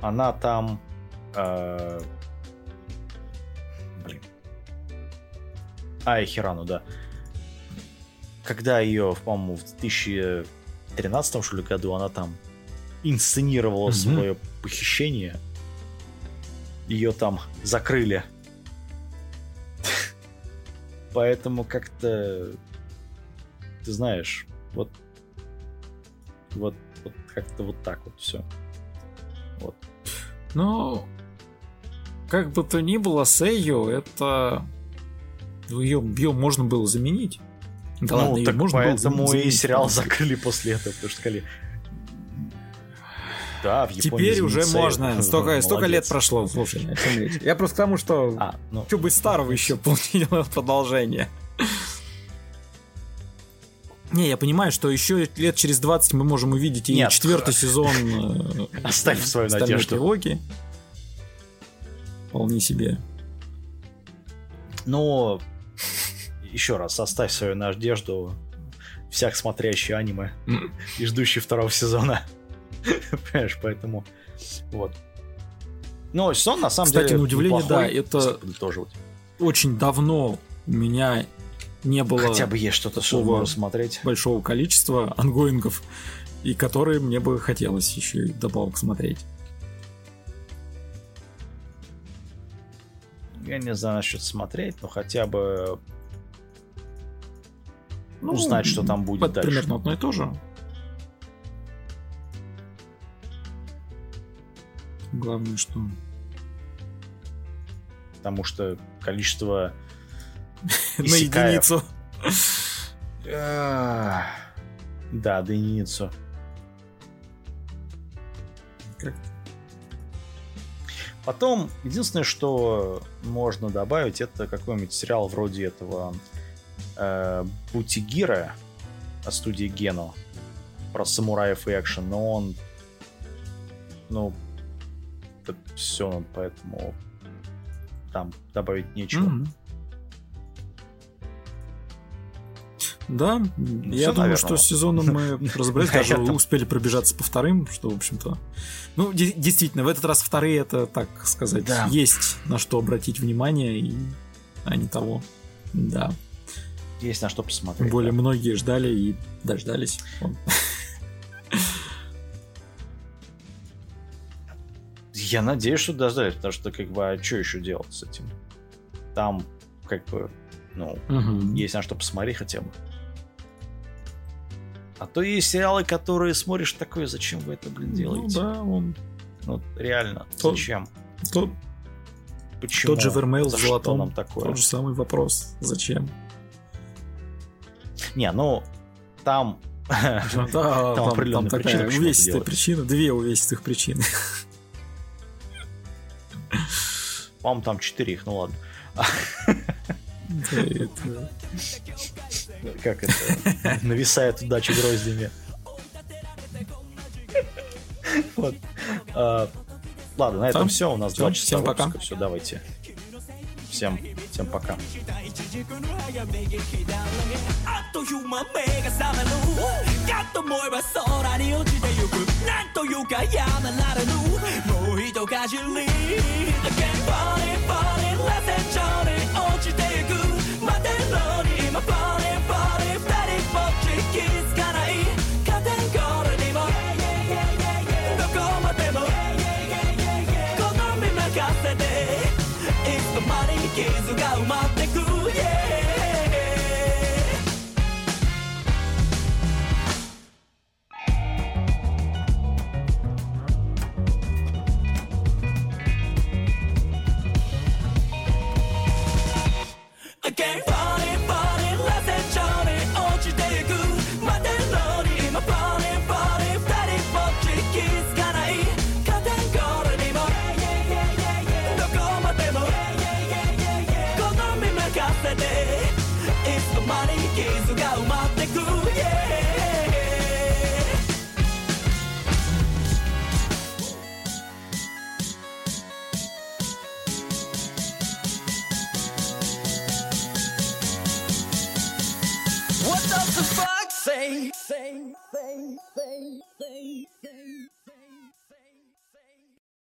Она там... э, Ай, Хирану, да. Когда ее, по-моему, в 2013 что ли, году она там инсценировала Мгм. свое похищение. Ее там закрыли. Поэтому как-то, ты знаешь, вот, вот, вот как-то вот так вот все. Вот. Но, как бы то ни было, Сейю, это... Ее, ее можно было заменить. Да ладно, ну, её так можно было поэтому и заменить, сериал потому что закрыли после этого, потому что сказали, да, в Японии Теперь уже можно. Столько, столько лет прошло, слушай. речь? Я просто к тому, что А, ну, что бы старого еще получило продолжение. Не, я понимаю, что еще лет через 20 мы можем увидеть и Нет. четвертый сезон э, Оставь свою «Стальной надежду». тревоги. Вполне себе. Но еще раз, оставь свою надежду всяк смотрящий аниме и ждущий второго сезона. Понимаешь, поэтому вот. Ну, сезон на самом Кстати, деле на удивление, неплохой, да, это-. Очень давно у меня не было Хотя бы есть что-то, что можно смотреть. большого количества ангоингов, и которые мне бы хотелось еще и добавок смотреть. Я не знаю насчет смотреть, но хотя бы Ну, узнать, что там будет это дальше. примерно одно и то же. Главное, что... Потому что количество... На единицу. Да, до единицу. Как- Потом, единственное, что можно добавить, это какой-нибудь сериал вроде этого э, Бутигира от студии Гено про самураев и экшен, но он, ну, это все, поэтому там добавить нечего. Мгм. Да, я всё, думаю, наверное. что с сезоном мы разобрались, даже успели пробежаться по вторым, что, в общем-то... Ну, де- действительно, в этот раз вторые, это, так сказать, Да. есть на что обратить внимание, и... а не того. Да. Есть на что Тем посмотреть. более да. многие ждали и дождались. Я надеюсь, что дождались, потому что, как бы, а что еще делать с этим? Там, как бы, ну, Мгм. есть на что посмотреть хотя бы. А то есть сериалы, которые смотришь такое, зачем вы это, блин, Ну делаете? да, он... Ну, реально, То- зачем? Тот, Почему? тот же Вермейл в золотом. нам такое? Тот же самый вопрос. Зачем? Не, ну, там... Да, там, почему это увесистая причина, две увесистых причины. По-моему, там 4 их, ну ладно Как это? Нависает удача гроздями. Вот. А, ладно, на этом все. У нас два часа Всем пока. Все, давайте. Всем, всем пока. あっという間目が覚めるかと思えば空に落ちてゆくなんというかやめられぬもう一かじり Again falling falling less than Johnny 落ちてゆく待て が埋まってく yeah Again way.